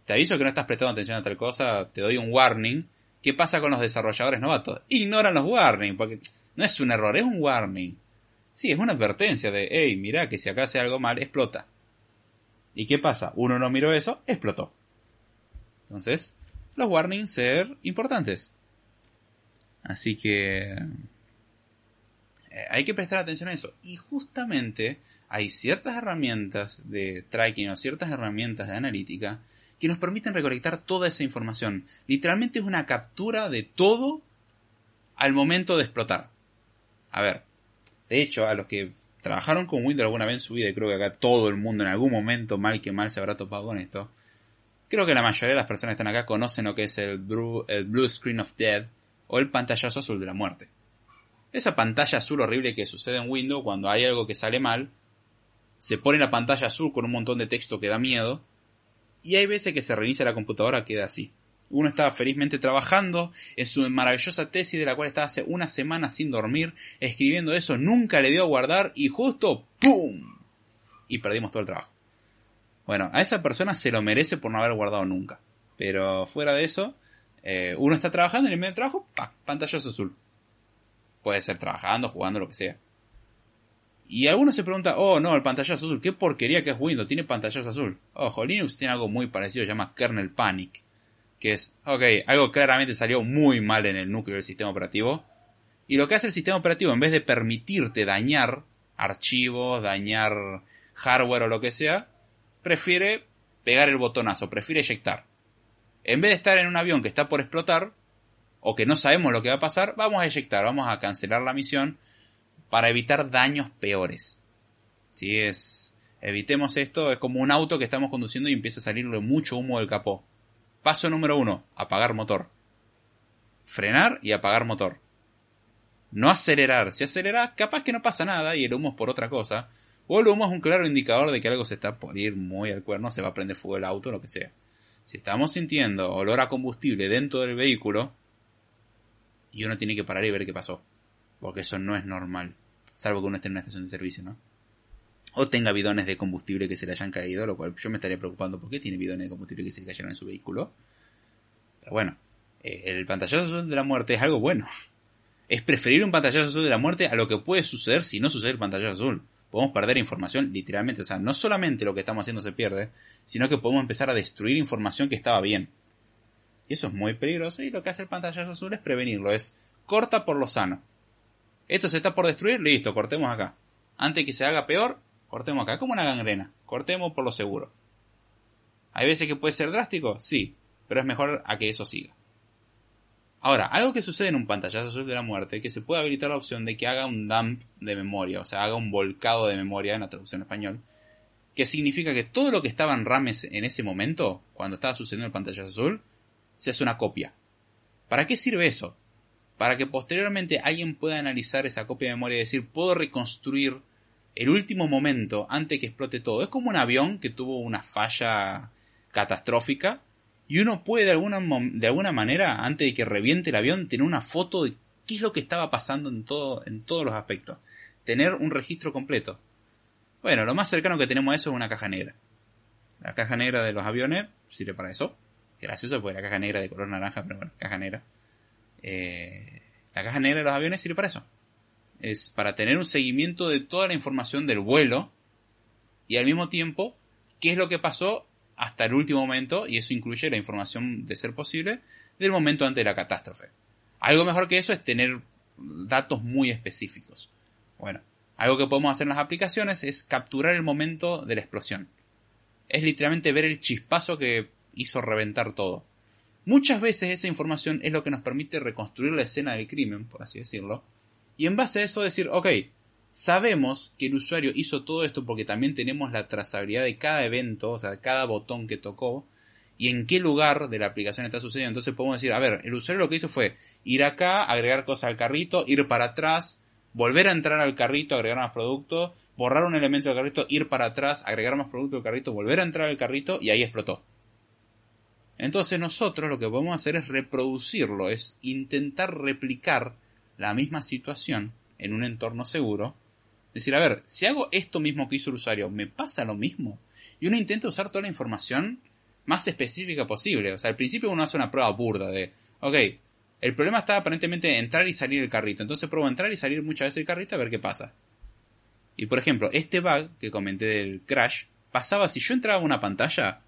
Speaker 1: te aviso que no estás prestando atención a tal cosa, te doy un warning. ¿Qué pasa con los desarrolladores novatos? Ignoran los warnings, porque no es un error, es un warning. Sí, es una advertencia de, hey, mira que si acá hace algo mal, explota. ¿Y qué pasa? Uno no miró eso, explotó. Entonces, los warnings ser importantes. Así que... Eh, hay que prestar atención a eso. Y justamente hay ciertas herramientas de tracking o ciertas herramientas de analítica que nos permiten recolectar toda esa información. Literalmente es una captura de todo al momento de explotar. A ver, de hecho, a los que trabajaron con Windows alguna vez en su vida, y creo que acá todo el mundo en algún momento, mal que mal, se habrá topado con esto, creo que la mayoría de las personas que están acá conocen lo que es el Blue, Screen of Death o el pantallazo azul de la muerte. Esa pantalla azul horrible que sucede en Windows cuando hay algo que sale mal, se pone la pantalla azul con un montón de texto que da miedo, y hay veces que se reinicia la computadora, queda así. Uno estaba felizmente trabajando en su maravillosa tesis de la cual estaba hace una semana sin dormir, escribiendo eso, nunca le dio a guardar y justo ¡pum! Y perdimos todo el trabajo. Bueno, a esa persona se lo merece por no haber guardado nunca. Pero fuera de eso, eh, uno está trabajando en el medio del trabajo, ¡pah! pantallazo azul. Puede ser trabajando, jugando, lo que sea. Y alguno se pregunta, oh no, el pantallazo azul, qué porquería que es Windows, tiene pantallazo azul. Ojo, Linux tiene algo muy parecido, se llama kernel panic. Que es, ok, algo claramente salió muy mal en el núcleo del sistema operativo. Y lo que hace el sistema operativo, en vez de permitirte dañar archivos, dañar hardware o lo que sea, prefiere pegar el botonazo, prefiere eyectar. En vez de estar en un avión que está por explotar, o que no sabemos lo que va a pasar, vamos a eyectar, vamos a cancelar la misión para evitar daños peores. Si es, evitemos esto, es como un auto que estamos conduciendo y empieza a salirle mucho humo del capó. Paso número uno, apagar motor. Frenar y apagar motor. No acelerar. Si aceleras, capaz que no pasa nada y el humo es por otra cosa. O el humo es un claro indicador de que algo se está por ir muy al cuerno, se va a prender fuego el auto, lo que sea. Si estamos sintiendo olor a combustible dentro del vehículo, y uno tiene que parar y ver qué pasó. Porque eso no es normal. Salvo que uno esté en una estación de servicio, ¿no? O tenga bidones de combustible que se le hayan caído, lo cual yo me estaría preocupando porque tiene bidones de combustible que se le cayeron en su vehículo. Pero bueno, eh, el pantallazo azul de la muerte es algo bueno. Es preferir un pantallazo azul de la muerte a lo que puede suceder si no sucede el pantallazo azul. Podemos perder información literalmente, o sea, no solamente lo que estamos haciendo se pierde, sino que podemos empezar a destruir información que estaba bien. Y eso es muy peligroso y lo que hace el pantallazo azul es prevenirlo, es corta por lo sano. Esto se está por destruir, listo, cortemos acá. Antes que se haga peor, cortemos acá, como una gangrena, cortemos por lo seguro. ¿Hay veces que puede ser drástico? Sí, pero es mejor a que eso siga. Ahora, algo que sucede en un pantallazo azul de la muerte que se puede habilitar la opción de que haga un dump de memoria, o sea, haga un volcado de memoria en la traducción español, que significa que todo lo que estaba en rames en ese momento, cuando estaba sucediendo el pantallazo azul, se hace una copia. ¿Para qué sirve eso? Para que posteriormente alguien pueda analizar esa copia de memoria y decir, puedo reconstruir el último momento antes que explote todo. Es como un avión que tuvo una falla catastrófica y uno puede de alguna, de alguna manera, antes de que reviente el avión, tener una foto de qué es lo que estaba pasando en, todo, en todos los aspectos. Tener un registro completo. Bueno, lo más cercano que tenemos a eso es una caja negra. La caja negra de los aviones sirve para eso gracioso porque la caja negra de color naranja, pero bueno, caja negra. Eh, la caja negra de los aviones sirve para eso. Es para tener un seguimiento de toda la información del vuelo y al mismo tiempo qué es lo que pasó hasta el último momento y eso incluye la información de ser posible del momento antes de la catástrofe. Algo mejor que eso es tener datos muy específicos. Bueno, algo que podemos hacer en las aplicaciones es capturar el momento de la explosión. Es literalmente ver el chispazo que hizo reventar todo. Muchas veces esa información es lo que nos permite reconstruir la escena del crimen, por así decirlo, y en base a eso decir, ok, sabemos que el usuario hizo todo esto porque también tenemos la trazabilidad de cada evento, o sea, cada botón que tocó, y en qué lugar de la aplicación está sucediendo. Entonces podemos decir, a ver, el usuario lo que hizo fue ir acá, agregar cosas al carrito, ir para atrás, volver a entrar al carrito, agregar más productos, borrar un elemento del carrito, ir para atrás, agregar más producto al carrito, volver a entrar al carrito y ahí explotó. Entonces nosotros lo que podemos hacer es reproducirlo, es intentar replicar la misma situación en un entorno seguro. Decir, a ver, si hago esto mismo que hizo el usuario, ¿me pasa lo mismo? Y uno intenta usar toda la información más específica posible. O sea, al principio uno hace una prueba burda de, ok, el problema está aparentemente entrar y salir el carrito. Entonces pruebo entrar y salir muchas veces el carrito a ver qué pasa. Y por ejemplo, este bug que comenté del crash pasaba si yo entraba a una pantalla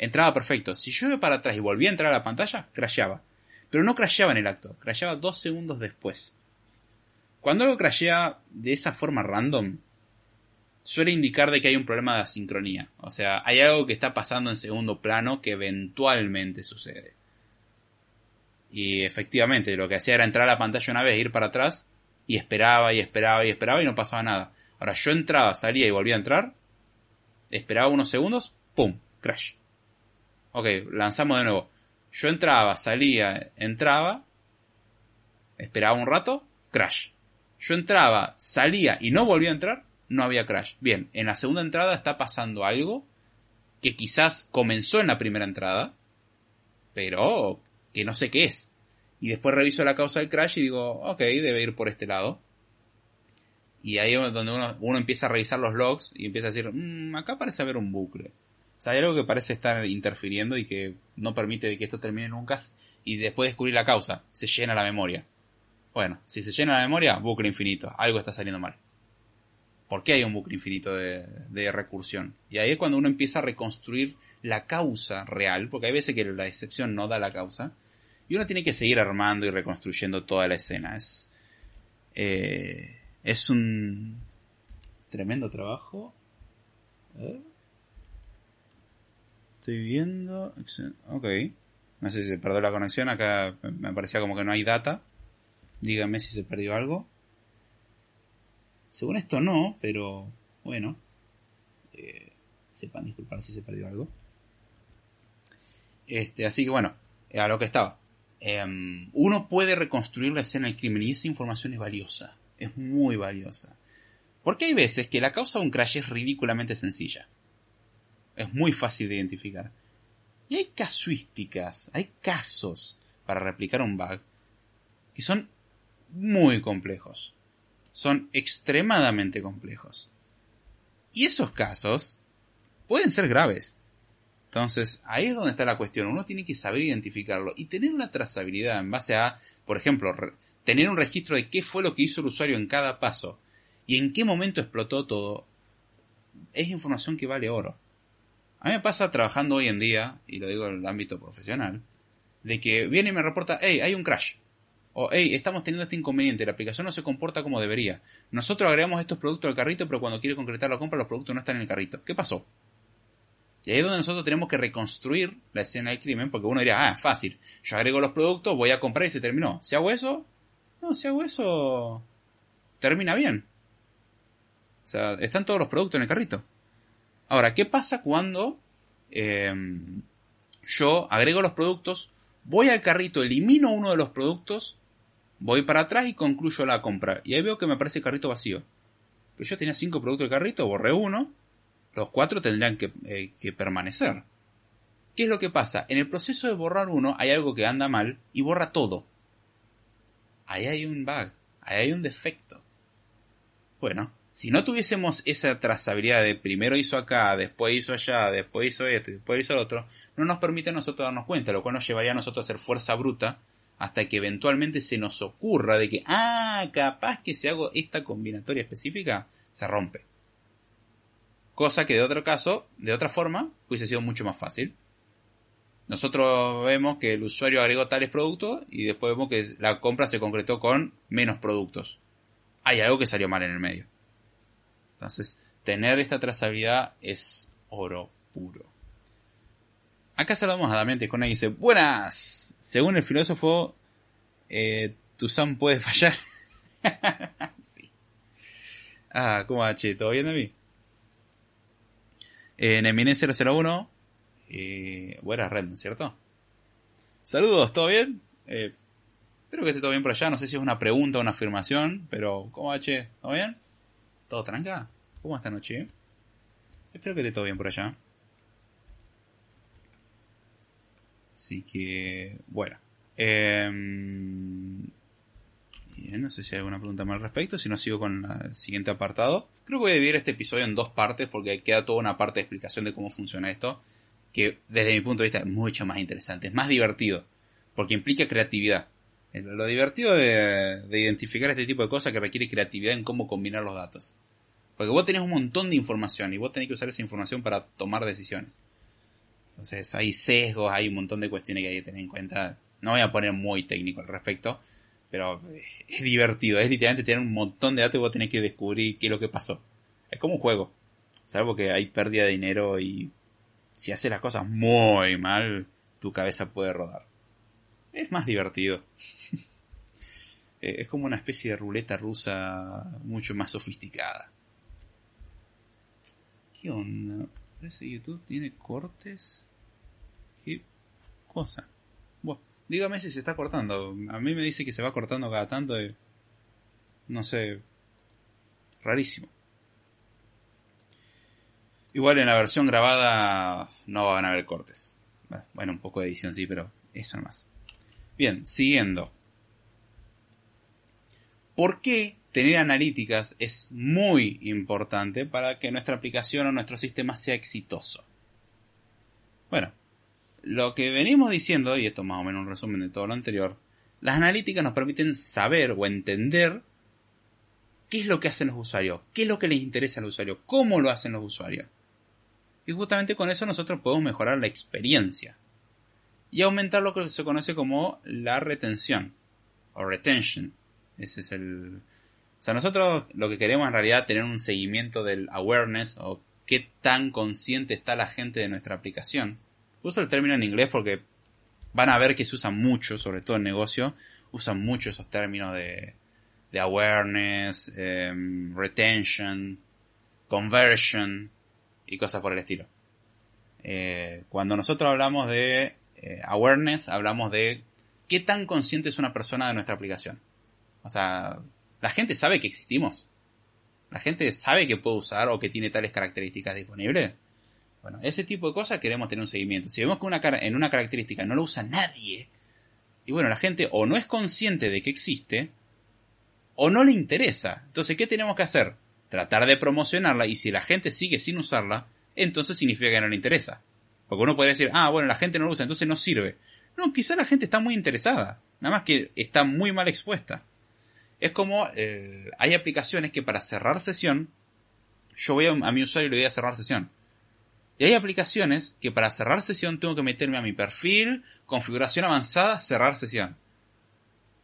Speaker 1: entraba perfecto. Si yo iba para atrás y volvía a entrar a la pantalla, crasheaba. Pero no crasheaba en el acto, crasheaba dos segundos después. Cuando algo crashea de esa forma random, suele indicar de que hay un problema de asincronía. O sea, hay algo que está pasando en segundo plano que eventualmente sucede. Y efectivamente, lo que hacía era entrar a la pantalla una vez, ir para atrás, y esperaba y esperaba y esperaba y no pasaba nada. Ahora yo entraba, salía y volvía a entrar, esperaba unos segundos, ¡pum! Crash. Ok, lanzamos de nuevo. Yo entraba, salía, entraba, esperaba un rato, crash. Yo entraba, salía y no volvía a entrar, no había crash. Bien, en la segunda entrada está pasando algo que quizás comenzó en la primera entrada, pero que no sé qué es. Y después reviso la causa del crash y digo, ok, debe ir por este lado. Y ahí es donde uno, uno empieza a revisar los logs y empieza a decir, mmm, acá parece haber un bucle. O sea, hay algo que parece estar interfiriendo y que no permite que esto termine nunca y después descubrir la causa, se llena la memoria. Bueno, si se llena la memoria, bucle infinito, algo está saliendo mal. ¿Por qué hay un bucle infinito de, recursión? Y ahí es cuando uno empieza a reconstruir la causa real, porque hay veces que la excepción no da la causa, y uno tiene que seguir armando y reconstruyendo toda la escena. Es, eh, es un tremendo trabajo Estoy viendo. Ok. No sé si se perdió la conexión. Acá me parecía como que no hay data. Dígame si se perdió algo. Según esto no, pero bueno. Eh, sepan disculpar si se perdió algo. Este, así que bueno, a lo que estaba. Em, uno puede reconstruir la escena del crimen y esa información es valiosa. Es muy valiosa. Porque hay veces que la causa de un crash es ridículamente sencilla. Es muy fácil de identificar. Y hay casuísticas, hay casos para replicar un bug que son muy complejos. Son extremadamente complejos. Y esos casos pueden ser graves. Entonces, ahí es donde está la cuestión. Uno tiene que saber identificarlo y tener una trazabilidad en base a, por ejemplo, tener un registro de qué fue lo que hizo el usuario en cada paso y en qué momento explotó todo. Es información que vale oro. A mí me pasa trabajando hoy en día, y lo digo en el ámbito profesional, de que viene y me reporta, hey, hay un crash. O, hey, estamos teniendo este inconveniente, la aplicación no se comporta como debería. Nosotros agregamos estos productos al carrito, pero cuando quiere concretar la compra, los productos no están en el carrito. ¿Qué pasó? Y ahí es donde nosotros tenemos que reconstruir la escena del crimen, porque uno diría, ah, fácil, yo agrego los productos, voy a comprar y se terminó. Si hago eso, no, si hago eso, termina bien. O sea, están todos los productos en el carrito. Ahora, ¿qué pasa cuando em, yo agrego los productos, voy al carrito, elimino uno de los productos, voy para atrás y concluyo la compra? Y ahí veo que me aparece el carrito vacío. Pero yo tenía cinco productos de carrito, borré uno, los cuatro tendrían eh, que, permanecer. ¿Qué es lo que pasa? En el proceso de borrar uno hay algo que anda mal y borra todo. Ahí hay un bug, ahí hay un defecto. Bueno, si no tuviésemos esa trazabilidad de primero hizo acá, después hizo allá, después hizo esto y después hizo otro, no nos permite a nosotros darnos cuenta, lo cual nos llevaría a nosotros a hacer fuerza bruta hasta que eventualmente se nos ocurra de que, ah, capaz que si hago esta combinatoria específica, se rompe. Cosa que de otro caso, de otra forma, hubiese sido mucho más fácil. Nosotros vemos que el usuario agregó tales productos y después vemos que la compra se concretó con menos productos. Hay algo que salió mal en el medio. Entonces, tener esta trazabilidad es oro puro. Acá saludamos a Damián con y dice, buenas. Según el filósofo, eh, tu Sam puede fallar. sí. Ah, ¿cómo va, che? ¿Todo bien de mí? en Eminem 001. Eh, buena red, ¿no es cierto? Saludos, ¿todo bien? Eh, espero que esté todo bien por allá. No sé si es una pregunta o una afirmación, pero ¿cómo va, che? ¿Todo bien? ¿Todo tranca? ¿Cómo esta noche? Espero que esté todo bien por allá. Así que, bueno. Eh, no sé si hay alguna pregunta más al respecto, si no sigo con el siguiente apartado. Creo que voy a dividir este episodio en dos partes porque queda toda una parte de explicación de cómo funciona esto, que desde mi punto de vista es mucho más interesante, es más divertido, porque implica creatividad. Lo divertido de, identificar este tipo de cosas que requiere creatividad en cómo combinar los datos. Porque vos tenés un montón de información y vos tenés que usar esa información para tomar decisiones. Entonces hay sesgos, hay un montón de cuestiones que hay que tener en cuenta. No voy a poner muy técnico al respecto, pero es divertido, es literalmente tener un montón de datos y vos tenés que descubrir qué es lo que pasó. Es como un juego. Salvo que hay pérdida de dinero y si haces las cosas muy mal, tu cabeza puede rodar. Es más divertido. es como una especie de ruleta rusa mucho más sofisticada. ¿Qué onda? Ese YouTube tiene cortes. ¿Qué cosa? Bueno. Dígame si se está cortando. A mí me dice que se va cortando cada tanto. No sé. Rarísimo. Igual en la versión grabada no van a haber cortes. Bueno, un poco de edición sí, pero eso nomás. Bien, siguiendo. ¿Por qué tener analíticas es muy importante para que nuestra aplicación o nuestro sistema sea exitoso? Bueno, lo que venimos diciendo, y esto es más o menos un resumen de todo lo anterior, las analíticas nos permiten saber o entender qué es lo que hacen los usuarios, qué es lo que les interesa al usuario, cómo lo hacen los usuarios. Y justamente con eso nosotros podemos mejorar la experiencia y aumentar lo que se conoce como la retención o retention. Ese es el... O sea, nosotros lo que queremos en realidad es tener un seguimiento del awareness o qué tan consciente está la gente de nuestra aplicación. Uso el término en inglés porque van a ver que se usa mucho, sobre todo en negocio, usan mucho esos términos de, de awareness, em, retention, conversion y cosas por el estilo. Eh, cuando nosotros hablamos de eh, awareness, hablamos de qué tan consciente es una persona de nuestra aplicación. O sea, la gente sabe que existimos. La gente sabe que puede usar o que tiene tales características disponibles. Bueno, ese tipo de cosas queremos tener un seguimiento. Si vemos que una en una característica no lo usa nadie, y bueno, la gente o no es consciente de que existe, o no le interesa. Entonces, ¿qué tenemos que hacer? Tratar de promocionarla y si la gente sigue sin usarla, entonces significa que no le interesa. Porque uno puede decir, ah, bueno, la gente no lo usa, entonces no sirve. No, quizá la gente está muy interesada, nada más que está muy mal expuesta. Es como, eh, hay aplicaciones que para cerrar sesión, yo voy a, a mi usuario y le voy a cerrar sesión. Y hay aplicaciones que para cerrar sesión tengo que meterme a mi perfil, configuración avanzada, cerrar sesión.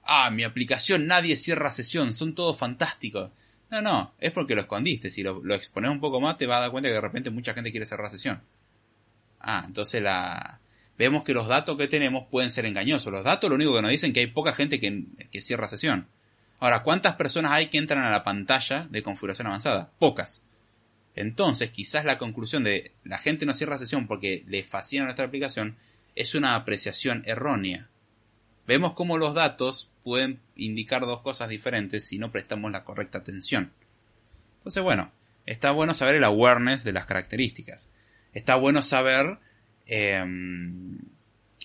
Speaker 1: Ah, mi aplicación nadie cierra sesión, son todos fantásticos. No, no, es porque lo escondiste. Si lo, expones un poco más, te vas a dar cuenta que de repente mucha gente quiere cerrar sesión. Ah, entonces la. Vemos que los datos que tenemos pueden ser engañosos. Los datos lo único que nos dicen es que hay poca gente que, que cierra sesión. Ahora, ¿cuántas personas hay que entran a la pantalla de configuración avanzada? Pocas. Entonces, quizás la conclusión de la gente no cierra sesión porque le fascina nuestra aplicación es una apreciación errónea. Vemos cómo los datos pueden indicar dos cosas diferentes si no prestamos la correcta atención. Entonces, bueno, está bueno saber el awareness de las características. Está bueno saber em,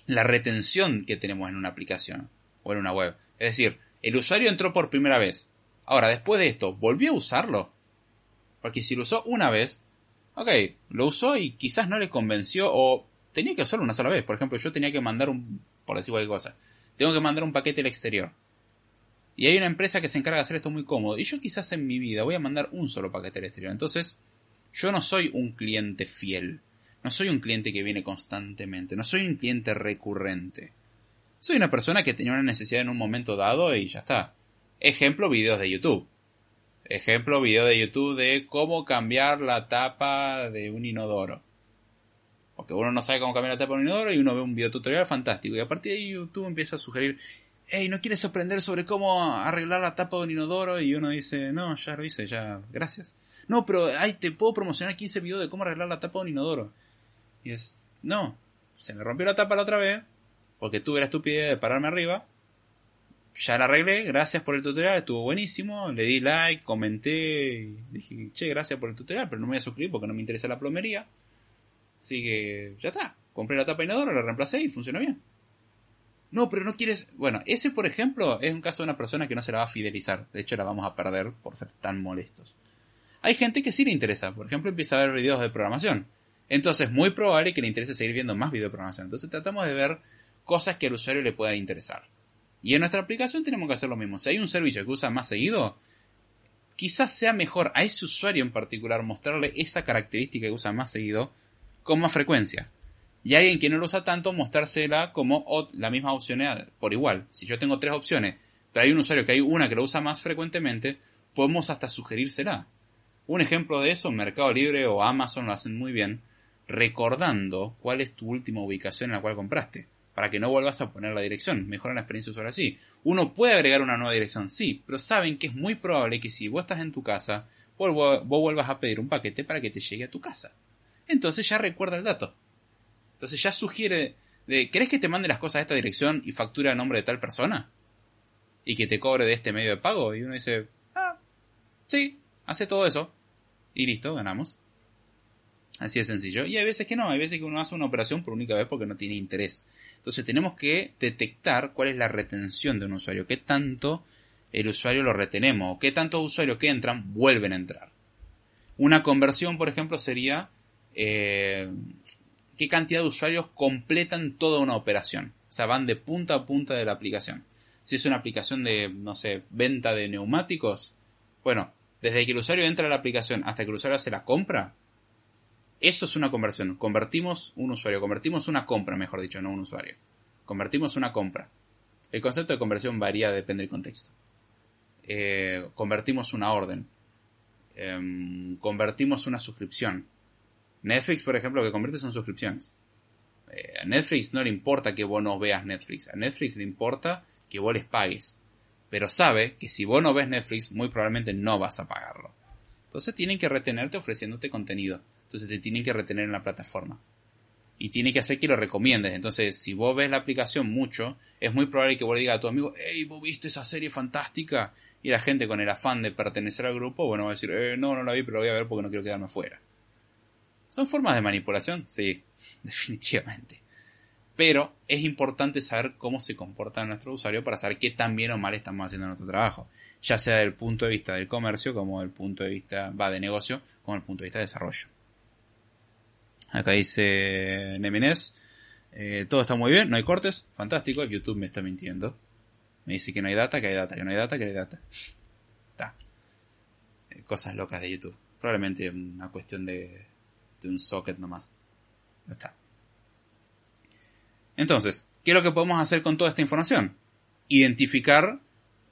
Speaker 1: la retención que tenemos en una aplicación o en una web. Es decir, el usuario entró por primera vez. Ahora, después de esto, ¿volvió a usarlo? Porque si lo usó una vez, ok, lo usó y quizás no le convenció o tenía que usarlo una sola vez. Por ejemplo, yo tenía que mandar un, por decir cualquier cosa, tengo que mandar un paquete al exterior. Y hay una empresa que se encarga de hacer esto muy cómodo. Y yo quizás en mi vida voy a mandar un solo paquete al exterior. Entonces, yo no soy un cliente fiel. No soy un cliente que viene constantemente. No soy un cliente recurrente. Soy una persona que tenía una necesidad en un momento dado y ya está. Ejemplo, videos de YouTube. Ejemplo, video de YouTube de cómo cambiar la tapa de un inodoro. Porque uno no sabe cómo cambiar la tapa de un inodoro y uno ve un video tutorial fantástico. Y a partir de ahí YouTube empieza a sugerir, hey, ¿no quieres aprender sobre cómo arreglar la tapa de un inodoro? Y uno dice, no, ya lo hice, ya, gracias. No, pero ay, te puedo promocionar 15 videos de cómo arreglar la tapa de un inodoro. Y es, no, se me rompió la tapa la otra vez, porque tuve la estupidez de pararme arriba. Ya la arreglé, gracias por el tutorial, estuvo buenísimo. Le di like, comenté, dije, che, gracias por el tutorial, pero no me voy a suscribir porque no me interesa la plomería. Así que ya está. Compré la tapa inodoro, la reemplacé y funcionó bien. No, pero no quieres. Bueno, ese por ejemplo es un caso de una persona que no se la va a fidelizar. De hecho, la vamos a perder por ser tan molestos. Hay gente que sí le interesa. Por ejemplo, empieza a ver videos de programación. Entonces, es muy probable que le interese seguir viendo más videos de programación. Entonces, tratamos de ver cosas que al usuario le puedan interesar. Y en nuestra aplicación tenemos que hacer lo mismo. Si hay un servicio que usa más seguido, quizás sea mejor a ese usuario en particular mostrarle esa característica que usa más seguido con más frecuencia. Y alguien que no lo usa tanto, mostrársela como la misma opción por igual. Si yo tengo tres opciones, pero hay un usuario que hay una que lo usa más frecuentemente, podemos hasta sugerírsela. Un ejemplo de eso, Mercado Libre o Amazon lo hacen muy bien, recordando cuál es tu última ubicación en la cual compraste, para que no vuelvas a poner la dirección, mejora la experiencia usuario así. Uno puede agregar una nueva dirección, sí, pero saben que es muy probable que si vos estás en tu casa, vos, vos vuelvas a pedir un paquete para que te llegue a tu casa entonces ya recuerda el dato. Entonces ya sugiere de, ¿querés que te mande las cosas a esta dirección y factura a nombre de tal persona? Y que te cobre de este medio de pago. Y uno dice, ah, sí, hace todo eso. Y listo, ganamos. Así de sencillo. Y hay veces que no, hay veces que uno hace una operación por única vez porque no tiene interés. Entonces tenemos que detectar cuál es la retención de un usuario, qué tanto el usuario lo retenemos, qué tantos usuarios que entran vuelven a entrar. Una conversión, por ejemplo, sería eh, qué cantidad de usuarios completan toda una operación. O sea, van de punta a punta de la aplicación. Si es una aplicación de, no sé, venta de neumáticos, bueno, desde que el usuario entra a la aplicación hasta que el usuario hace la compra, eso es una conversión. Convertimos un usuario, convertimos una compra, mejor dicho, no un usuario. Convertimos una compra. El concepto de conversión varía, depende del contexto. Eh, convertimos una orden. Em, convertimos una suscripción Netflix, por ejemplo, lo que convierte son suscripciones. Eh, a Netflix no le importa que vos no veas Netflix. A Netflix le importa que vos les pagues. Pero sabe que si vos no ves Netflix, muy probablemente no vas a pagarlo. Entonces tienen que retenerte ofreciéndote contenido. Entonces te tienen que retener en la plataforma. Y tiene que hacer que lo recomiendes. Entonces, si vos ves la aplicación mucho, es muy probable que vos le digas a tu amigo, hey, vos viste esa serie fantástica. Y la gente con el afán de pertenecer al grupo, bueno, va a decir, eh, no, no la vi, pero la voy a ver porque no quiero quedarme afuera. ¿Son formas de manipulación? Sí, definitivamente. Pero es importante saber cómo se comporta nuestro usuario para saber qué tan bien o mal estamos haciendo nuestro trabajo. Ya sea desde el punto de vista del comercio, como del punto de vista, va de negocio, como el punto de vista de desarrollo. Acá dice Nemines, eh, todo está muy bien, no hay cortes, fantástico, YouTube me está mintiendo. Me dice que no hay data, que hay data, que no hay data, que hay data. Está. Eh, cosas locas de YouTube. Probablemente una cuestión de, de un socket nomás. No está. Entonces, ¿qué es lo que podemos hacer con toda esta información? Identificar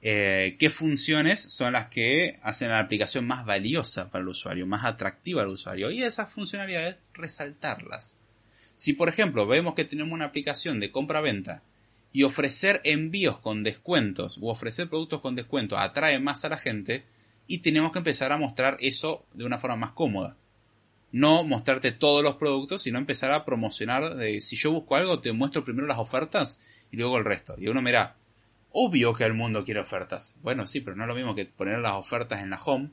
Speaker 1: eh, qué funciones son las que hacen la aplicación más valiosa para el usuario, más atractiva al usuario, y esas funcionalidades resaltarlas. Si por ejemplo vemos que tenemos una aplicación de compra-venta y ofrecer envíos con descuentos u ofrecer productos con descuentos atrae más a la gente y tenemos que empezar a mostrar eso de una forma más cómoda no mostrarte todos los productos, sino empezar a promocionar. Si yo busco algo, te muestro primero las ofertas y luego el resto. Y uno mira, obvio que el mundo quiere ofertas. Bueno, sí, pero no es lo mismo que poner las ofertas en la home,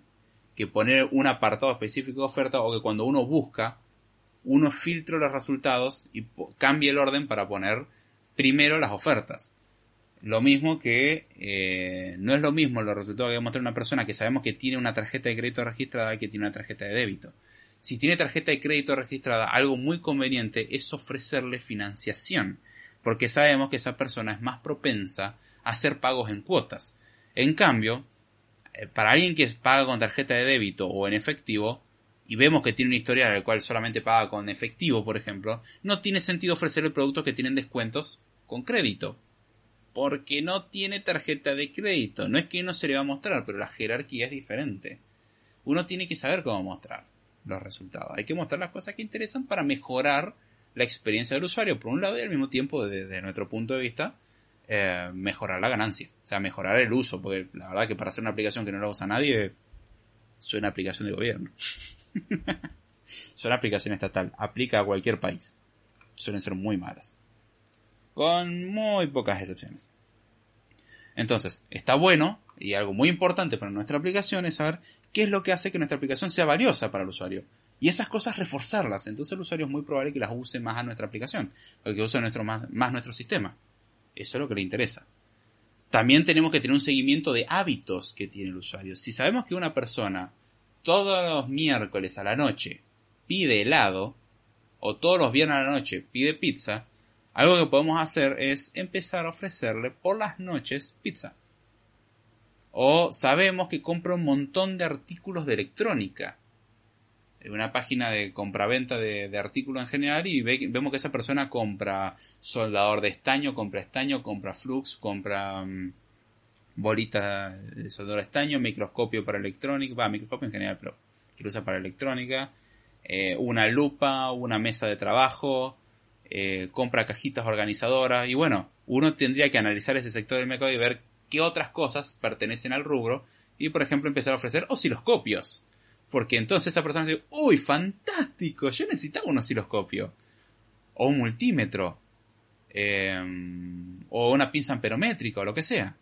Speaker 1: que poner un apartado específico de oferta, o que cuando uno busca, uno filtre los resultados y cambie el orden para poner primero las ofertas. Lo mismo que eh, no es lo mismo los resultados que va a mostrar una persona que sabemos que tiene una tarjeta de crédito registrada que tiene una tarjeta de débito si tiene tarjeta de crédito registrada, algo muy conveniente es ofrecerle financiación, porque sabemos que esa persona es más propensa hacer pagos en cuotas. En cambio, eh, para alguien que paga con tarjeta de débito o en efectivo, y vemos que tiene una historia en la cual solamente paga con efectivo, por ejemplo, no tiene sentido ofrecerle productos que tienen descuentos con crédito. Porque no tiene tarjeta de crédito. No es que no se le va a mostrar, pero la jerarquía es diferente. Uno tiene que saber cómo mostrar los resultados. Hay que mostrar las cosas que interesan para mejorar la experiencia del usuario, por un lado, y al mismo tiempo, desde nuestro punto de vista, eh, mejorar la ganancia. O sea, mejorar el uso, porque la verdad que para hacer una aplicación que no la usa nadie, suena aplicación de gobierno. suena aplicación estatal. Aplica a cualquier país. Suelen ser muy malas. Con muy pocas excepciones. Entonces, está bueno, y algo muy importante para nuestra aplicación es saber qué es lo que hace que nuestra aplicación sea valiosa para el usuario. Y esas cosas reforzarlas. Entonces el usuario es muy probable que las use más a nuestra aplicación, o que use más nuestro sistema. Eso es lo que le interesa. También tenemos que tener un seguimiento de hábitos que tiene el usuario. Si sabemos que una persona todos los miércoles a la noche pide helado, o todos los viernes a la noche pide pizza, algo que podemos hacer es empezar a ofrecerle por las noches pizza. O sabemos que compra un montón de artículos de electrónica. Una página de compraventa de, de artículos en general y vemos que esa persona compra soldador de estaño, compra estaño, compra flux, compra mm, bolita de soldador de estaño, microscopio para electrónica, va, microscopio en general, pero que usa para electrónica, eh, una lupa, una mesa de trabajo, eh, compra cajitas organizadoras y bueno, uno tendría que analizar ese sector del mercado y ver qué otras cosas pertenecen al rubro y, por ejemplo, empezar a ofrecer osciloscopios. Porque entonces esa persona dice, uy, fantástico, yo necesitaba un osciloscopio. O un multímetro. Em, o una pinza amperométrica, o lo que sea.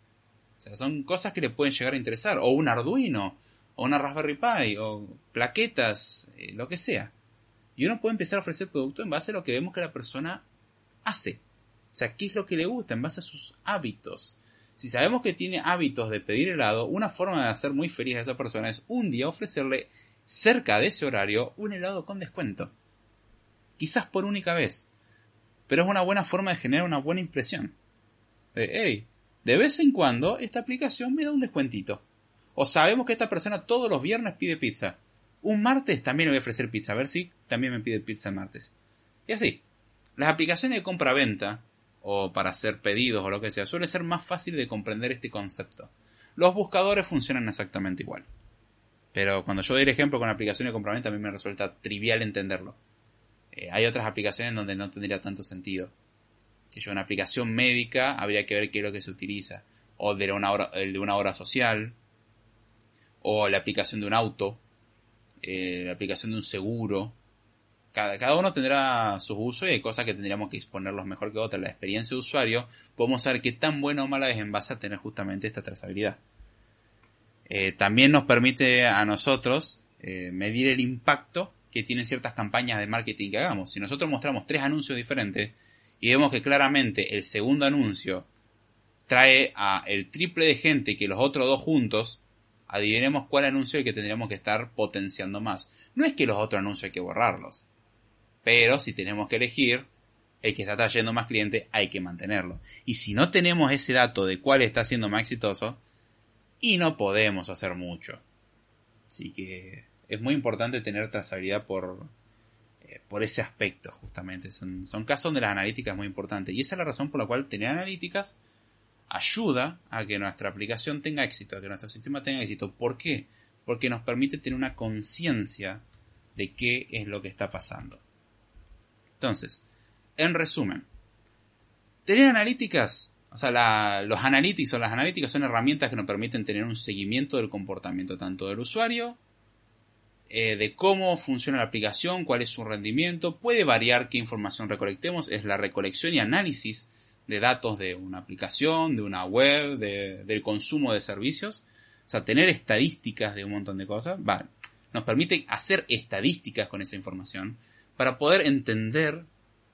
Speaker 1: O sea, son cosas que le pueden llegar a interesar. O un Arduino, o una Raspberry Pi, o plaquetas, eh, lo que sea. Y uno puede empezar a ofrecer producto en base a lo que vemos que la persona hace. O sea, qué es lo que le gusta, en base a sus hábitos. Si sabemos que tiene hábitos de pedir helado, una forma de hacer muy feliz a esa persona es un día ofrecerle cerca de ese horario un helado con descuento. Quizás por única vez. Pero es una buena forma de generar una buena impresión. De, hey, de vez en cuando esta aplicación me da un descuentito. O sabemos que esta persona todos los viernes pide pizza. Un martes también le voy a ofrecer pizza. A ver si también me pide pizza el martes. Y así. Las aplicaciones de compra-venta o para hacer pedidos o lo que sea, suele ser más fácil de comprender este concepto. Los buscadores funcionan exactamente igual. Pero cuando yo doy el ejemplo con aplicaciones de compraventa, a mí me resulta trivial entenderlo. Eh, hay otras aplicaciones donde no tendría tanto sentido. Que yo, una aplicación médica, habría que ver qué es lo que se utiliza. O de una hora, de una hora social. O la aplicación de un auto. Eh, la aplicación de un seguro. Cada, cada, uno tendrá sus usos y hay cosas que tendríamos que exponerlos mejor que otras. La experiencia de usuario, podemos saber qué tan buena o mala es en base a tener justamente esta trazabilidad. Eh, también nos permite a nosotros eh, medir el impacto que tienen ciertas campañas de marketing que hagamos. Si nosotros mostramos tres anuncios diferentes y vemos que claramente el segundo anuncio trae a el triple de gente que los otros dos juntos, adivinemos cuál anuncio es el que tendríamos que estar potenciando más. No es que los otros anuncios hay que borrarlos, pero si tenemos que elegir el que está trayendo más clientes, hay que mantenerlo. Y si no tenemos ese dato de cuál está siendo más exitoso, y no podemos hacer mucho. Así que es muy importante tener trazabilidad por, eh, por ese aspecto, justamente. Son, son casos donde las analíticas muy importante. Y esa es la razón por la cual tener analíticas ayuda a que nuestra aplicación tenga éxito, a que nuestro sistema tenga éxito. ¿Por qué? Porque nos permite tener una conciencia de qué es lo que está pasando. Entonces, en resumen, tener analíticas o sea, los analytics o las analíticas son herramientas que nos permiten tener un seguimiento del comportamiento tanto del usuario, eh, de cómo funciona la aplicación, cuál es su rendimiento. Puede variar qué información recolectemos. Es la recolección y análisis de datos de una aplicación, de una web, del consumo de servicios. O sea, tener estadísticas de un montón de cosas. Va, nos permite hacer estadísticas con esa información para poder entender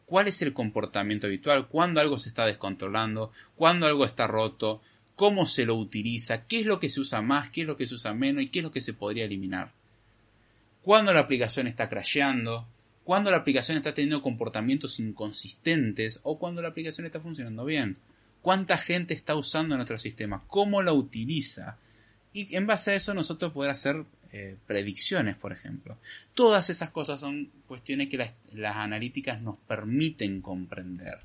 Speaker 1: cuál es el comportamiento habitual, cuándo algo se está descontrolando, cuándo algo está roto, cómo se lo utiliza, qué es lo que se usa más, qué es lo que se usa menos y qué es lo que se podría eliminar. Cuándo la aplicación está crasheando, cuándo la aplicación está teniendo comportamientos inconsistentes o cuándo la aplicación está funcionando bien. Cuánta gente está usando nuestro sistema, cómo la utiliza. Y en base a eso nosotros poder hacer eh, predicciones, por ejemplo. Todas esas cosas son cuestiones que las, las analíticas nos permiten comprender.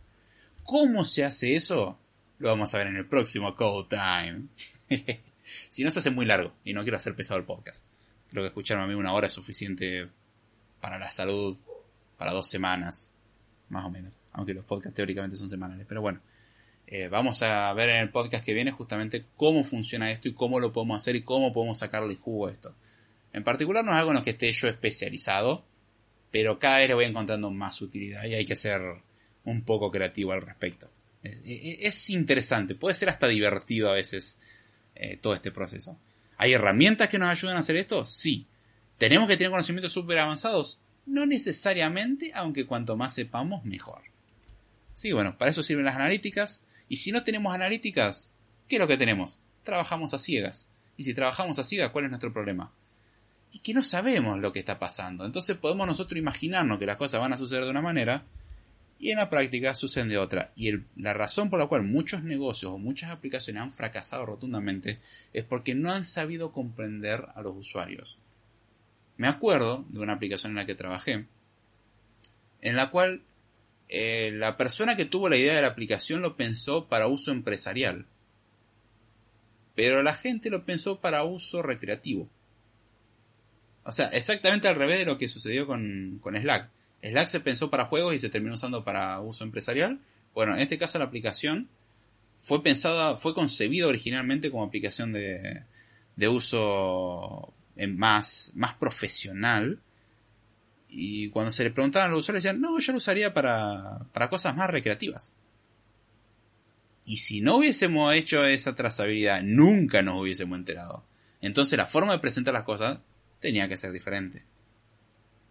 Speaker 1: ¿Cómo se hace eso? Lo vamos a ver en el próximo Code Time. si no se hace muy largo y no quiero hacer pesado el podcast. Creo que escucharme a mí una hora es suficiente para la salud, para dos semanas, más o menos. Aunque los podcasts teóricamente son semanales. Pero bueno, eh, vamos a ver en el podcast que viene justamente cómo funciona esto y cómo lo podemos hacer y cómo podemos sacarle jugo esto. En particular no es algo en lo que esté yo especializado, pero cada vez le voy encontrando más utilidad y hay que ser un poco creativo al respecto. Es, interesante, puede ser hasta divertido a veces eh, todo este proceso. ¿Hay herramientas que nos ayudan a hacer esto? Sí. ¿Tenemos que tener conocimientos súper avanzados? No necesariamente, aunque cuanto más sepamos, mejor. Sí, bueno, para eso sirven las analíticas. Y si no tenemos analíticas, ¿qué es lo que tenemos? Trabajamos a ciegas. Y si trabajamos a ciegas, ¿cuál es nuestro problema? Y que no sabemos lo que está pasando. Entonces podemos nosotros imaginarnos que las cosas van a suceder de una manera y en la práctica suceden de otra. Y la razón por la cual muchos negocios o muchas aplicaciones han fracasado rotundamente es porque no han sabido comprender a los usuarios. Me acuerdo de una aplicación en la que trabajé, en la cual eh, la persona que tuvo la idea de la aplicación lo pensó para uso empresarial, pero la gente lo pensó para uso recreativo. O sea, exactamente al revés de lo que sucedió con, Slack. Slack se pensó para juegos y se terminó usando para uso empresarial. Bueno, en este caso la aplicación fue pensada, fue concebida originalmente como aplicación de, de uso más, más profesional. Y cuando se le preguntaban a los usuarios decían, no, yo lo usaría para, para cosas más recreativas. Y si no hubiésemos hecho esa trazabilidad, nunca nos hubiésemos enterado. Entonces la forma de presentar las cosas tenía que ser diferente.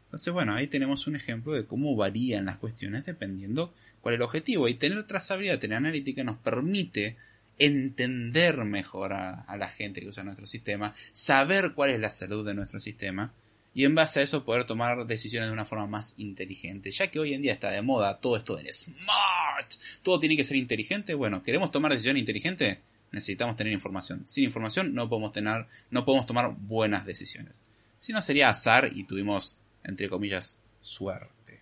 Speaker 1: Entonces, bueno, ahí tenemos un ejemplo de cómo varían las cuestiones dependiendo cuál es el objetivo. Y tener trazabilidad, tener analítica nos permite entender mejor a, la gente que usa nuestro sistema, saber cuál es la salud de nuestro sistema y en base a eso poder tomar decisiones de una forma más inteligente. Ya que hoy en día está de moda todo esto del smart, todo tiene que ser inteligente. Bueno, ¿queremos tomar decisiones inteligentes? Necesitamos tener información. Sin información no podemos tener, no podemos tomar buenas decisiones. Si no sería azar y tuvimos, entre comillas, suerte.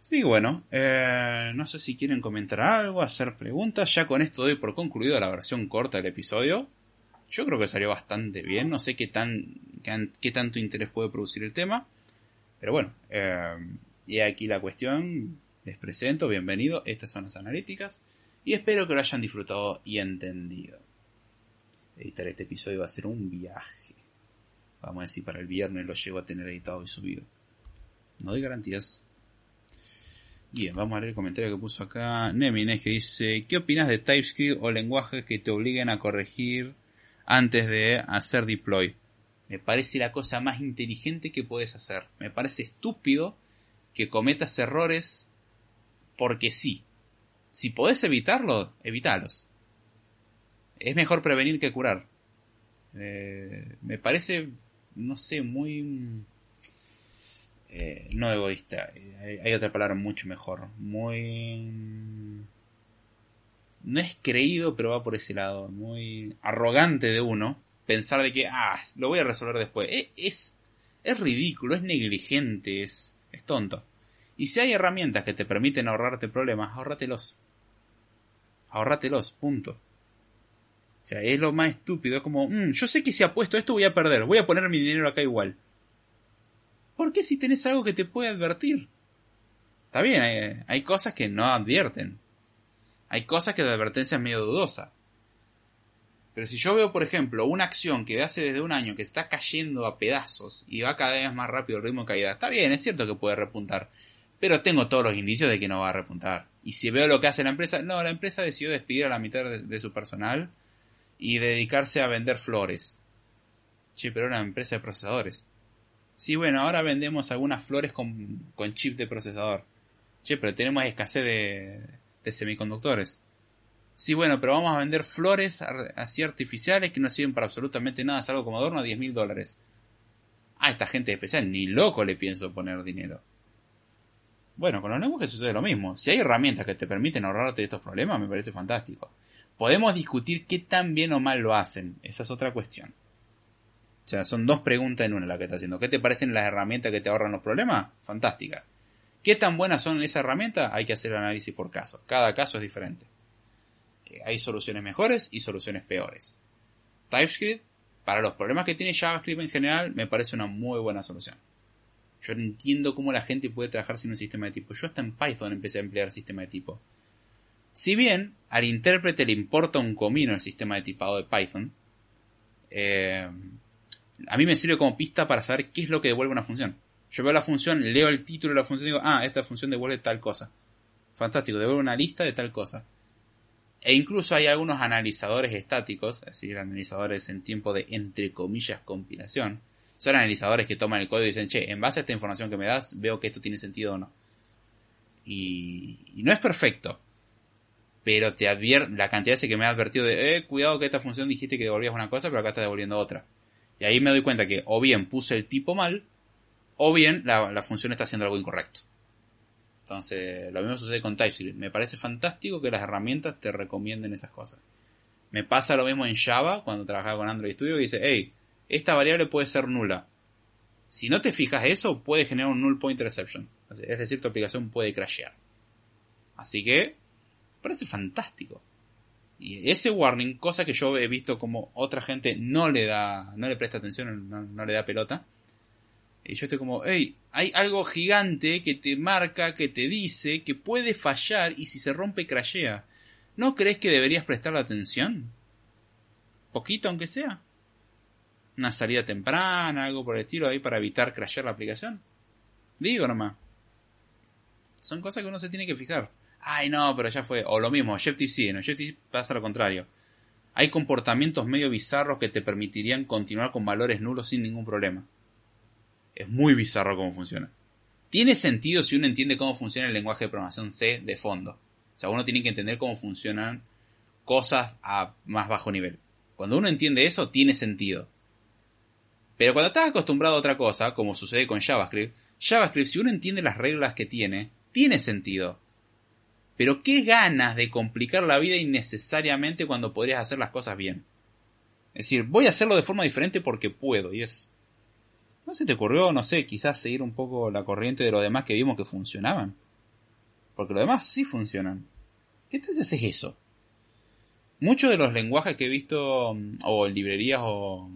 Speaker 1: Sí, bueno, eh, no sé si quieren comentar algo, hacer preguntas. Ya con esto doy por concluido la versión corta del episodio. Yo creo que salió bastante bien. No sé qué tan qué, tanto interés puede producir el tema. Pero bueno, eh, y aquí la cuestión. Les presento, bienvenido. Estas son las analíticas. Y espero que lo hayan disfrutado y entendido. Editar este episodio va a ser un viaje. Vamos a decir, para el viernes lo llego a tener editado y subido. No doy garantías. Bien, vamos a leer el comentario que puso acá Nemines que dice, ¿qué opinas de TypeScript o lenguajes que te obliguen a corregir antes de hacer deploy? Me parece la cosa más inteligente que puedes hacer. Me parece estúpido que cometas errores porque sí. Si podés evitarlo, evitalos. Es mejor prevenir que curar. Eh, me parece, no sé, muy eh, no egoísta, hay, otra palabra mucho mejor, muy... No es creído, pero va por ese lado, muy arrogante de uno, pensar de que, ah, lo voy a resolver después. E, es, es, ridículo, es negligente, es, es tonto. Y si hay herramientas que te permiten ahorrarte problemas, ahórratelos. Ahórratelos, punto. O sea, es lo más estúpido, es como, mm, yo sé que si apuesto esto voy a perder, voy a poner mi dinero acá igual. ¿Por qué si tenés algo que te puede advertir? Está bien, hay, cosas que no advierten. Hay cosas que la advertencia es medio dudosa. Pero si yo veo, por ejemplo, una acción que hace desde un año que está cayendo a pedazos y va cada vez más rápido el ritmo de caída, está bien, es cierto que puede repuntar. Pero tengo todos los indicios de que no va a repuntar. Y si veo lo que hace la empresa, no, la empresa decidió despedir a la mitad de, su personal y dedicarse a vender flores. Sí, pero era una empresa de procesadores. Sí, bueno, ahora vendemos algunas flores con, con chip de procesador. Che, pero tenemos escasez de, de semiconductores. Sí, bueno, pero vamos a vender flores así artificiales que no sirven para absolutamente nada, salvo como adorno a 10 mil dólares. A esta gente especial, ni loco le pienso poner dinero. Bueno, con los lenguajes sucede lo mismo. Si hay herramientas que te permiten ahorrarte de estos problemas, me parece fantástico. Podemos discutir qué tan bien o mal lo hacen, esa es otra cuestión. O sea, son dos preguntas en una la que está haciendo. ¿Qué te parecen las herramientas que te ahorran los problemas? Fantástica. ¿Qué tan buenas son esas herramientas? Hay que hacer el análisis por caso. Cada caso es diferente. Eh, hay soluciones mejores y soluciones peores. TypeScript, para los problemas que tiene JavaScript en general, me parece una muy buena solución. Yo no entiendo cómo la gente puede trabajar sin un sistema de tipo. Yo hasta en Python empecé a emplear sistema de tipo. Si bien al intérprete le importa un comino el sistema de tipado de Python, eh, a mí me sirve como pista para saber qué es lo que devuelve una función. Yo veo la función, leo el título de la función y digo, ah, esta función devuelve tal cosa. Fantástico, devuelve una lista de tal cosa. E incluso hay algunos analizadores estáticos, es decir, analizadores en tiempo de entre comillas compilación. Son analizadores que toman el código y dicen, che, en base a esta información que me das, veo que esto tiene sentido o no. Y, no es perfecto. Pero te advierte, la cantidad de que me ha advertido de, eh, cuidado que esta función dijiste que devolvías una cosa, pero acá está devolviendo otra. Y ahí me doy cuenta que o bien puse el tipo mal, o bien la, función está haciendo algo incorrecto. Entonces, lo mismo sucede con TypeScript. Me parece fantástico que las herramientas te recomienden esas cosas. Me pasa lo mismo en Java, cuando trabajaba con Android Studio, que dice, hey, esta variable puede ser nula. Si no te fijas eso, puede generar un null point exception. Es decir, tu aplicación puede crashear. Así que, parece fantástico. Y ese warning, cosa que yo he visto como otra gente no le da, no le presta atención, no, le da pelota. Y yo estoy como, hey, hay algo gigante que te marca, que te dice que puede fallar y si se rompe crashea. ¿No crees que deberías prestarle atención? Poquito aunque sea. Una salida temprana, algo por el estilo ahí para evitar crashear la aplicación. Digo nomás. Son cosas que uno se tiene que fijar ay no, pero ya fue. O lo mismo, Objective sí, en Objective pasa lo contrario. Hay comportamientos medio bizarros que te permitirían continuar con valores nulos sin ningún problema. Es muy bizarro cómo funciona. Tiene sentido si uno entiende cómo funciona el lenguaje de programación C de fondo. O sea, uno tiene que entender cómo funcionan cosas a más bajo nivel. Cuando uno entiende eso, tiene sentido. Pero cuando estás acostumbrado a otra cosa, como sucede con JavaScript, JavaScript, si uno entiende las reglas que tiene, tiene sentido. Pero qué ganas de complicar la vida innecesariamente cuando podrías hacer las cosas bien. Es decir, voy a hacerlo de forma diferente porque puedo. Y es... ¿No se te ocurrió, no sé, quizás seguir un poco la corriente de lo demás que vimos que funcionaban? Porque lo demás sí funcionan. ¿Qué entonces es eso? muchos de los lenguajes que he visto, o librerías o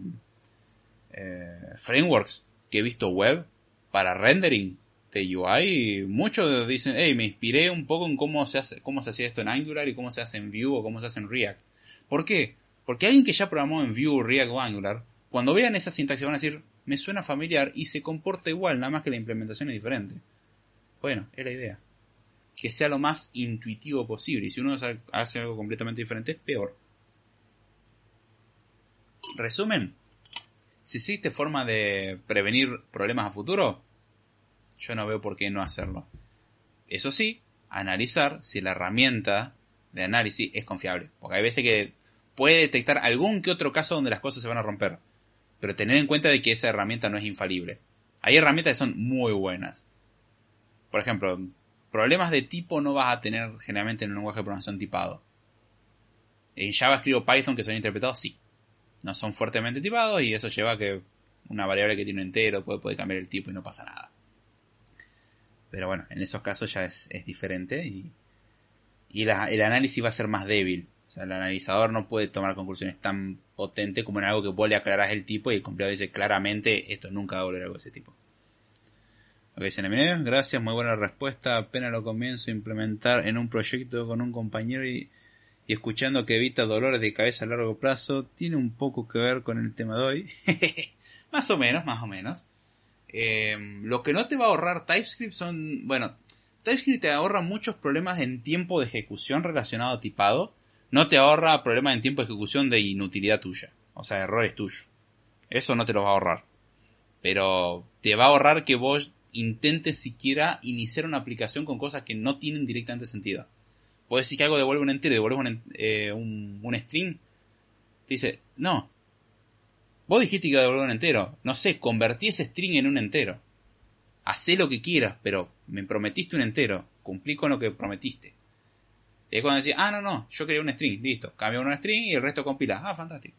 Speaker 1: eh, frameworks que he visto web para rendering de UI, muchos dicen, hey, me inspiré un poco en cómo se hace, cómo se hacía esto en Angular y cómo se hace en Vue o cómo se hace en React. ¿Por qué? Porque alguien que ya programó en Vue, React o Angular, cuando vean esa sintaxis van a decir, me suena familiar y se comporta igual, nada más que la implementación es diferente. Bueno, es la idea. Que sea lo más intuitivo posible. Y si uno hace algo completamente diferente, es peor. Resumen. Si existe forma de prevenir problemas a futuro, yo no veo por qué no hacerlo. Eso sí, analizar si la herramienta de análisis es confiable. Porque hay veces que puede detectar algún que otro caso donde las cosas se van a romper. Pero tener en cuenta de que esa herramienta no es infalible. Hay herramientas que son muy buenas. Por ejemplo, problemas de tipo no vas a tener generalmente en un lenguaje de programación tipado. En JavaScript o Python que son interpretados, sí. No son fuertemente tipados y eso lleva a que una variable que tiene un entero puede, puede cambiar el tipo y no pasa nada. Pero bueno, en esos casos ya es, diferente y, y el análisis va a ser más débil. O sea, el analizador no puede tomar conclusiones tan potentes como en algo que vos le aclarás el tipo y el compilador dice claramente esto nunca va a volver algo de ese tipo. Ok, CNM, gracias, muy buena respuesta. Apenas lo comienzo a implementar en un proyecto con un compañero y, y escuchando que evita dolores de cabeza a largo plazo, tiene un poco que ver con el tema de hoy. más o menos, más o menos. Eh, lo que no te va a ahorrar TypeScript son, bueno, TypeScript te ahorra muchos problemas en tiempo de ejecución relacionado a tipado. No te ahorra problemas en tiempo de ejecución de inutilidad tuya. O sea, errores tuyos. Eso no te lo va a ahorrar. Pero te va a ahorrar que vos intentes siquiera iniciar una aplicación con cosas que no tienen directamente sentido. Puedes decir que algo devuelve un entero devuelve un, eh, un, un string. Te dice, no, Vos dijiste que iba a devolver un entero. No sé, convertí ese string en un entero. Hacé lo que quieras, pero me prometiste un entero. Cumplí con lo que prometiste. Y es cuando decís, ah, no, no, yo quería un string, listo. Cambio un string y el resto compila. Ah, fantástico.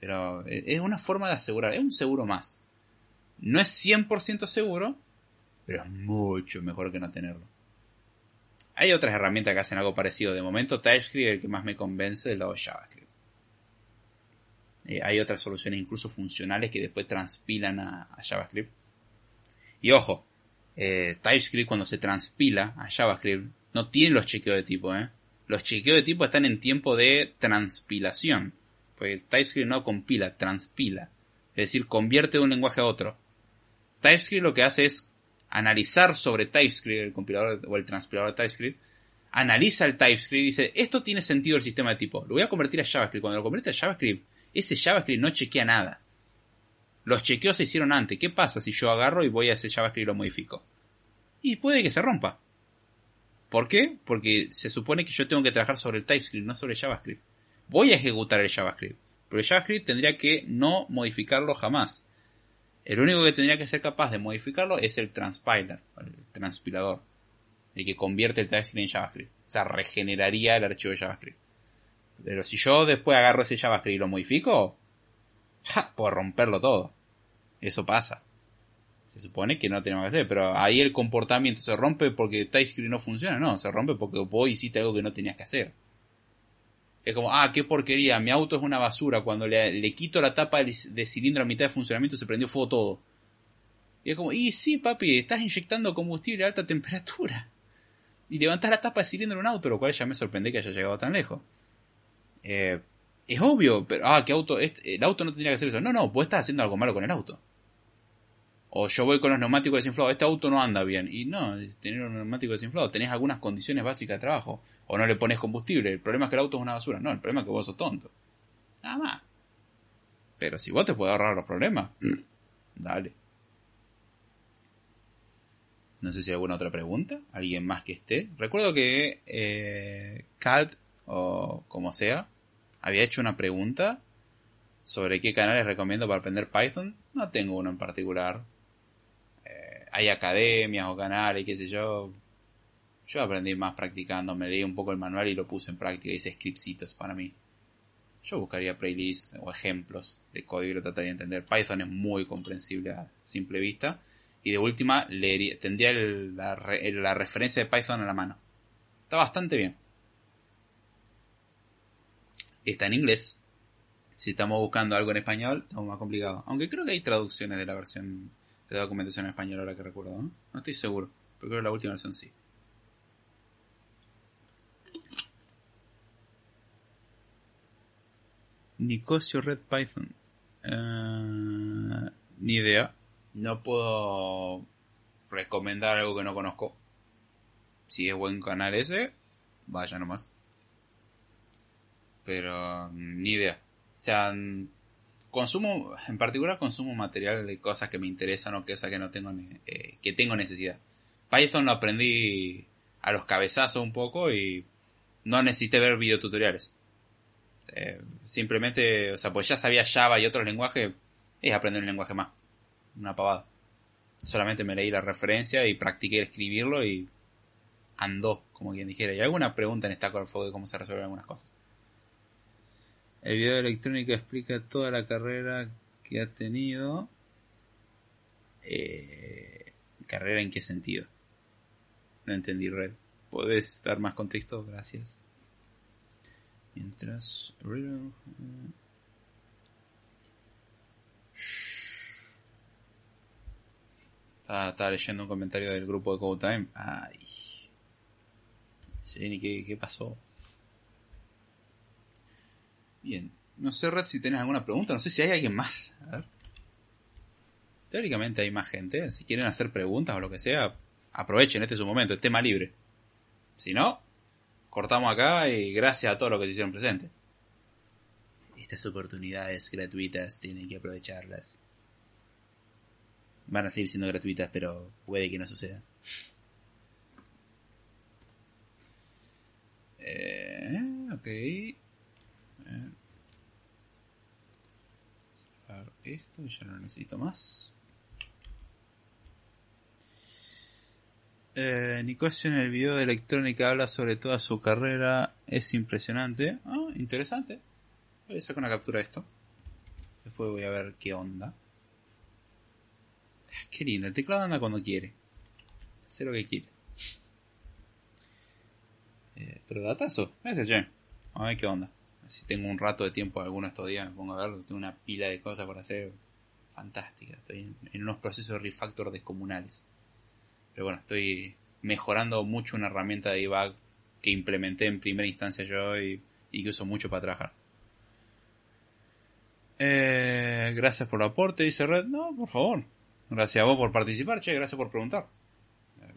Speaker 1: Pero eh, es una forma de asegurar, es un seguro más. No es 100% seguro, pero es mucho mejor que no tenerlo. Hay otras herramientas que hacen algo parecido. De momento, TypeScript es el que más me convence del lado JavaScript. Eh, hay otras soluciones incluso funcionales que después transpilan a, JavaScript. Y ojo, eh, TypeScript cuando se transpila a JavaScript no tiene los chequeos de tipo. ¿eh? Los chequeos de tipo están en tiempo de transpilación. Porque TypeScript no compila, transpila. Es decir, convierte de un lenguaje a otro. TypeScript lo que hace es analizar sobre TypeScript, el compilador o el transpilador de TypeScript, analiza el TypeScript y dice, esto tiene sentido el sistema de tipo, lo voy a convertir a JavaScript. Cuando lo convierte a JavaScript, ese JavaScript no chequea nada. Los chequeos se hicieron antes. ¿Qué pasa si yo agarro y voy a ese JavaScript y lo modifico? Y puede que se rompa. ¿Por qué? Porque se supone que yo tengo que trabajar sobre el TypeScript, no sobre JavaScript. Voy a ejecutar el JavaScript, pero el JavaScript tendría que no modificarlo jamás. El único que tendría que ser capaz de modificarlo es el transpiler, el transpilador, el que convierte el TypeScript en JavaScript. O sea, regeneraría el archivo de JavaScript. Pero si yo después agarro ese JavaScript y lo modifico, ja, puedo romperlo todo. Eso pasa. Se supone que no tenemos que hacer, pero ahí el comportamiento se rompe porque TypeScript no funciona, no, se rompe porque vos hiciste algo que no tenías que hacer. Es como, ah, qué porquería, mi auto es una basura, cuando le, quito la tapa de cilindro a mitad de funcionamiento se prendió fuego todo. Y es como, y sí, papi, estás inyectando combustible a alta temperatura. Y levantás la tapa de cilindro en un auto, lo cual ya me sorprende que haya llegado tan lejos. Eh, es obvio, pero, ah, que auto, el auto no tendría que hacer eso. No, no, vos estás haciendo algo malo con el auto. O yo voy con los neumáticos desinflados, este auto no anda bien. Y no, tener un neumático desinflado, tenés algunas condiciones básicas de trabajo. O no le pones combustible, el problema es que el auto es una basura. No, el problema es que vos sos tonto. Nada más. Pero si vos te puedes ahorrar los problemas, dale. No sé si hay alguna otra pregunta. ¿Alguien más que esté? Recuerdo que eh, CAD o como sea, había hecho una pregunta sobre qué canales recomiendo para aprender Python. No tengo uno en particular. Eh, hay academias o canales, qué sé yo. Yo aprendí más practicando, me leí un poco el manual y lo puse en práctica, hice scriptsitos para mí. Yo buscaría playlists o ejemplos de código y lo trataría de entender. Python es muy comprensible a simple vista. Y de última, leería, tendría la, la referencia de Python a la mano. Está bastante bien. Está en inglés. Si estamos buscando algo en español, estamos más complicado. Aunque creo que hay traducciones de la versión de documentación en español ahora que recuerdo, ¿no? No estoy seguro, pero creo que la última versión sí. Nicosio Red Python. Eh, ni idea. No puedo recomendar algo que no conozco. Si es buen canal ese, vaya nomás. Pero ni idea. O sea, consumo, en particular consumo material de cosas que me interesan o cosas que no tengo, eh, que tengo necesidad. Python lo aprendí a los cabezazos un poco y no necesité ver videotutoriales. Eh, simplemente, o sea, pues ya sabía Java y otros lenguajes, es aprender un lenguaje más. Una pavada. Solamente me leí la referencia y practiqué escribirlo y andó, como quien dijera. Y alguna pregunta en Overflow de cómo se resuelven algunas cosas. El video de electrónica explica toda la carrera que ha tenido. Eh, ¿Carrera en qué sentido? No entendí, Red. ¿Puedes dar más contexto? Gracias. Mientras... Estaba, leyendo un comentario del grupo de Code Time. Ay. Sí, qué, qué pasó. Bien. No sé, Red, si tenés alguna pregunta. No sé si hay alguien más. A ver. Teóricamente hay más gente. Si quieren hacer preguntas o lo que sea, aprovechen. Este es su momento. Es tema libre. Si no, cortamos acá y gracias a todos los que se hicieron presentes. Estas oportunidades gratuitas tienen que aprovecharlas. Van a seguir siendo gratuitas, pero puede que no suceda. Eh, ok. Cerrar esto, ya no necesito más. Eh, Nicosio en el video de electrónica habla sobre toda su carrera. Es impresionante. Ah, interesante. Voy a sacar una captura de esto. Después voy a ver qué onda. Ah, qué lindo. El teclado anda cuando quiere. Hace lo que quiere. Eh, pero datazo. Ese che. A ver qué onda. Si tengo un rato de tiempo alguno estos días, me pongo a ver. Tengo una pila de cosas por hacer. Fantástica. Estoy en, unos procesos de refactor descomunales. Pero bueno, estoy mejorando mucho una herramienta de debug que implementé en primera instancia yo y, que uso mucho para trabajar. Eh, gracias por el aporte, dice Red. No, por favor. Gracias a vos por participar, che, gracias por preguntar. Eh,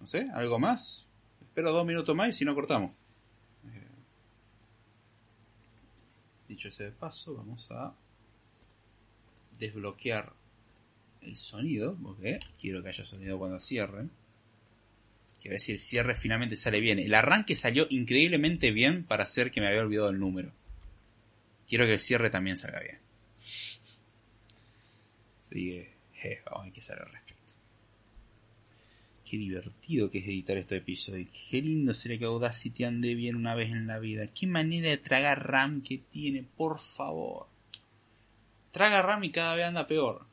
Speaker 1: no sé, ¿algo más? Espero dos minutos más y si no cortamos. Dicho ese paso, vamos a desbloquear el sonido, porque quiero que haya sonido cuando cierren. Quiero si el cierre finalmente sale bien. El arranque salió increíblemente bien para hacer que me había olvidado el número. Quiero que el cierre también salga bien. Así que, vamos a ver al respecto. Qué divertido que es editar este episodio. Qué lindo sería que Audacity ande bien una vez en la vida. Qué manera de tragar RAM que tiene, por favor. Traga RAM y cada vez anda peor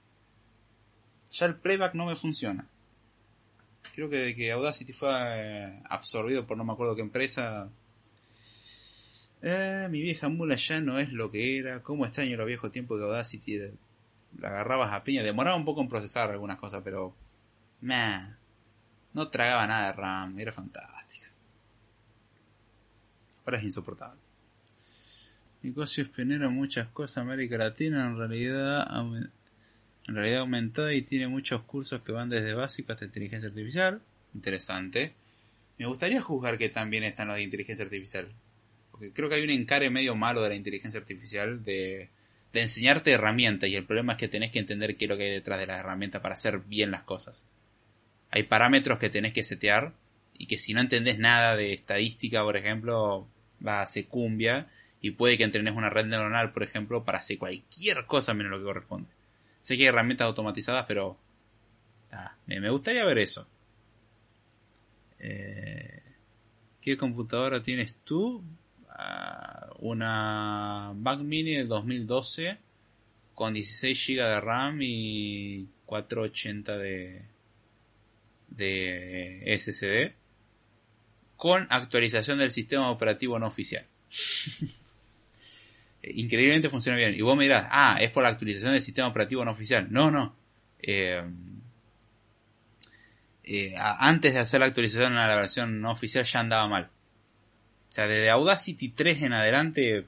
Speaker 1: ya el playback no me funciona. Creo que de que Audacity fue eh, absorbido por no me acuerdo qué empresa. Eh, mi vieja mula ya no es lo que era. Cómo extraño los viejos tiempos de Audacity. la agarrabas a piña. Demoraba un poco en procesar algunas cosas, pero. Nah, no tragaba nada de RAM. Era fantástico. Ahora es insoportable. Nicosio Espinero muchas cosas América Latina en realidad en realidad aumentada y tiene muchos cursos que van desde básico hasta inteligencia artificial. Interesante. Me gustaría juzgar que también están los de inteligencia artificial. Porque creo que hay un encare medio malo de la inteligencia artificial de, de enseñarte herramientas y el problema es que tenés que entender qué es lo que hay detrás de las herramientas para hacer bien las cosas. Hay parámetros que tenés que setear y que si no entendés nada de estadística, por ejemplo, va a hacer cumbia y puede que entrenes una red neuronal, por ejemplo, para hacer cualquier cosa menos lo que corresponde. Sé que hay herramientas automatizadas, pero me gustaría ver eso. Eh, ¿Qué computadora tienes tú? Ah, una Mac Mini de 2012 con 16 GB de RAM y 480 de, de SSD con actualización del sistema operativo no oficial. Eh, increíblemente funciona bien. Y vos me dirás, ah, es por la actualización del sistema operativo no oficial. No, no. Eh, eh, antes de hacer la actualización a la versión no oficial ya andaba mal. O sea, desde Audacity 3 en adelante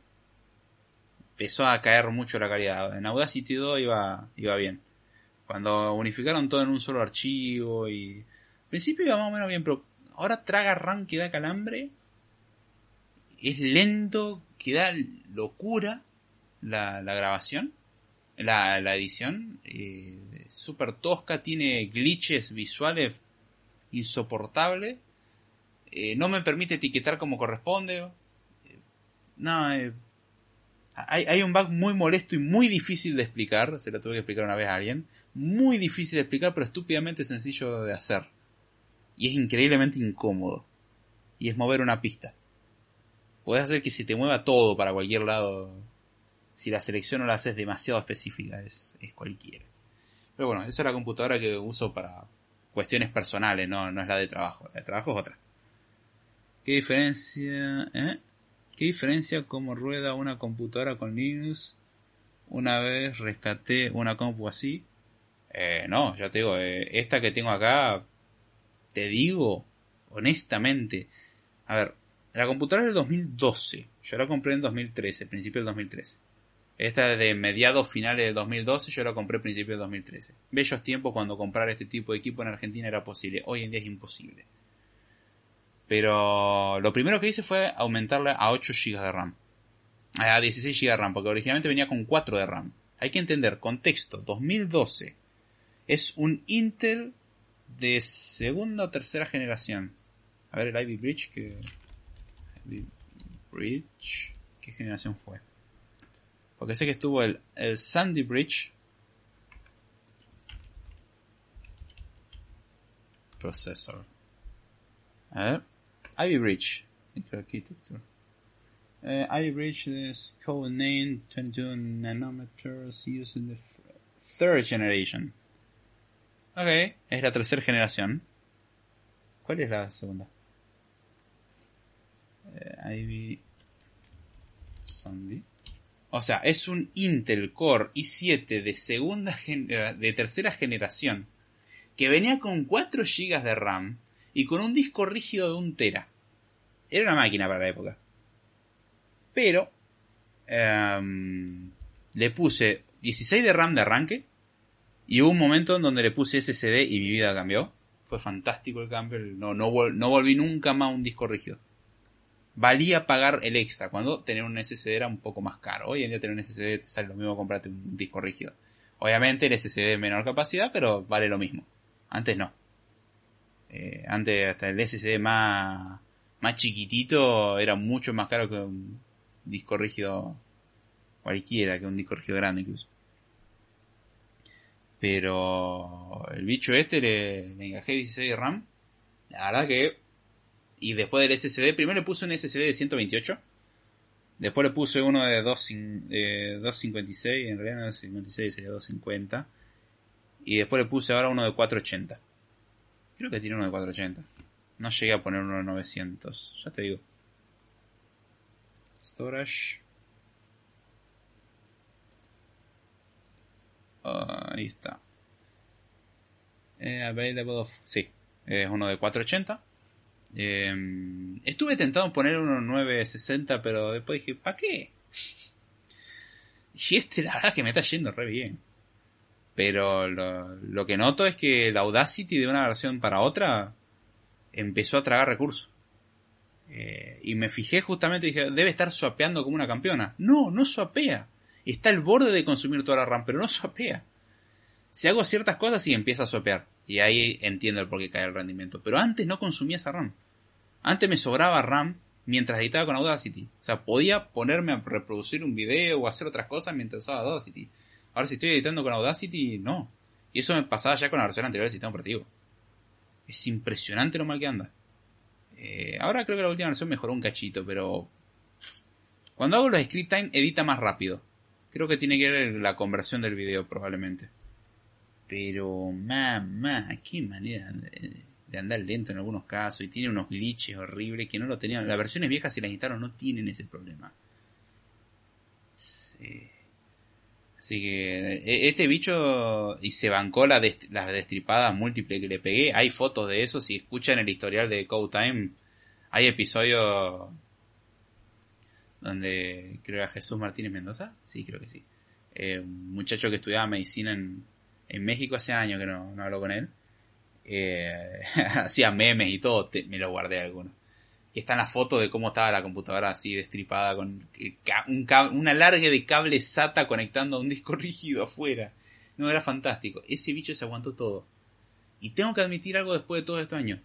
Speaker 1: empezó a caer mucho la calidad. En Audacity 2 iba, iba bien. Cuando unificaron todo en un solo archivo y... Principio iba más o menos bien, pero ahora traga RAM que da calambre. Es lento, que da locura la, grabación, la, edición. Eh, Súper tosca, tiene glitches visuales insoportables. Eh, no me permite etiquetar como corresponde. Eh, no, eh, hay, hay, un bug muy molesto y muy difícil de explicar. Se lo tuve que explicar una vez a alguien. Muy difícil de explicar, pero estúpidamente sencillo de hacer. Y es increíblemente incómodo. Y es mover una pista. Puedes hacer que se te mueva todo para cualquier lado. Si la selección no la haces demasiado específica, es, es cualquiera. Pero bueno, esa es la computadora que uso para cuestiones personales, no, no es la de trabajo. La de trabajo es otra. ¿Qué diferencia? Eh? ¿Qué diferencia cómo rueda una computadora con Linux? Una vez rescaté una compu así. Eh, no, ya te digo, eh, esta que tengo acá, te digo, honestamente, a ver, la computadora es del 2012, yo la compré en 2013, principio del 2013. Esta es de mediados finales del 2012, yo la compré a principios del 2013. Bellos tiempos cuando comprar este tipo de equipo en Argentina era posible, hoy en día es imposible. Pero lo primero que hice fue aumentarla a 8 GB de RAM. A 16 GB de RAM, porque originalmente venía con 4 de RAM. Hay que entender, contexto, 2012. Es un Intel de segunda o tercera generación. A ver el Ivy Bridge que... Ivy Bridge... ¿Qué generación fue? Porque sé que estuvo el, el Sandy Bridge. Processor. A ver. Ivy Bridge. Architecture. Uh, Ivy Bridge is code name 22 nanometers used in the third generation. Ok, es la tercera generación. ¿Cuál es la segunda? Uh, Ivy Sandy. O sea, es un Intel Core i7 de segunda de tercera generación que venía con 4 GB de RAM y con un disco rígido de 1 tera. Era una máquina para la época. Pero em, le puse 16 de RAM de arranque y hubo un momento en donde le puse SSD y mi vida cambió. Fue fantástico el cambio. No, no, volví nunca más a un disco rígido valía pagar el extra, cuando tener un SSD era un poco más caro. Hoy en día tener un SSD te sale lo mismo comprarte un disco rígido. Obviamente el SSD es menor capacidad, pero vale lo mismo. Antes no. Eh, antes hasta el SSD más, más chiquitito era mucho más caro que un disco rígido cualquiera, que un disco rígido grande incluso. Pero el bicho este le, le engajé 16 de RAM. La verdad que y después del SSD, primero le puse un SSD de 128. Después le puse uno de 256, en realidad no es 56, sería 250. Y después le puse ahora uno de 480. Creo que tiene uno de 480. No llegué a poner uno de 900, ya te digo. Storage. Ahí está. Eh, available of... Sí, es uno de 480. Em, estuve tentado en poner uno 960, pero después dije, ¿para qué? Y este, la verdad, que me está yendo re bien. Pero lo, que noto es que la Audacity de una versión para otra empezó a tragar recursos. Eh, y me fijé justamente y dije, debe estar swapeando como una campeona. No, no swapea. Está al borde de consumir toda la RAM, pero no swapea. Si hago ciertas cosas, sí empieza a swapear. Y ahí entiendo el por qué cae el rendimiento. Pero antes no consumía esa RAM. Antes me sobraba RAM mientras editaba con Audacity. O sea, podía ponerme a reproducir un video o hacer otras cosas mientras usaba Audacity. Ahora si estoy editando con Audacity, no. Y eso me pasaba ya con la versión anterior del sistema operativo. Es impresionante lo mal que anda. Eh, ahora creo que la última versión mejoró un cachito, pero... Cuando hago los script time edita más rápido. Creo que tiene que ver la conversión del video probablemente. Pero, mamá, qué manera de, andar lento en algunos casos y tiene unos glitches horribles que no lo tenían. Las versiones viejas, si las instalaron, no tienen ese problema. Eh, así que e, este bicho y se bancó la las destripadas múltiples que le pegué. Hay fotos de eso. Si escuchan el historial de Code Time, hay episodios donde creo que era Jesús Martínez Mendoza. Sí, creo que sí. Eh, un muchacho que estudiaba medicina en, en México hace años que no, no hablo con él. Eh, hacía memes y todo, me lo guardé algunos. Que están las fotos de cómo estaba la computadora así destripada con un, un alargue de cable SATA conectando a un disco rígido afuera. No, era fantástico. Ese bicho se aguantó todo. Y tengo que admitir algo después de todos estos años.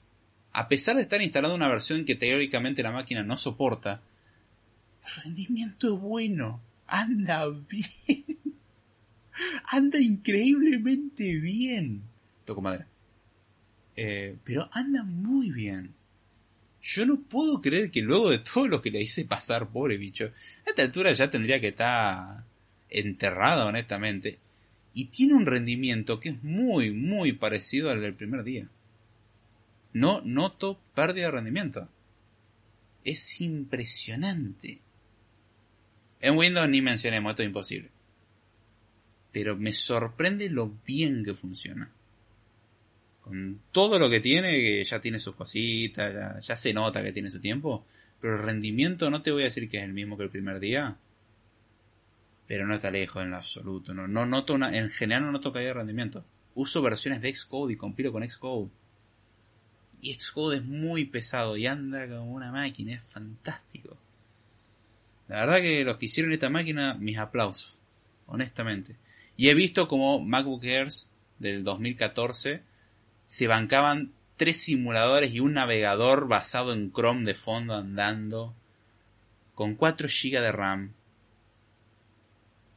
Speaker 1: A pesar de estar instalando una versión que teóricamente la máquina no soporta, el rendimiento es bueno. Anda bien. Anda increíblemente bien. Toco madera. Eh, pero anda muy bien. Yo no puedo creer que luego de todo lo que le hice pasar, pobre bicho, a esta altura ya tendría que estar enterrado, honestamente. Y tiene un rendimiento que es muy, muy parecido al del primer día. No noto pérdida de rendimiento. Es impresionante. En Windows ni mencionemos, esto es imposible. Pero me sorprende lo bien que funciona con todo lo que tiene, que ya tiene sus cositas, ya, se nota que tiene su tiempo, pero el rendimiento no te voy a decir que es el mismo que el primer día, pero no está lejos en lo absoluto, no, no noto una, en general no noto caída de rendimiento. Uso versiones de Xcode y compilo con Xcode. Y Xcode es muy pesado y anda como una máquina, es fantástico. La verdad que los que hicieron esta máquina, mis aplausos, honestamente. Y he visto como MacBook Airs del 2014 se bancaban tres simuladores y un navegador basado en Chrome de fondo andando, con 4 GB de RAM.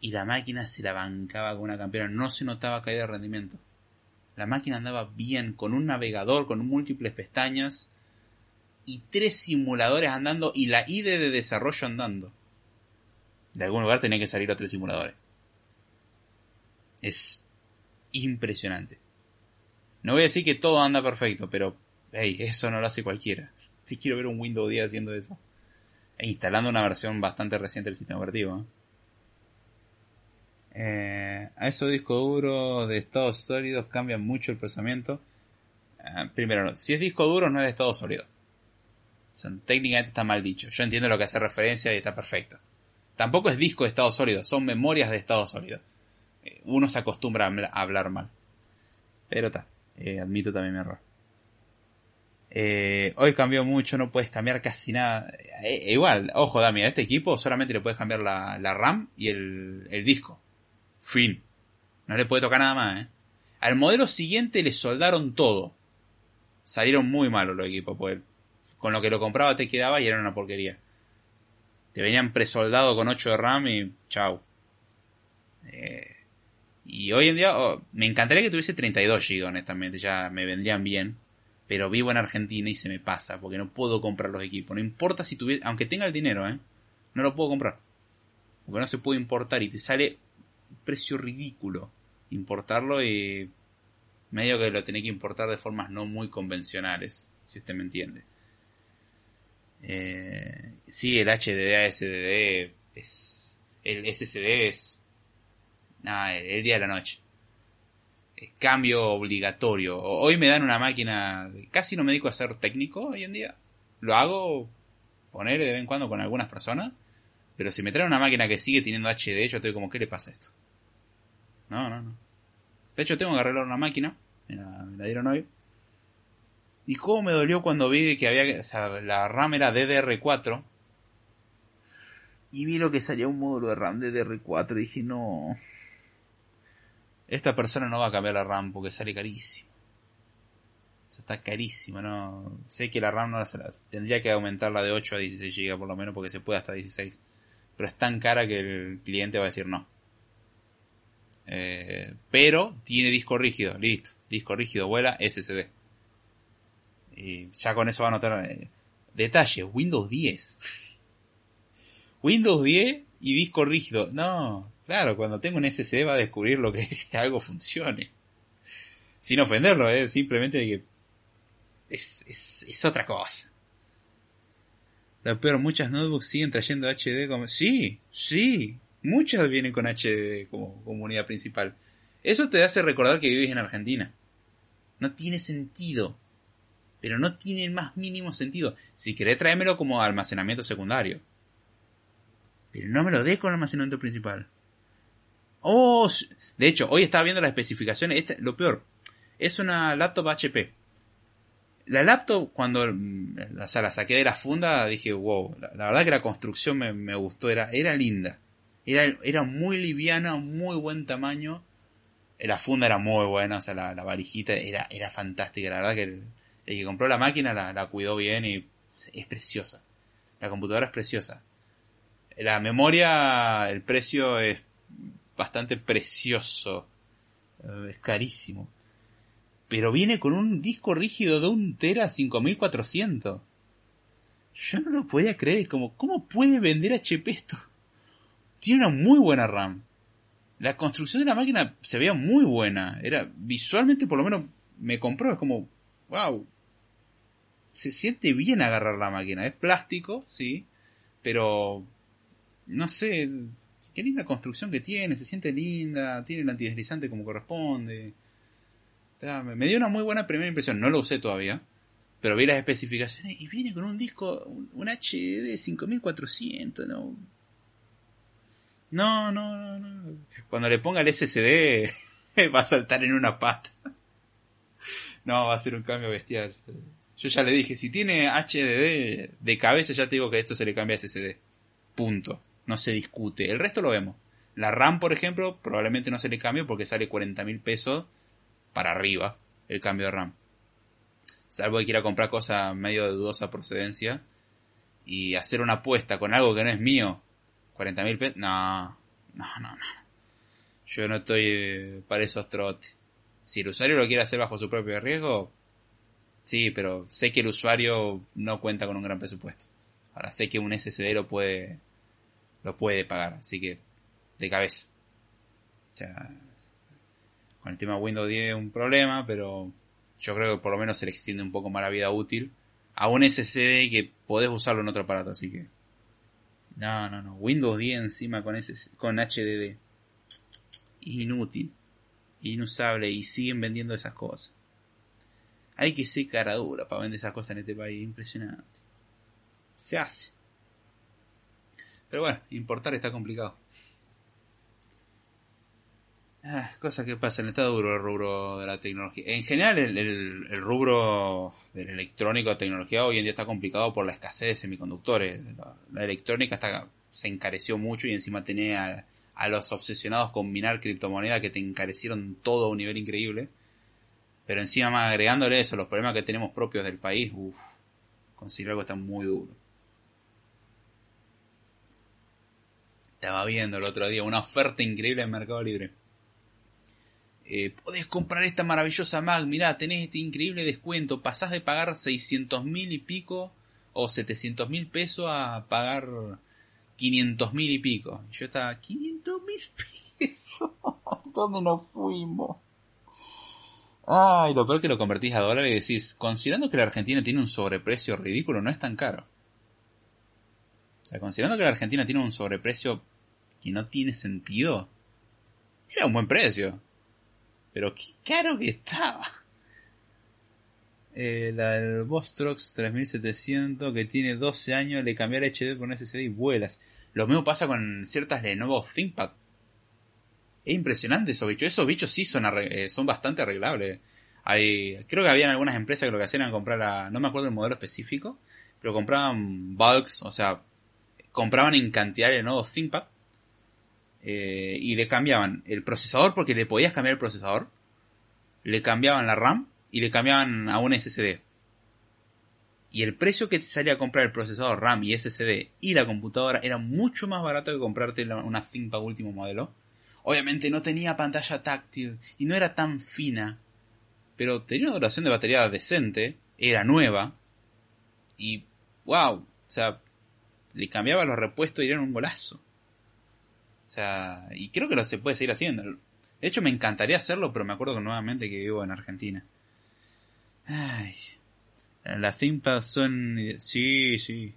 Speaker 1: Y la máquina se la bancaba con una campeona, no se notaba caída de rendimiento. La máquina andaba bien, con un navegador, con múltiples pestañas, y tres simuladores andando y la IDE de desarrollo andando. De algún lugar tenía que salir los tres simuladores. Es impresionante. No voy a decir que todo anda perfecto, pero hey, eso no lo hace cualquiera. Si quiero ver un Windows 10 haciendo eso. E instalando una versión bastante reciente del sistema operativo. Eh, a esos discos duros de estados sólidos cambian mucho el procesamiento. Eh, primero, si es disco duro no es de estado sólido. técnicamente está mal dicho. Yo entiendo lo que hace referencia y está perfecto. Tampoco es disco de estado sólido, son memorias de estado sólido. Eh, uno se acostumbra a hablar mal. Pero está. Eh, admito también mi error. Eh, hoy cambió mucho, no puedes cambiar casi nada. Eh, igual, ojo, Dami, a este equipo solamente le puedes cambiar la, RAM y el, disco. Fin. No le puede tocar nada más, Al modelo siguiente le soldaron todo. Salieron muy malos los equipos, pues con lo que lo compraba te quedaba y era una porquería. Te venían presoldado con 8 de RAM y chau. Eh, y hoy en día oh, me encantaría que tuviese 32 GB, honestamente, ya me vendrían bien. Pero vivo en Argentina y se me pasa, porque no puedo comprar los equipos. No importa si tuviese, aunque tenga el dinero, ¿eh? No lo puedo comprar. Porque no se puede importar y te sale un precio ridículo importarlo y medio que lo tenés que importar de formas no muy convencionales, si usted me entiende. Eh, sí, el HDD SDD es... El SSD es Nada, el día de la noche. Cambio obligatorio. Hoy me dan una máquina. Casi no me dedico a ser técnico hoy en día. Lo hago poner de vez en cuando con algunas personas. Pero si me traen una máquina que sigue teniendo HD, yo estoy como, ¿qué le pasa a esto? No, no, no. De hecho, tengo que arreglar una máquina. Me la, dieron hoy. Y cómo me dolió cuando vi que había. O la RAM era DDR4. Y vi lo que salía un módulo de RAM DDR4. Y dije, no esta persona no va a cambiar la RAM porque sale carísimo. Está carísimo, ¿no? Sé que la RAM no tendría que aumentarla de 8 a 16 GB por lo menos porque se puede hasta 16. Pero es tan cara que el cliente va a decir no. Eh, pero tiene disco rígido, listo. Disco rígido, vuela SSD. Y ya con eso va a notar. Eh, detalle, Windows 10. Windows 10 y disco rígido. No, Claro, cuando tengo un SSD va a descubrir lo que, que algo funcione. Sin ofenderlo, ¿eh? simplemente que es, es, es otra cosa. Pero muchas notebooks siguen trayendo HD como... Sí, sí, Muchas vienen con HDD como, como unidad principal. Eso te hace recordar que vives en Argentina. No tiene sentido. Pero no tiene el más mínimo sentido. Si querés tráemelo como almacenamiento secundario. Pero no me lo dé con almacenamiento principal. Oh, de hecho, hoy estaba viendo las especificaciones. lo peor, es una laptop HP. La laptop, cuando mm, la, saqué de la funda, dije, wow, la, verdad que la construcción me, gustó, era, era linda. Era, era muy liviana, muy buen tamaño. La funda era muy buena, o sea, la, varijita era, era fantástica. La verdad que el, que compró la máquina la, la cuidó bien y es preciosa. La computadora es preciosa. La memoria, el precio es bastante precioso. Eh, es carísimo. Pero viene con un disco rígido de un Tera 5400. Yo no lo podía creer. Es como, ¿cómo puede vender HP esto? Tiene una muy buena RAM. La construcción de la máquina se veía muy buena. Era visualmente, por lo menos, me compró. Es como, wow. Se siente bien agarrar la máquina. Es plástico, sí. Pero, no sé, qué linda construcción que tiene, se siente linda, tiene el antideslizante como corresponde. Me dio una muy buena primera impresión, no lo usé todavía, pero vi las especificaciones y viene con un disco, un HD 5400, no. No, no, no, Cuando le ponga el SSD va a saltar en una pata. No, va a ser un cambio bestial. Yo ya le dije, si tiene HDD de cabeza ya te digo que esto se le cambia a SSD. Punto no se discute. El resto lo vemos. La RAM, por ejemplo, probablemente no se le cambie porque sale 40 mil pesos para arriba el cambio de RAM. Salvo que quiera comprar cosas medio de dudosa procedencia y hacer una apuesta con algo que no es mío. 40 mil pesos. No, no, no, no. Yo no estoy eh, para esos trotes. Si el usuario lo quiere hacer bajo su propio riesgo, sí, pero sé que el usuario no cuenta con un gran presupuesto. Ahora sé que un SSD lo puede lo puede pagar, así que de cabeza. Con el tema Windows 10 es un problema, pero yo creo que por lo menos se le extiende un poco más la vida útil a un SSD que podés usarlo en otro aparato, así que no, no, no, Windows 10 encima con con HDD. Inútil, inusable y siguen vendiendo esas cosas. Hay que ser cara dura para vender esas cosas en este país, impresionante. Se hace. Pero bueno, importar está complicado. Ah, cosa que pasa, está duro el rubro de la tecnología. En general, el, rubro del electrónico, tecnología, hoy en día está complicado por la escasez de semiconductores. La, electrónica está, se encareció mucho y encima tenía a, los obsesionados con minar criptomonedas que te encarecieron todo a un nivel increíble. Pero encima, más agregándole eso, los problemas que tenemos propios del país, uff, conseguir algo está muy duro. Estaba viendo el otro día una oferta increíble en Mercado Libre. Eh, podés comprar esta maravillosa Mac, mirá, tenés este increíble descuento, pasás de pagar 600 mil y pico o 700 mil pesos a pagar 500 mil y pico. Yo estaba, 500 mil pesos, ¿dónde nos fuimos? Ay, lo peor que lo convertís a dólar y decís, considerando que la Argentina tiene un sobreprecio ridículo, no es tan caro. O sea, considerando que la Argentina tiene un sobreprecio que no tiene sentido, era un buen precio. Pero qué caro que estaba. Eh, la del Vostrox 3700 que tiene 12 años, le cambié el HD por un SSD y vuelas. Lo mismo pasa con ciertas Lenovo ThinkPad. Es impresionante esos bichos. Esos bichos sí son, eh, son bastante arreglables. Hay, creo que habían algunas empresas que lo que hacían era comprar no me acuerdo el modelo específico, pero compraban bulks, o sea, compraban en cantidad de nuevos ThinkPad eh, y le cambiaban el procesador porque le podías cambiar el procesador, le cambiaban la RAM y le cambiaban a un SSD. Y el precio que te salía a comprar el procesador RAM y SSD y la computadora era mucho más barato que comprarte una ThinkPad último modelo. Obviamente no tenía pantalla táctil y no era tan fina, pero tenía una duración de batería decente, era nueva y wow, o sea, le cambiaba los repuestos y era un golazo. O sea, y creo que lo se puede seguir haciendo. De hecho, me encantaría hacerlo, pero me acuerdo nuevamente que vivo en Argentina. Ay. Las ThinkPad son... Sí, sí.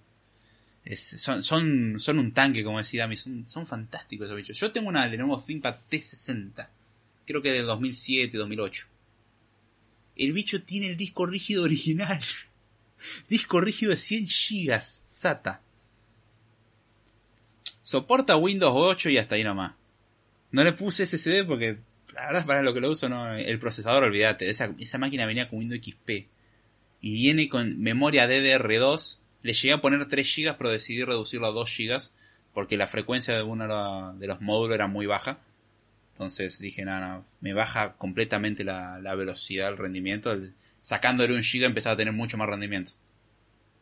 Speaker 1: Son, son, son un tanque, como decía Dami, son, son fantásticos esos bichos. Yo tengo una Lenovo ThinkPad T60, creo que del 2007, 2008. El bicho tiene el disco rígido original. disco rígido de 100 GB, SATA. Soporta Windows 8 y hasta ahí nomás. No le puse SSD porque, la verdad, para lo que lo uso, no. El procesador, olvídate. Esa, esa máquina venía con Windows XP. Y viene con memoria DDR2 le llegué a poner 3 GB, pero decidí reducirlo a 2 GB porque la frecuencia de uno de los módulos era muy baja. Entonces dije, nada, me baja completamente la, velocidad, el rendimiento. sacándole un GB empezaba a tener mucho más rendimiento.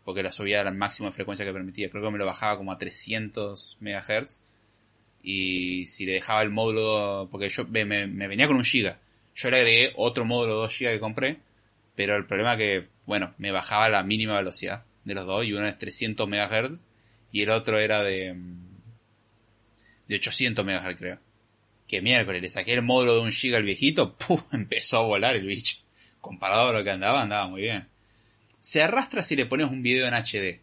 Speaker 1: Porque la subía al máximo de frecuencia que permitía. Creo que me lo bajaba como a 300 MHz. Y si le dejaba el módulo, porque yo me, venía con un GB. Yo le agregué otro módulo 2 GB que compré. Pero el problema que, bueno, me bajaba la mínima velocidad de los dos, y uno es 300 MHz y el otro era de, de 800 MHz creo. Que miércoles, le saqué el módulo de un giga al viejito, ¡pum! empezó a volar el bicho. Comparado a lo que andaba, andaba muy bien. Se arrastra si le pones un video en HD.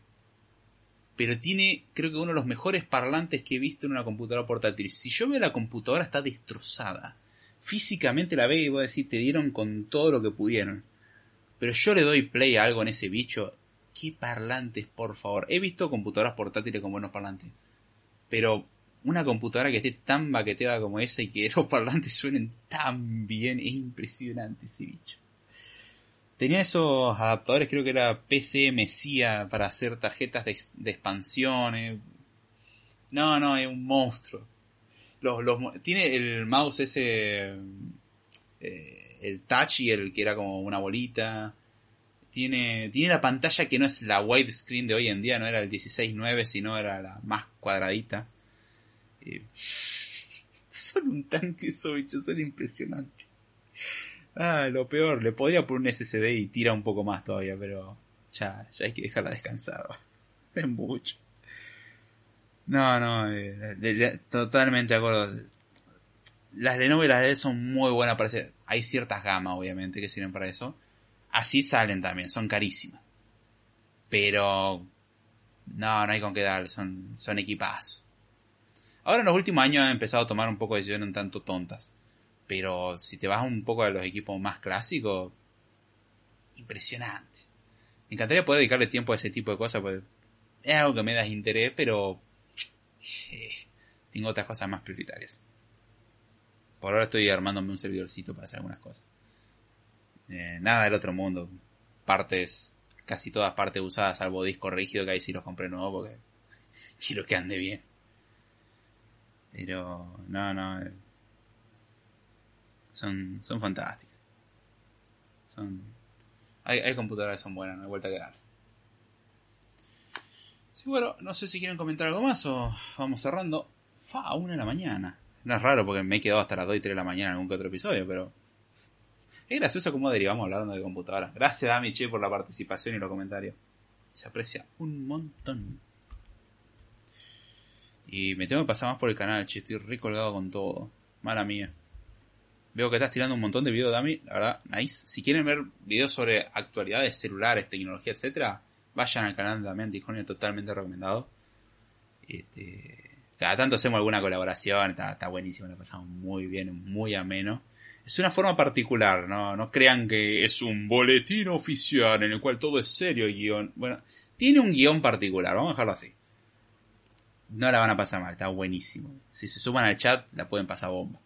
Speaker 1: Pero tiene, creo que uno de los mejores parlantes que he visto en una computadora portátil. Si yo veo la computadora está destrozada. Físicamente la veo y voy a decir, te dieron con todo lo que pudieron. Pero yo le doy play a algo en ese bicho qué parlantes, por favor. He visto computadoras portátiles con buenos parlantes. Pero una computadora que esté tan baqueteada como esa y que los parlantes suenen tan bien, es impresionante ese bicho. Tenía esos adaptadores, creo que era PCMCIA para hacer tarjetas de, expansión. No, no, es un monstruo. Los, tiene el mouse ese, eh, el touch y el que era como una bolita tiene, tiene la pantalla que no es la widescreen de hoy en día, no era el 16.9, sino era la más cuadradita. Eh, son un tanque esos bichos, son impresionantes. Ah, lo peor, le podría poner un SSD y tira un poco más todavía, pero ya, ya hay que dejarla descansar. es mucho. No, no, eh, totalmente de acuerdo. Las Lenovo y las de son muy buenas para hacer. Hay ciertas gamas, obviamente, que sirven para eso Así salen también, son carísimas. Pero no, no hay con qué dar, son, son equipazos. Ahora en los últimos años han empezado a tomar un poco de decisiones un tanto tontas. Pero si te vas un poco a los equipos más clásicos, impresionante. Me encantaría poder dedicarle tiempo a ese tipo de cosas, pues es algo que me da interés, pero eh, tengo otras cosas más prioritarias. Por ahora estoy armándome un servidorcito para hacer algunas cosas. Eh, nada del otro mundo. Partes, casi todas partes usadas, salvo disco rígido, que ahí sí los compré nuevo porque quiero que ande bien. Pero, no, no. Eh, son, son fantásticas. Son. Hay, hay computadoras que son buenas, no hay vuelta a quedar. Sí, bueno, no sé si quieren comentar algo más o vamos cerrando. Fa, una de la mañana. No es raro porque me he quedado hasta las 2 y 3 de la mañana en algún que otro episodio, pero es gracioso cómo derivamos hablando de computadoras. Gracias, Dami Che, por la participación y los comentarios. Se aprecia un montón. Y me tengo que pasar más por el canal, che. Estoy recolgado con todo. Mala mía. Veo que estás tirando un montón de videos, Dami. La verdad, nice. Si quieren ver videos sobre actualidades celulares, tecnología, etcétera, vayan al canal de Damián Discordia, totalmente recomendado. Este, cada tanto hacemos alguna colaboración, está, está buenísimo, la pasamos muy bien, muy ameno es una forma particular, ¿no? Crean que es un boletín oficial en el cual todo es serio y guion. Bueno, tiene un guion particular, vamos a dejarlo así. No la van a pasar mal, está buenísimo. Si se suman al chat, la pueden pasar bomba.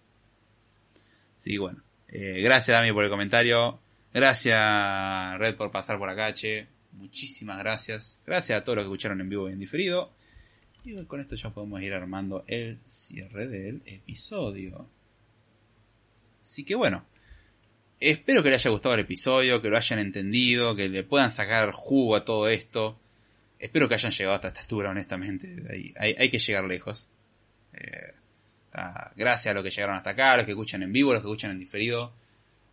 Speaker 1: Sí, bueno. Eh, gracias, Dami, por el comentario. Gracias, Red, por pasar por acá, che. Muchísimas gracias. Gracias a todos los que escucharon en vivo y en diferido. Y con esto ya podemos ir armando el cierre del episodio. Así que bueno, espero que les haya gustado el episodio, que lo hayan entendido, que le puedan sacar jugo a todo esto. Espero que hayan llegado hasta esta altura, honestamente. Hay, que llegar lejos. Eh, gracias a los que llegaron hasta acá, a los que escuchan en vivo, a los que escuchan en diferido.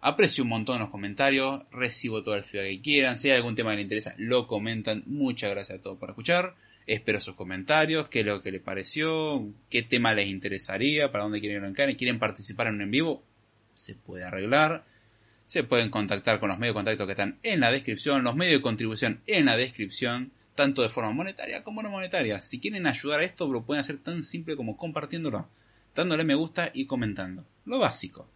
Speaker 1: Aprecio un montón los comentarios, recibo todo el feedback que quieran. Si hay algún tema que les interesa, lo comentan. Muchas gracias a todos por escuchar. Espero sus comentarios, qué es lo que les pareció, qué tema les interesaría, para dónde quieren arrancar, quieren participar en un en vivo se puede arreglar. Se pueden contactar con los medios de contacto que están en la descripción, los medios de contribución en la descripción. tanto de forma monetaria como no monetaria. Si quieren ayudar a esto, lo pueden hacer tan simple como compartiéndolo, dándole me gusta y comentando. Lo básico.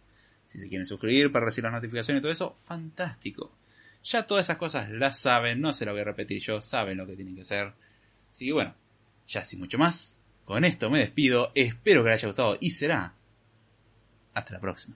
Speaker 1: Si se quieren suscribir para recibir las notificaciones y todo eso, fantástico. Ya todas esas cosas las saben, no se las voy a repetir yo, saben lo que tienen que hacer. Así que bueno, ya sin mucho más, con esto me despido, espero que les haya gustado y será hasta la próxima.